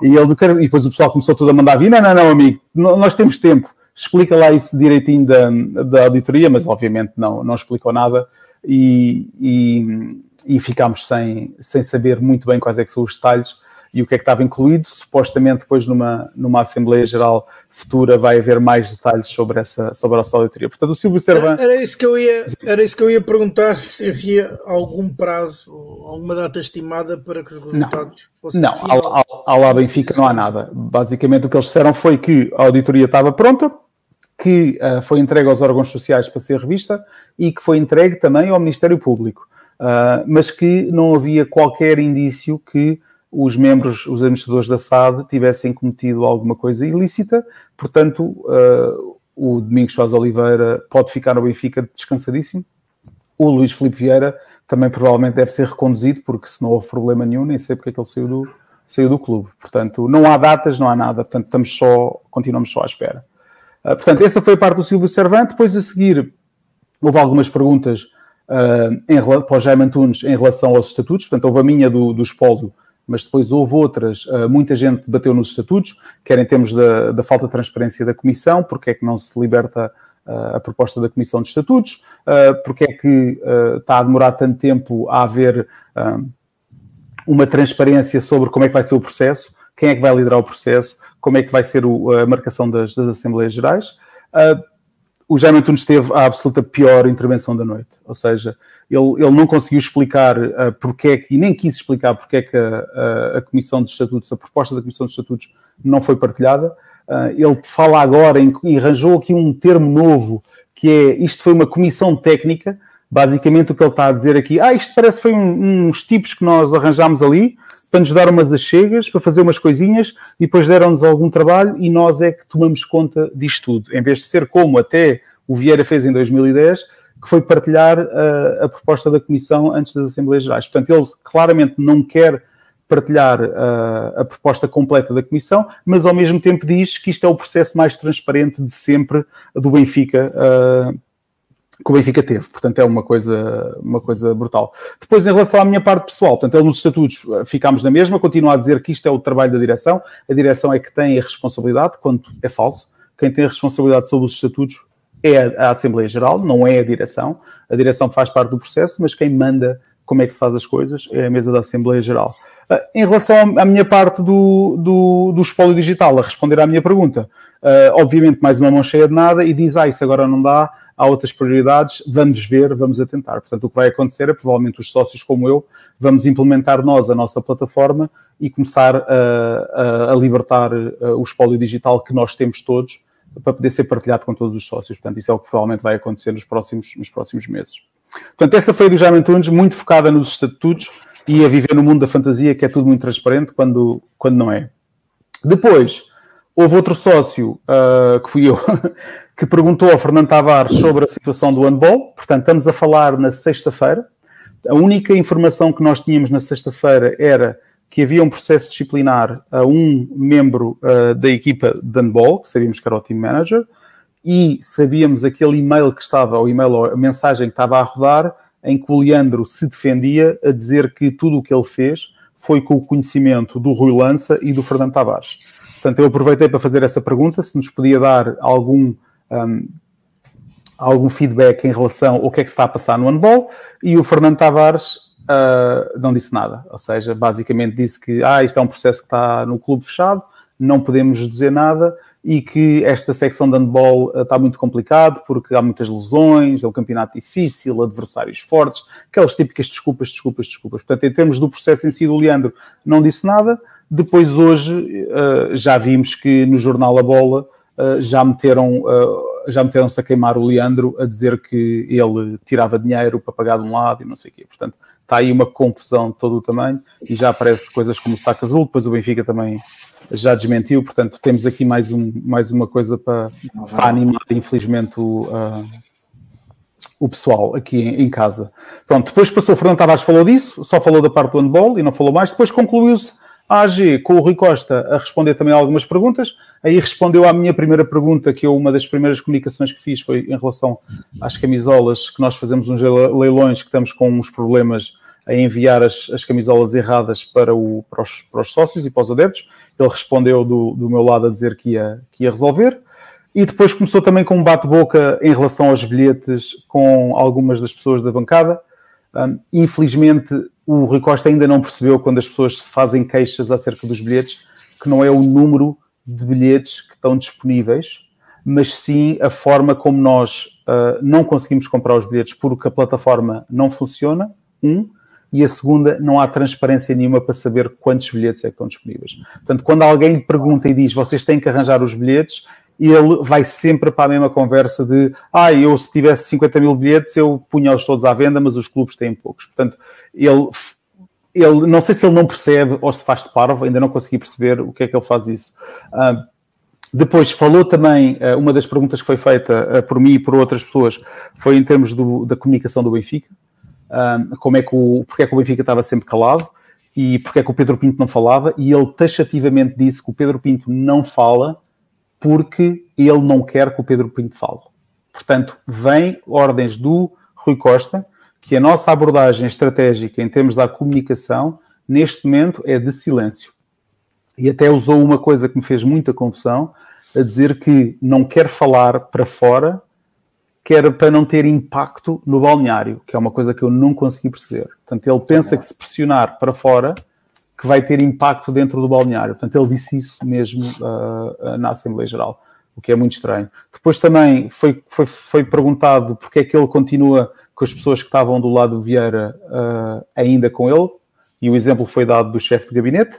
e ele, e depois o pessoal começou tudo a mandar vir: não, não, não, amigo, nós temos tempo, explica lá isso direitinho da, da auditoria, mas obviamente não, não explicou nada e, e, e ficámos sem, sem saber muito bem quais é são os detalhes e o que é que estava incluído. Supostamente, depois, numa, numa Assembleia Geral futura, vai haver mais detalhes sobre essa, sobre a auditoria. Portanto, o Silvio Servan. Era, isso que eu ia, era isso que eu ia perguntar: se havia algum prazo, alguma data estimada para que os resultados não. fossem. Não, ao, ao, ao lá Benfica não há nada. Basicamente, o que eles disseram foi que a auditoria estava pronta que uh, foi entregue aos órgãos sociais para ser revista e que foi entregue também ao Ministério Público, uh, mas que não havia qualquer indício que os membros, os administradores da SAD tivessem cometido alguma coisa ilícita, portanto, uh, o Domingos Soares Oliveira pode ficar no Benfica descansadíssimo, o Luís Filipe Vieira também provavelmente deve ser reconduzido, porque se não houve problema nenhum, nem sei porque é que ele saiu do, saiu do clube. Portanto, não há datas, não há nada, portanto, estamos só, continuamos só à espera. Uh, portanto, essa foi a parte do Silvio Cervante. Depois, a seguir, houve algumas perguntas uh, em, para o Jaime Antunes em relação aos estatutos. Portanto, houve a minha do, do espólio, mas depois houve outras. Uh, muita gente bateu nos estatutos, quer em termos da, da falta de transparência da Comissão, porque é que não se liberta a proposta da Comissão de Estatutos, porque é que está a demorar tanto tempo a haver uma transparência sobre como é que vai ser o processo, quem é que vai liderar o processo, como é que vai ser a marcação das, das Assembleias Gerais. O Jaime Antunes teve a absoluta pior intervenção da noite, ou seja, ele, ele não conseguiu explicar uh, porque é que, e nem quis explicar porque é que a, a, a, Comissão dos Estatutos, a proposta da Comissão dos Estatutos não foi partilhada. Uh, ele fala agora e arranjou aqui um termo novo, que é, isto foi uma comissão técnica, Basicamente o que ele está a dizer aqui, ah, isto parece foi um, uns tipos que nós arranjámos ali para nos dar umas achegas, para fazer umas coisinhas e depois deram-nos algum trabalho e nós é que tomamos conta disto tudo. Em vez de ser como até o Vieira fez em 2010, que foi partilhar uh, a proposta da Comissão antes das Assembleias Gerais. Portanto, ele claramente não quer partilhar uh, a proposta completa da Comissão, mas ao mesmo tempo diz que isto é o processo mais transparente de sempre do Benfica uh, que o Benfica teve. Portanto, é uma coisa, uma coisa brutal. Depois, em relação à minha parte pessoal, portanto, nos estatutos eh, ficámos na mesma, continua a dizer que isto é o trabalho da direção. A direção é que tem a responsabilidade, quando é falso. Quem tem a responsabilidade sobre os estatutos é a, Assembleia Geral, não é a direção. A direção faz parte do processo, mas quem manda como é que se faz as coisas é a mesa da Assembleia Geral. Uh, em relação à minha parte do, do, do espólio digital, a responder à minha pergunta, uh, obviamente mais uma mão cheia de nada e diz, ah, isso agora não dá, há outras prioridades, vamos ver, vamos atentar. Portanto, o que vai acontecer é provavelmente os sócios como eu vamos implementar nós a nossa plataforma e começar a, a, libertar o espólio digital que nós temos todos para poder ser partilhado com todos os sócios. Portanto, isso é o que provavelmente vai acontecer nos próximos, nos próximos meses. Portanto, essa foi a do Jaime Antunes, muito focada nos estatutos e a viver no mundo da fantasia, que é tudo muito transparente quando, quando não é. Depois, houve outro sócio, uh, que fui eu, que perguntou ao Fernando Tavares sobre a situação do handball. Portanto, estamos a falar na sexta-feira. A única informação que nós tínhamos na sexta-feira era que havia um processo disciplinar a um membro uh, da equipa de handball, que sabíamos que era o team manager, e sabíamos aquele e-mail que estava, o e-mail, a mensagem que estava a rodar, em que o Leandro se defendia a dizer que tudo o que ele fez foi com o conhecimento do Rui Lança e do Fernando Tavares. Portanto, eu aproveitei para fazer essa pergunta, se nos podia dar algum um, algum feedback em relação ao que é que está a passar no handball e o Fernando Tavares uh, não disse nada. Ou seja, basicamente disse que ah, isto é um processo que está no clube fechado, não podemos dizer nada e que esta secção de handball uh, está muito complicado porque há muitas lesões, é um campeonato difícil, adversários fortes, aquelas típicas desculpas, desculpas, desculpas. Portanto, em termos do processo em si do Leandro, não disse nada. Depois, hoje, uh, já vimos que no jornal A Bola uh, já meteram uh, já meteram-se a queimar o Leandro a dizer que ele tirava dinheiro para pagar de um lado e não sei o quê. Portanto, está aí uma confusão de todo o tamanho e já aparece coisas como o saco azul, depois o Benfica também já desmentiu, portanto temos aqui mais, um, mais uma coisa para, para animar, infelizmente, o, uh, o pessoal aqui em, em, casa. Pronto, depois passou, o Fernando Tavares falou disso, só falou da parte do handball e não falou mais, depois concluiu-se a AG com o Rui Costa a responder também algumas perguntas. Aí respondeu à minha primeira pergunta, que eu, uma das primeiras comunicações que fiz foi em relação às camisolas, que nós fazemos uns leilões que estamos com uns problemas a enviar as, as camisolas erradas para, o, para, os, para, os, sócios e para os adeptos. Ele respondeu do, do meu lado a dizer que ia, que ia resolver. E depois começou também com um bate-boca em relação aos bilhetes com algumas das pessoas da bancada. Um, infelizmente, o Rui Costa ainda não percebeu quando as pessoas se fazem queixas acerca dos bilhetes, que não é o número de bilhetes que estão disponíveis, mas sim a forma como nós uh, não conseguimos comprar os bilhetes porque a plataforma não funciona, um, e a segunda, não há transparência nenhuma para saber quantos bilhetes é que estão disponíveis. Portanto, quando alguém lhe pergunta e diz vocês têm que arranjar os bilhetes, ele vai sempre para a mesma conversa de ah, eu se tivesse 50 mil bilhetes eu punha-os todos à venda, mas os clubes têm poucos. Portanto, ele, ele não sei se ele não percebe ou se faz de parvo, ainda não consegui perceber o que é que ele faz isso. Uh, depois falou também, uh, uma das perguntas que foi feita uh, por mim e por outras pessoas foi em termos do, da comunicação do Benfica. como é que o, porque é que o Benfica estava sempre calado e porque é que o Pedro Pinto não falava, e ele taxativamente disse que o Pedro Pinto não fala porque ele não quer que o Pedro Pinto fale. Portanto, vem ordens do Rui Costa que a nossa abordagem estratégica em termos da comunicação, neste momento, é de silêncio. E até usou uma coisa que me fez muita confusão, a dizer que não quer falar para fora, quer para não ter impacto no balneário, que é uma coisa que eu não consegui perceber. Portanto, ele pensa que se pressionar para fora, que vai ter impacto dentro do balneário. Portanto, ele disse isso mesmo uh, na Assembleia Geral, o que é muito estranho. Depois também foi, foi, foi perguntado porque é que ele continua com as pessoas que estavam do lado do Vieira uh, ainda com ele, e o exemplo foi dado do chefe de gabinete,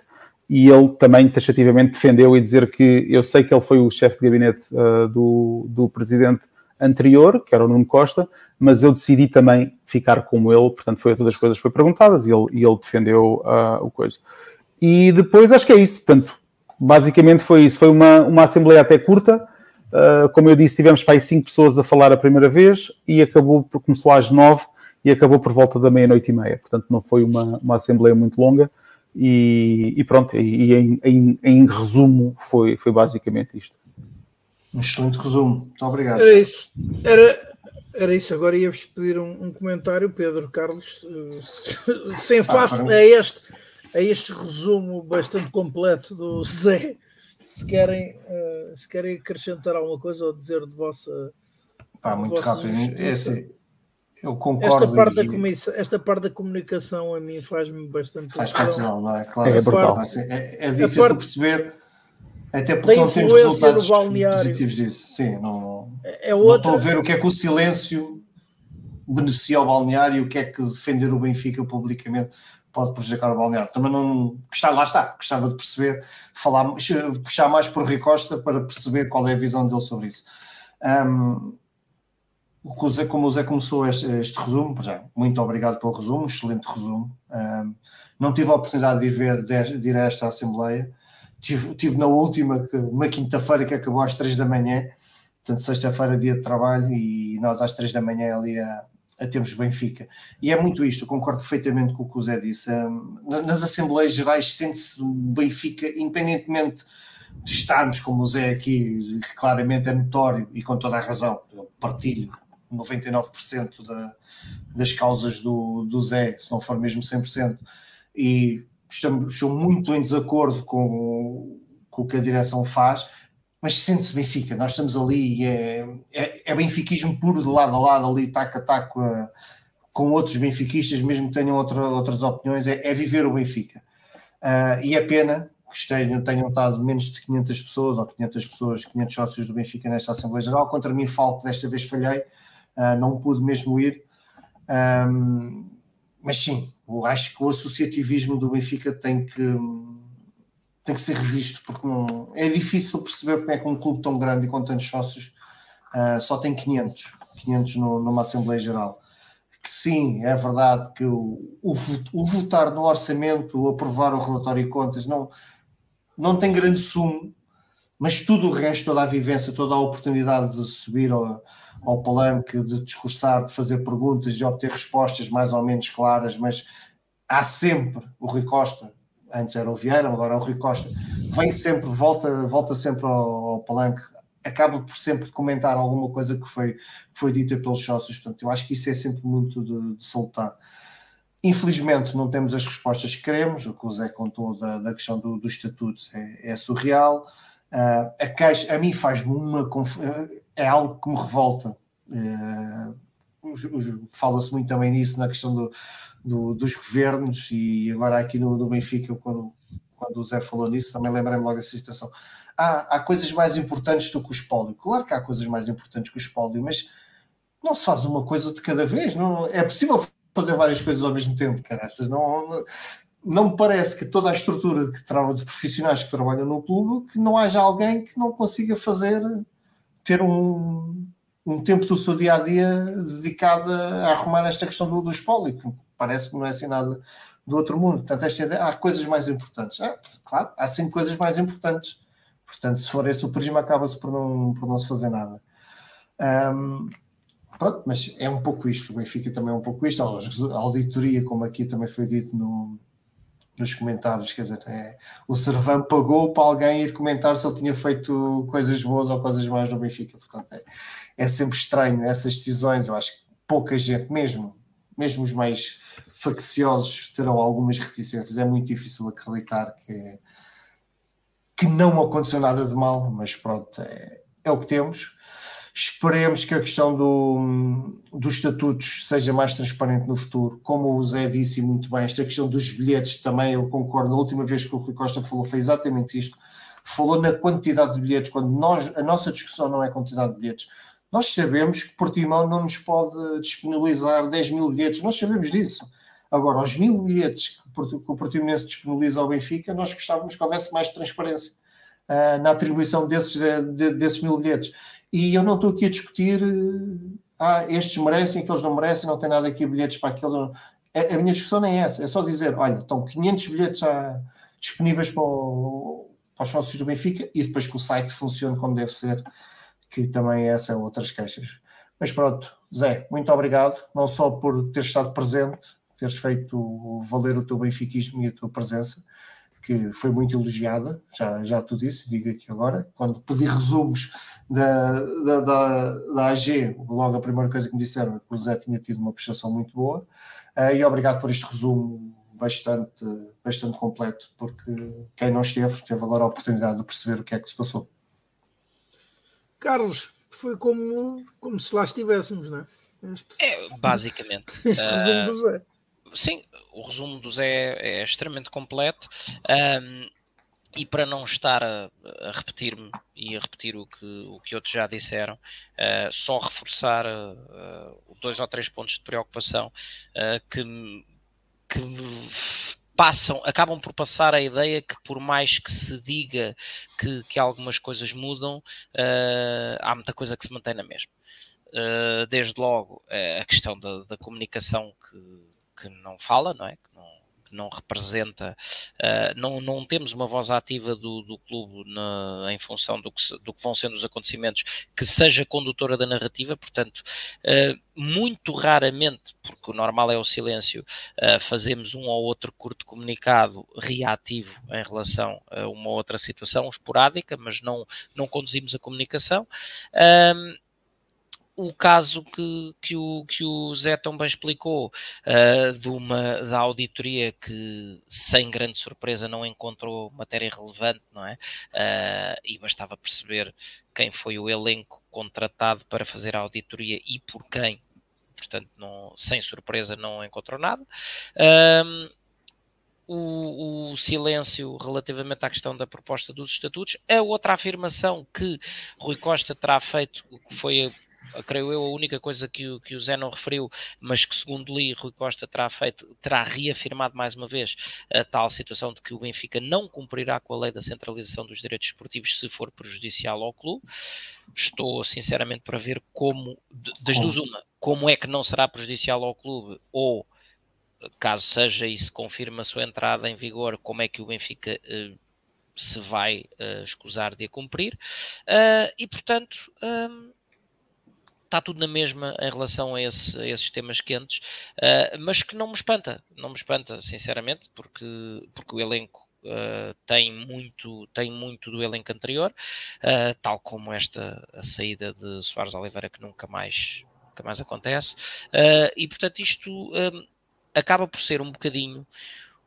e ele também taxativamente defendeu e dizer que eu sei que ele foi o chefe de gabinete uh, do, do presidente anterior, que era o Nuno Costa, mas eu decidi também ficar como ele, portanto foi todas as coisas foram perguntadas e ele, e ele defendeu uh, o coisa. E depois acho que é isso, portanto, basicamente foi isso, foi uma, uma assembleia até curta, uh, como eu disse, tivemos para aí cinco pessoas a falar a primeira vez e acabou, começou às nove e acabou por volta da meia-noite e meia, portanto não foi uma, uma assembleia muito longa e, e pronto, e, e em, em, em resumo foi, foi basicamente isto. Um excelente resumo, muito obrigado. Era isso. Era, era isso, agora ia-vos pedir um, um, comentário, Pedro Carlos, sem face ah, a, este, a este resumo bastante completo do Zé. Se querem, uh, se querem acrescentar alguma coisa ou dizer de vossa. Pá, muito rápido. É assim, eu concordo. Esta parte, e... da esta parte da comunicação a mim faz-me bastante. Faz confusão, não é? Claro, é, é, assim, é, é difícil parte... perceber até porque não temos resultados positivos disso. Sim, não, é outra... não estou a ver o que é que o silêncio beneficia o balneário e o que é que defender o Benfica publicamente pode prejudicar o balneário. Também não. Gostava, lá está, gostava de perceber, falar, puxar mais por Rui Costa para perceber qual é a visão dele sobre isso. Um, Zé, como o Zé começou este, este resumo, muito obrigado pelo resumo, excelente resumo. Um, não tive a oportunidade de ir ver, de ir a esta Assembleia tive, tive na última, uma quinta-feira que acabou às três da manhã, portanto, sexta-feira, dia de trabalho, e nós às três da manhã ali a, a termos Benfica. E é muito isto, eu concordo perfeitamente com o que o Zé disse. Nas Assembleias Gerais sente-se Benfica, independentemente de estarmos, como o Zé aqui, claramente é notório e com toda a razão, eu partilho 99% da, das causas do, do Zé, se não for mesmo 100%, e estamos, estou muito em desacordo com, com o que a direção faz, mas sente-se Benfica, nós estamos ali e é, é, é, benfiquismo puro de lado a lado, ali taco a taco com outros benfiquistas, mesmo que tenham outra, outras opiniões, é, é, viver o Benfica. Uh, e é pena que tenham, tenham estado menos de 500 pessoas, ou 500 pessoas, 500 sócios do Benfica nesta Assembleia Geral. Contra mim falta, desta vez falhei, uh, não pude mesmo ir. Um, mas sim, eu acho que o associativismo do Benfica tem que, tem que ser revisto, porque não, é difícil perceber como é que um clube tão grande e com tantos sócios uh, só tem 500, 500 no, numa Assembleia Geral. Que sim, é verdade que o, o, o, votar no orçamento, o aprovar o relatório de contas, não, não tem grande sumo, mas tudo o resto, toda a vivência, toda a oportunidade de subir ao, ao palanque, de discursar, de fazer perguntas, de obter respostas mais ou menos claras, mas há sempre o Rui Costa, antes era o Vieira, agora é o Rui Costa, vem sempre, volta, volta sempre ao, ao palanque, acaba por sempre comentar alguma coisa que foi, que foi dita pelos sócios, portanto eu acho que isso é sempre muito de, de. Infelizmente não temos as respostas que queremos, o que o Zé contou da, da questão do, do estatuto é, é surreal, Uh, a queixa, a mim faz-me uma é algo que me revolta. Uh, Fala-se muito também nisso na questão do, do, dos governos e agora aqui no, no Benfica, quando, quando o Zé falou nisso, também lembrei-me logo dessa situação. Há, há coisas mais importantes do que o espólio. Claro que há coisas mais importantes que o espólio, mas não se faz uma coisa de cada vez. Não, é possível fazer várias coisas ao mesmo tempo, caraças. Não, não, não me parece que toda a estrutura de, de profissionais que trabalham no clube, que não haja alguém que não consiga fazer, ter um, um tempo do seu dia a dia dedicado a arrumar esta questão do, do espólio, que parece que não é assim nada do outro mundo. Portanto, esta, há coisas mais importantes. Ah, claro, há sempre coisas mais importantes. Portanto, se for esse o prisma, acaba-se por não, por não se fazer nada. Um, pronto, mas é um pouco isto. O Benfica também é um pouco isto. A auditoria, como aqui também foi dito no, nos comentários, quer dizer, é, o Servão pagou para alguém ir comentar se ele tinha feito coisas boas ou coisas más no Benfica. Portanto, é, é sempre estranho essas decisões. Eu acho que pouca gente, mesmo, mesmo os mais facciosos, terão algumas reticências. É muito difícil acreditar que, que não aconteceu nada de mal, mas pronto, é, é o que temos. Esperemos que a questão do, dos estatutos seja mais transparente no futuro. Como o Zé disse muito bem, esta questão dos bilhetes também, eu concordo. A última vez que o Rui Costa falou foi exatamente isto. Falou na quantidade de bilhetes, quando nós, a nossa discussão não é quantidade de bilhetes. Nós sabemos que Portimão não nos pode disponibilizar 10 mil bilhetes, nós sabemos disso. Agora, os mil bilhetes que o Portimonense disponibiliza ao Benfica, nós gostávamos que houvesse mais transparência uh, na atribuição desses, de, desses mil bilhetes. E eu não estou aqui a discutir, ah, estes merecem, aqueles não merecem, não tem nada aqui bilhetes para aqueles. A, a minha discussão nem é essa, é só dizer: olha, estão 500 bilhetes já disponíveis para, o, para os sócios do Benfica e depois que o site funcione como deve ser, que também essa é outras queixas. Mas pronto, Zé, muito obrigado, não só por ter estado presente, teres feito valer o teu benfiquismo e a tua presença, que foi muito elogiada, já, já tu disse, digo aqui agora, quando pedi resumos da, da, da, da AG, logo a primeira coisa que me disseram é que o Zé tinha tido uma prestação muito boa, uh, e obrigado por este resumo bastante, bastante completo, porque quem não esteve, teve agora a oportunidade de perceber o que é que se passou. Carlos, foi como, como se lá estivéssemos, não é? Este, é, basicamente. este uh, resumo do Zé. Sim, o resumo do Zé é extremamente completo. Um, e para não estar a, a repetir-me e a repetir o que, o que outros já disseram, uh, só reforçar uh, dois ou três pontos de preocupação uh, que, que passam, acabam por passar a ideia que por mais que se diga que, que algumas coisas mudam, há muita coisa que se mantém na mesma. desde logo a questão da, da comunicação que, que não fala, não é? Que não, representa, uh, não, não temos uma voz ativa do, do clube na, em função do que, do que vão sendo os acontecimentos, que seja condutora da narrativa, portanto, uh, muito raramente, porque o normal é o silêncio, uh, fazemos um ou outro curto comunicado reativo em relação a uma outra situação esporádica, mas não, não conduzimos a comunicação o caso que, que, o, que o Zé tão bem explicou uh, de uma, da auditoria que, sem grande surpresa, não encontrou matéria relevante, não é? Uh, e bastava perceber quem foi o elenco contratado para fazer a auditoria e por quem. Portanto, não, sem surpresa, não encontrou nada. Uh, o, o, silêncio relativamente à questão da proposta dos estatutos. A outra afirmação que Rui Costa terá feito, que foi creio eu, a única coisa que o, que o Zé não referiu, mas que segundo li, Rui Costa terá feito, terá reafirmado mais uma vez a tal situação de que o Benfica não cumprirá com a lei da centralização dos direitos esportivos se for prejudicial ao clube. Estou sinceramente para ver como, das duas uma, como é que não será prejudicial ao clube ou caso seja e se confirma a sua entrada em vigor, como é que o Benfica uh, se vai uh, escusar de a cumprir. Uh, e portanto, um, está tudo na mesma em relação a, esse, a esses temas quentes, mas que não me espanta, não me espanta, sinceramente, porque, porque o elenco Uh, tem muito tem muito do elenco anterior, uh, tal como esta a saída de Soares Oliveira que nunca mais nunca mais acontece uh, e portanto isto acaba por ser um bocadinho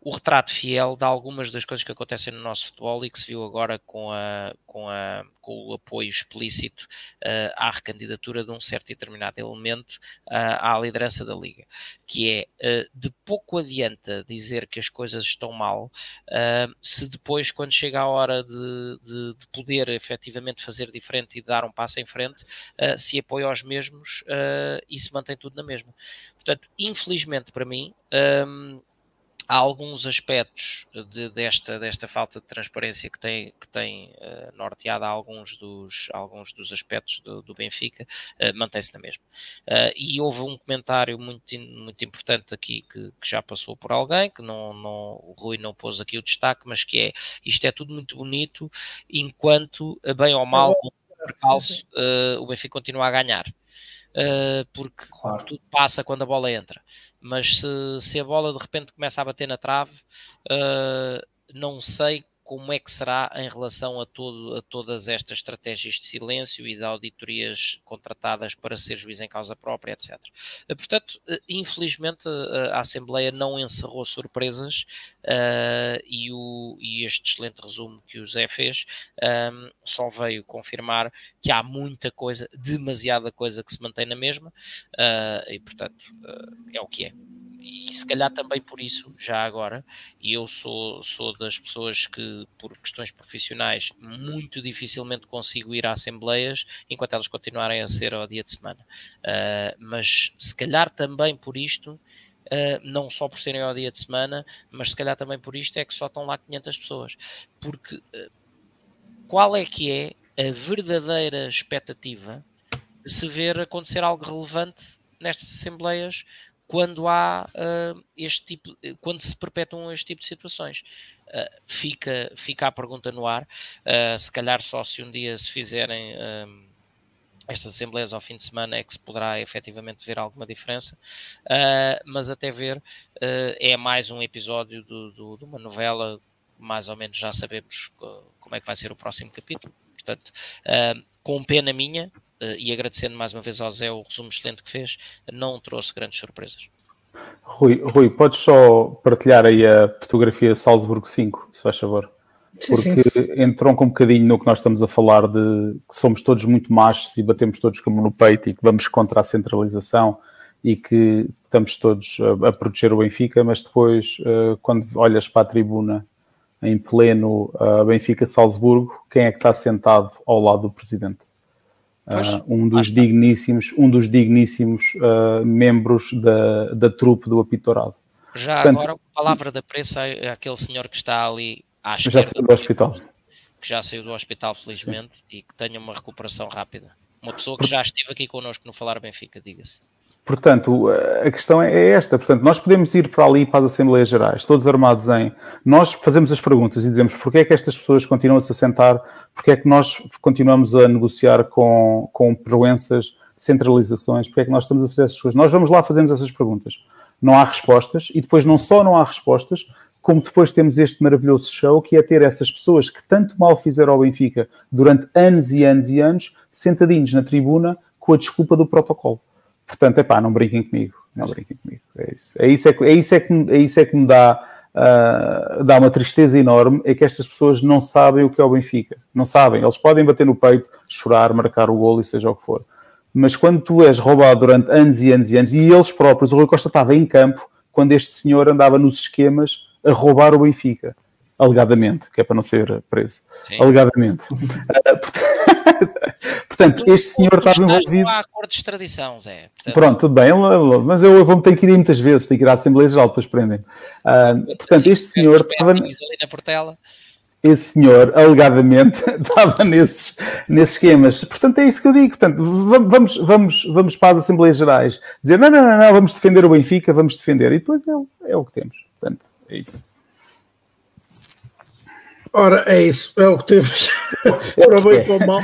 o retrato fiel de algumas das coisas que acontecem no nosso futebol e que se viu agora com, a, com, a, com o apoio explícito uh, à recandidatura de um certo e determinado elemento uh, à liderança da Liga, que é uh, de pouco adianta dizer que as coisas estão mal, se depois, quando chega a hora de, de, de, poder efetivamente fazer diferente e dar um passo em frente, se apoia aos mesmos e se mantém tudo na mesma. Portanto, infelizmente para mim, há alguns aspectos de, desta, desta falta de transparência que tem, que tem uh, norteado alguns dos, alguns dos aspectos do, do Benfica, uh, mantém-se na mesma. Uh, e houve um comentário muito, muito importante aqui que, que, já passou por alguém, que não, não, o Rui não pôs aqui o destaque, mas que é isto é tudo muito bonito, enquanto, bem ou mal, com o percalço, o Benfica continua a ganhar. Uh, porque claro. tudo passa quando a bola entra mas se, se a bola de repente começa a bater na trave, uh, não sei como é que será em relação a, todo, a todas estas estratégias de silêncio e de auditorias contratadas para ser juiz em causa própria, etc. Eh, portanto, eh, infelizmente a Assembleia não encerrou surpresas uh, e, o, e, este excelente resumo que o Zé fez um, só veio confirmar que há muita coisa, demasiada coisa que se mantém na mesma uh, e, portanto, uh, é o que é e se calhar também por isso, já agora, e eu sou, sou das pessoas que, por questões profissionais, muito dificilmente consigo ir a assembleias enquanto elas continuarem a ser ao dia de semana. Uh, mas se calhar também por isto, uh, não só por serem ao dia de semana, mas se calhar também por isto é que só estão lá 500 pessoas. Porque uh, qual é que é a verdadeira expectativa de se ver acontecer algo relevante nestas assembleias quando há uh, este tipo, quando se perpetuam este tipo de situações. Uh, fica, fica a pergunta no ar, uh, se calhar só se um dia se fizerem estas assembleias ao fim de semana é que se poderá efetivamente ver alguma diferença, mas até ver é mais um episódio do, do, de uma novela, mais ou menos já sabemos como é que vai ser o próximo capítulo, portanto, com pena minha, e agradecendo mais uma vez ao Zé o resumo excelente que fez, não trouxe grandes surpresas. Rui, Rui podes só partilhar aí a fotografia Salzburgo 5, se faz favor? Porque sim, entrou um bocadinho no que nós estamos a falar de que somos todos muito machos e batemos todos como no peito e que vamos contra a centralização e que estamos todos a, a proteger o Benfica, mas depois, uh, quando olhas para a tribuna em pleno uh, Benfica-Salzburgo, quem é que está sentado ao lado do presidente? Uh, um dos digníssimos, um dos digníssimos uh, membros da, da trupe do Apitorado. Já Portanto, agora, palavra da pressa àquele senhor que está ali à esquerda. Já saiu do hospital. Que já saiu do hospital, felizmente, Sim. e que tenha uma recuperação rápida. Uma pessoa que já esteve aqui connosco no Falar Benfica, diga-se. Portanto, a questão é esta. Portanto, nós podemos ir para ali, para as Assembleias Gerais, todos armados em. Nós fazemos as perguntas e dizemos porque é que estas pessoas continuam a se assentar, porque é que nós continuamos a negociar com, com proenças, centralizações, porque é que nós estamos a fazer essas coisas. Nós vamos lá, fazemos essas perguntas. Não há respostas e depois não só não há respostas, como depois temos este maravilhoso show que é ter essas pessoas que tanto mal fizeram ao Benfica durante anos e anos e anos, sentadinhos na tribuna com a desculpa do protocolo. Portanto, é pá, não brinquem comigo. Não brinquem comigo. É isso. É isso é é isso é que, é isso é que me dá, uh, dá uma tristeza enorme. É que estas pessoas não sabem o que é o Benfica. Não sabem. Eles podem bater no peito, chorar, marcar o golo e seja o que for. Mas quando tu és roubado durante anos e anos e anos, e eles próprios, o Rui Costa estava em campo quando este senhor andava nos esquemas a roubar o Benfica. Alegadamente, que é para não ser preso. Sim. Alegadamente. Uh, Portanto, este senhor estava envolvido. Não há acordo de extradição, Zé. Portanto... Pronto, tudo bem, mas eu vou ter que ir muitas vezes, tenho que ir à Assembleia Geral, depois prendem. Uh, portanto, assim, este senhor estava. Esse senhor, alegadamente, estava nesses, nesses esquemas. Portanto, é isso que eu digo. Portanto, vamos, vamos, vamos para as Assembleias Gerais dizer: não, não, não, não, vamos defender o Benfica, vamos defender. E depois é, é o que temos. Portanto, é isso. Ora, é isso, é o que temos. Ora bem para o mal.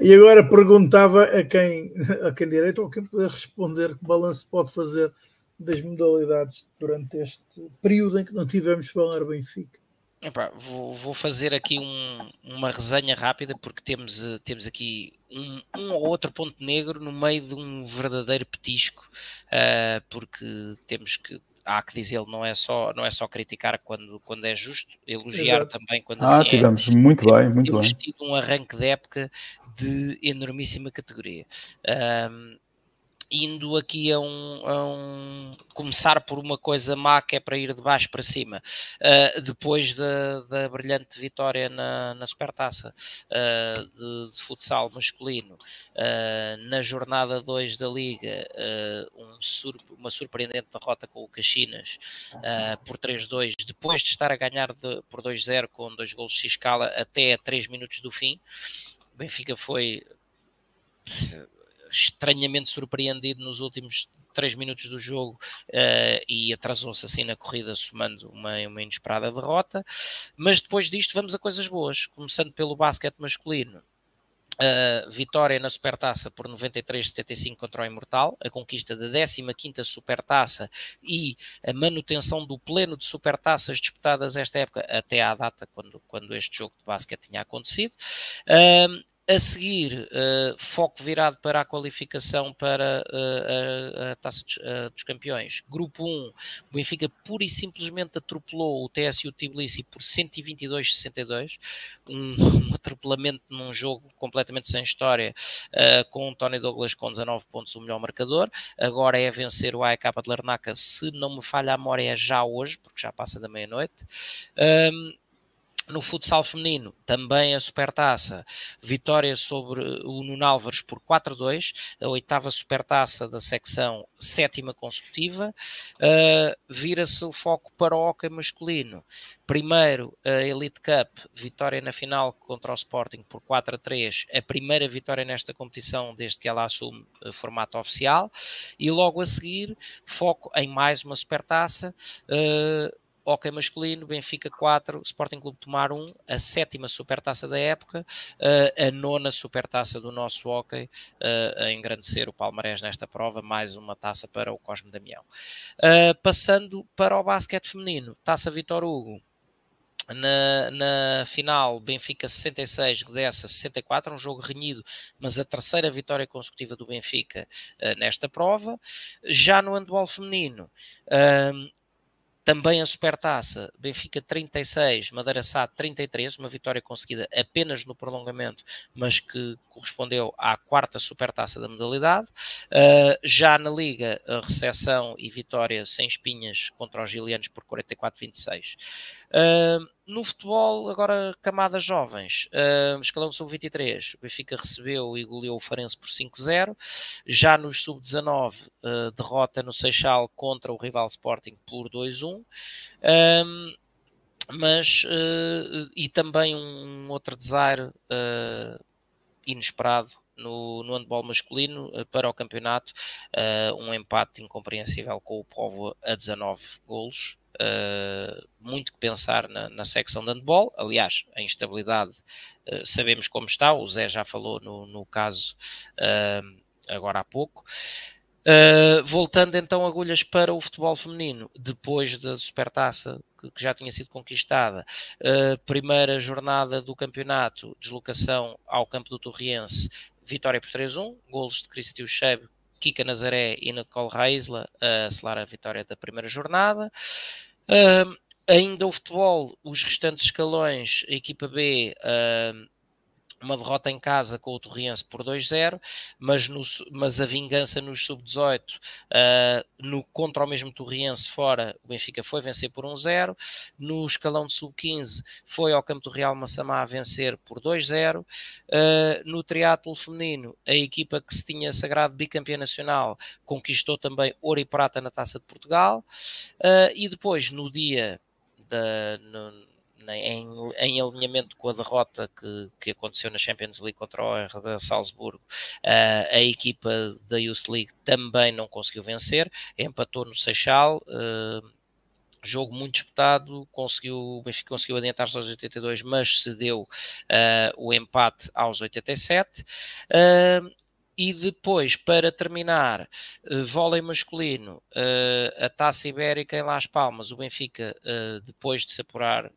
E agora perguntava a quem, a quem direito ou a quem puder responder que balanço pode fazer das modalidades durante este período em que não tivemos falar Benfica. Epá, vou, vou, fazer aqui um, uma resenha rápida porque temos, temos aqui um, um, ou outro ponto negro no meio de um verdadeiro petisco, uh, porque temos que há que dizer, não é só, não é só criticar quando, quando é justo, elogiar Exato. também quando ah, assim é. tivemos é. muito bem, muito temos bem. tido um arranque de época de enormíssima categoria. Um, indo aqui a um, a um, começar por uma coisa má que é para ir de baixo para cima uh, depois da, da brilhante vitória na, na supertaça uh, de, de, futsal masculino uh, na jornada 2 da liga um sur, uma surpreendente derrota com o Caxinas por 3-2 depois de estar a ganhar de, por 2-0 com dois gols de escala até a 3 minutos do fim Benfica foi estranhamente surpreendido nos últimos três minutos do jogo uh, e atrasou-se assim na corrida, somando uma, uma inesperada derrota. Mas depois disto, vamos a coisas boas, começando pelo basquete masculino. Uh, vitória na Supertaça por 93-75 contra o Imortal, a conquista da 15ª Supertaça e a manutenção do pleno de Supertaças disputadas esta época até à data quando, quando este jogo de basquete tinha acontecido. Uh, a seguir, uh, foco virado para a qualificação para uh, a, a, Taça dos, uh, dos, Campeões. Grupo 1, o Benfica pura e simplesmente atropelou o TSU Tbilisi por 122-62, um, um atropelamento num jogo completamente sem história, com o Tony Douglas com 19 pontos, o melhor marcador. Agora é vencer o AEK de Larnaca, se não me falha a memória, é já hoje, porque já passa da meia-noite. Um, no futsal feminino, também a supertaça, vitória sobre o Nuno Álvares por 4-2, a oitava supertaça da secção sétima consecutiva. Uh, Vira-se o foco para o hockey masculino. Primeiro, a Elite Cup, vitória na final contra o Sporting por 4 a 3, a primeira vitória nesta competição desde que ela assume eh, formato oficial. E logo a seguir, foco em mais uma supertaça. Uh, Hockey masculino, Benfica 4, Sporting Clube Tomar 1, a sétima supertaça da época, uh, a nona supertaça do nosso hockey, uh, a engrandecer o palmarés nesta prova, mais uma taça para o Cosme Damião. Uh, passando para o basquete feminino, taça Vitor Hugo, na, na, final, Benfica 66, Gdessa 64, um jogo renhido, mas a terceira vitória consecutiva do Benfica uh, nesta prova. Já no handball feminino, uh, também a Supertaça, Benfica 36, Madeira Sá 33, uma vitória conseguida apenas no prolongamento, mas que correspondeu à quarta Supertaça da modalidade. Uh, já na Liga, a recepção e vitória sem espinhas contra os gilianos por 44-26. No futebol, agora camadas jovens, uh, escalão sub-23, o Benfica recebeu e goleou o Farense por 5-0. Já nos sub-19, uh, derrota no Seixal contra o rival Sporting por 2-1. Um, mas, uh, e também um outro desaire inesperado no, no handball masculino para o campeonato, um empate incompreensível com o Povo a 19 golos. Uh, muito que pensar na, na, secção de handball. Aliás, a instabilidade sabemos como está, o Zé já falou no, no caso agora há pouco. Voltando então agulhas para o futebol feminino, depois da supertaça que, que já tinha sido conquistada, primeira jornada do campeonato, deslocação ao campo do Torriense, vitória por 3-1, golos de Cristi Chebe Kika Nazaré e Nicole Raisla a selar a vitória da primeira jornada. Uh, ainda o futebol, os restantes escalões, a equipa B uh, uma derrota em casa com o Torriense por 2-0, mas, mas a vingança nos sub-18 uh, no, contra o mesmo Torriense fora, o Benfica foi vencer por 1-0, no escalão de sub-15 foi ao campo do Real Massamá vencer por 2-0, uh, ah, no triatlo feminino a equipa que se tinha sagrado bicampeã nacional conquistou também ouro e prata na Taça de Portugal, uh, e depois no dia da, no, em, em, alinhamento com a derrota que, que aconteceu na Champions League contra o RB Salzburgo, uh, a equipa da Youth League também não conseguiu vencer, empatou no Seixal. Uh, jogo muito disputado, conseguiu, o Benfica conseguiu adiantar-se aos 82, mas cedeu uh, o empate aos 87. Uh, e depois, para terminar, vôlei masculino, a Taça Ibérica em Las Palmas, o Benfica, depois de se apurar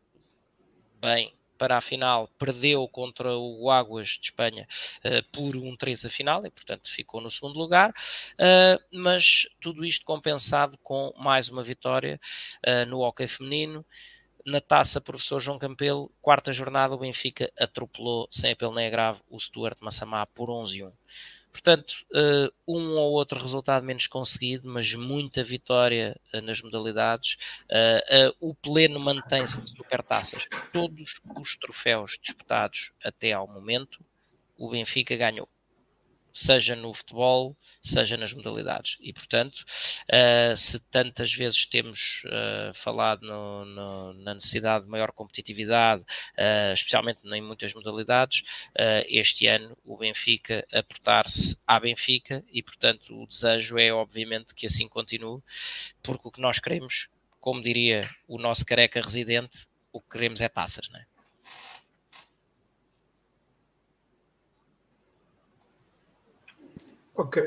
bem para a final, perdeu contra o Águas de Espanha uh, por um 3 a final e, portanto, ficou no segundo lugar. Uh, mas tudo isto compensado com mais uma vitória uh, no hockey feminino. Na taça, professor João Campelo, quarta jornada, o Benfica atropelou, sem apelo nem agravo, o Stuart Massamá por 11-1. Portanto, uh, um ou outro resultado menos conseguido, mas muita vitória uh, nas modalidades. Uh, o pleno mantém-se de supertaças. Todos os troféus disputados até ao momento, o Benfica ganhou seja no futebol, seja nas modalidades. E, portanto, uh, se tantas vezes temos uh, falado no, no, na necessidade de maior competitividade, uh, especialmente em muitas modalidades, este ano o Benfica aportar-se à Benfica e, portanto, o desejo é, obviamente, que assim continue, porque o que nós queremos, como diria o nosso careca residente, o que queremos é taças, não é? Ok,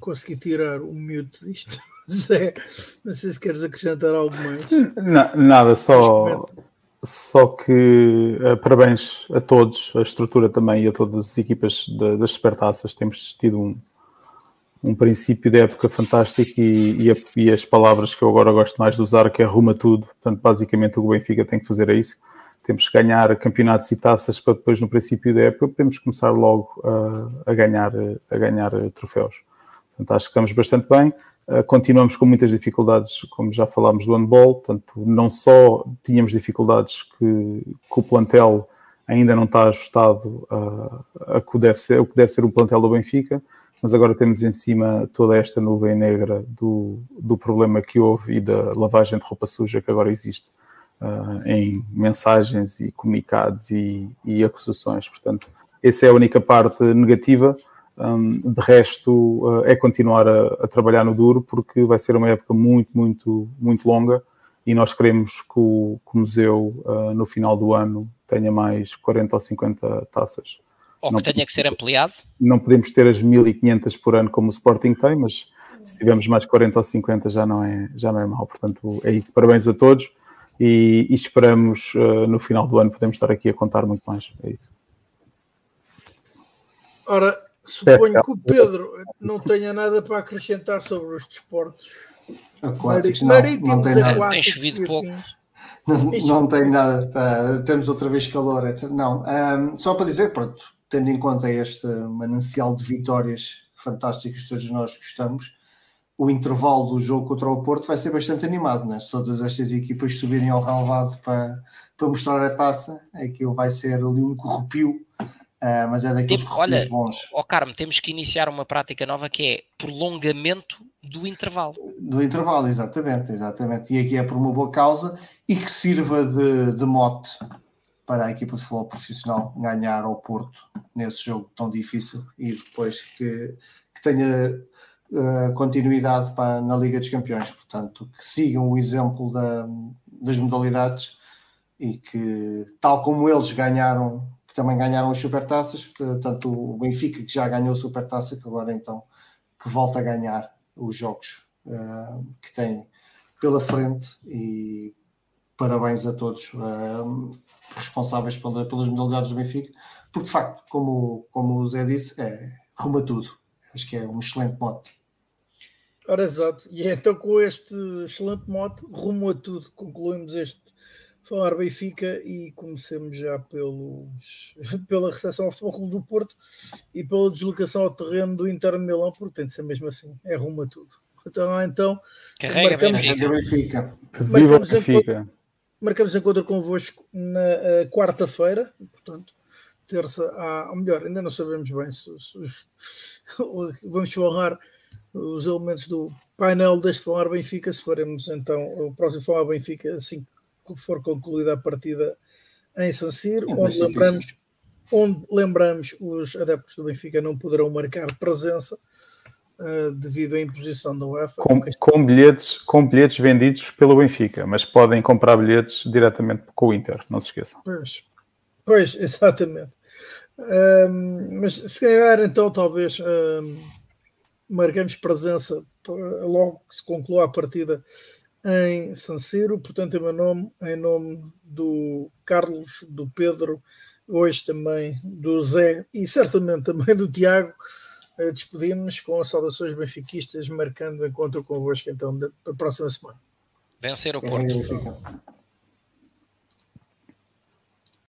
consegui tirar um mute disto. Zé, não sei se queres acrescentar algo mais. nada, só, só que uh, parabéns a todos, a estrutura também e a todas as equipas de, das supertaças. Temos tido um, um princípio de época fantástico e, e, a, e, as palavras que eu agora gosto mais de usar, que é arruma tudo. Portanto, basicamente o que o Benfica tem que fazer é isso temos que ganhar campeonatos e taças para depois, no princípio da época, podemos começar logo a, a ganhar, a ganhar troféus. Portanto, acho que estamos bastante bem. Uh, continuamos com muitas dificuldades, como já falámos do handball, portanto, não só tínhamos dificuldades que, que o plantel ainda não está ajustado a, a que deve ser, o que deve ser o plantel do Benfica, mas agora temos em cima toda esta nuvem negra do, do problema que houve e da lavagem de roupa suja que agora existe uh, em mensagens e comunicados e, e, acusações. Portanto, essa é a única parte negativa. Um, de resto, uh, é continuar a, a, trabalhar no duro, porque vai ser uma época muito, muito, muito longa e nós queremos que o, que o museu, uh, no final do ano, tenha mais 40 ou 50 taças. Ou que não tenha que ser ampliado? Não podemos ter as 1500 por ano como o Sporting tem, mas se tivermos mais 40 ou 50 já não é, já não é mal. Portanto, é isso. Parabéns a todos e, e esperamos uh, no final do ano podemos estar aqui a contar muito mais. É isso. Ora, suponho é, que o Pedro não tenha nada para acrescentar sobre os desportos aquáticos. Não, não tem nada. Tem chovido pouco. Não, não tem nada, tá, temos outra vez calor, etc. Não, um, só para dizer, pronto, tendo em conta este manancial de vitórias fantásticas que todos nós gostamos, o intervalo do jogo contra o Porto vai ser bastante animado, né? se todas estas equipas subirem ao relevado para, para mostrar a taça, aquilo vai ser ali um corrupio, uh, mas é daqueles tipo, olha, bons. Ó oh, Carmo, temos que iniciar uma prática nova que é prolongamento do intervalo. Do intervalo, exatamente, exatamente. E aqui é por uma boa causa e que sirva de, de mote para a equipa de futebol profissional ganhar ao Porto nesse jogo tão difícil e depois que, que tenha uh, continuidade para, na Liga dos Campeões. Portanto, que sigam o exemplo da, das modalidades e que, tal como eles ganharam, que também ganharam as supertaças, portanto, o Benfica que já ganhou a supertaça, que agora então que volta a ganhar os jogos uh, que tem pela frente e parabéns a todos uh, responsáveis pela, pelas modalidades do Benfica, porque de facto, como, como o Zé disse, é rumo a tudo. Acho que é um excelente mote. Ora, exato. E então, com este excelente mote, rumo a tudo, concluímos este Falar Benfica e comecemos já pelos, pela recepção ao Futebol Clube do Porto e pela deslocação ao terreno do Inter de Milão, porque tem de ser mesmo assim, é rumo a tudo. Então, então Carrega marcamos, Benfica. Benfica. Marcamos, Benfica. Encontro, marcamos encontro convosco na uh, quarta-feira, portanto, terça, à, ou melhor, ainda não sabemos bem se, se, se vamos falar os elementos do painel deste Falar Benfica, se faremos então o próximo Falar Benfica assim que for concluída a partida em San Siro, é, onde lembramos, onde lembramos os adeptos do Benfica não poderão marcar presença uh, devido à imposição da UEFA. Com, com, bilhetes, com bilhetes vendidos pelo Benfica, mas podem comprar bilhetes diretamente com o Inter, não se esqueçam. Pois, pois exatamente. Um, mas se calhar então talvez um, marcamos presença logo que se conclua a partida em San Siro, portanto, em meu nome, em nome do Carlos, do Pedro, hoje também do Zé e certamente também do Tiago, eh, despedimos-nos com as saudações benfiquistas, marcando o encontro convosco então para a próxima semana. Vencer o Porto.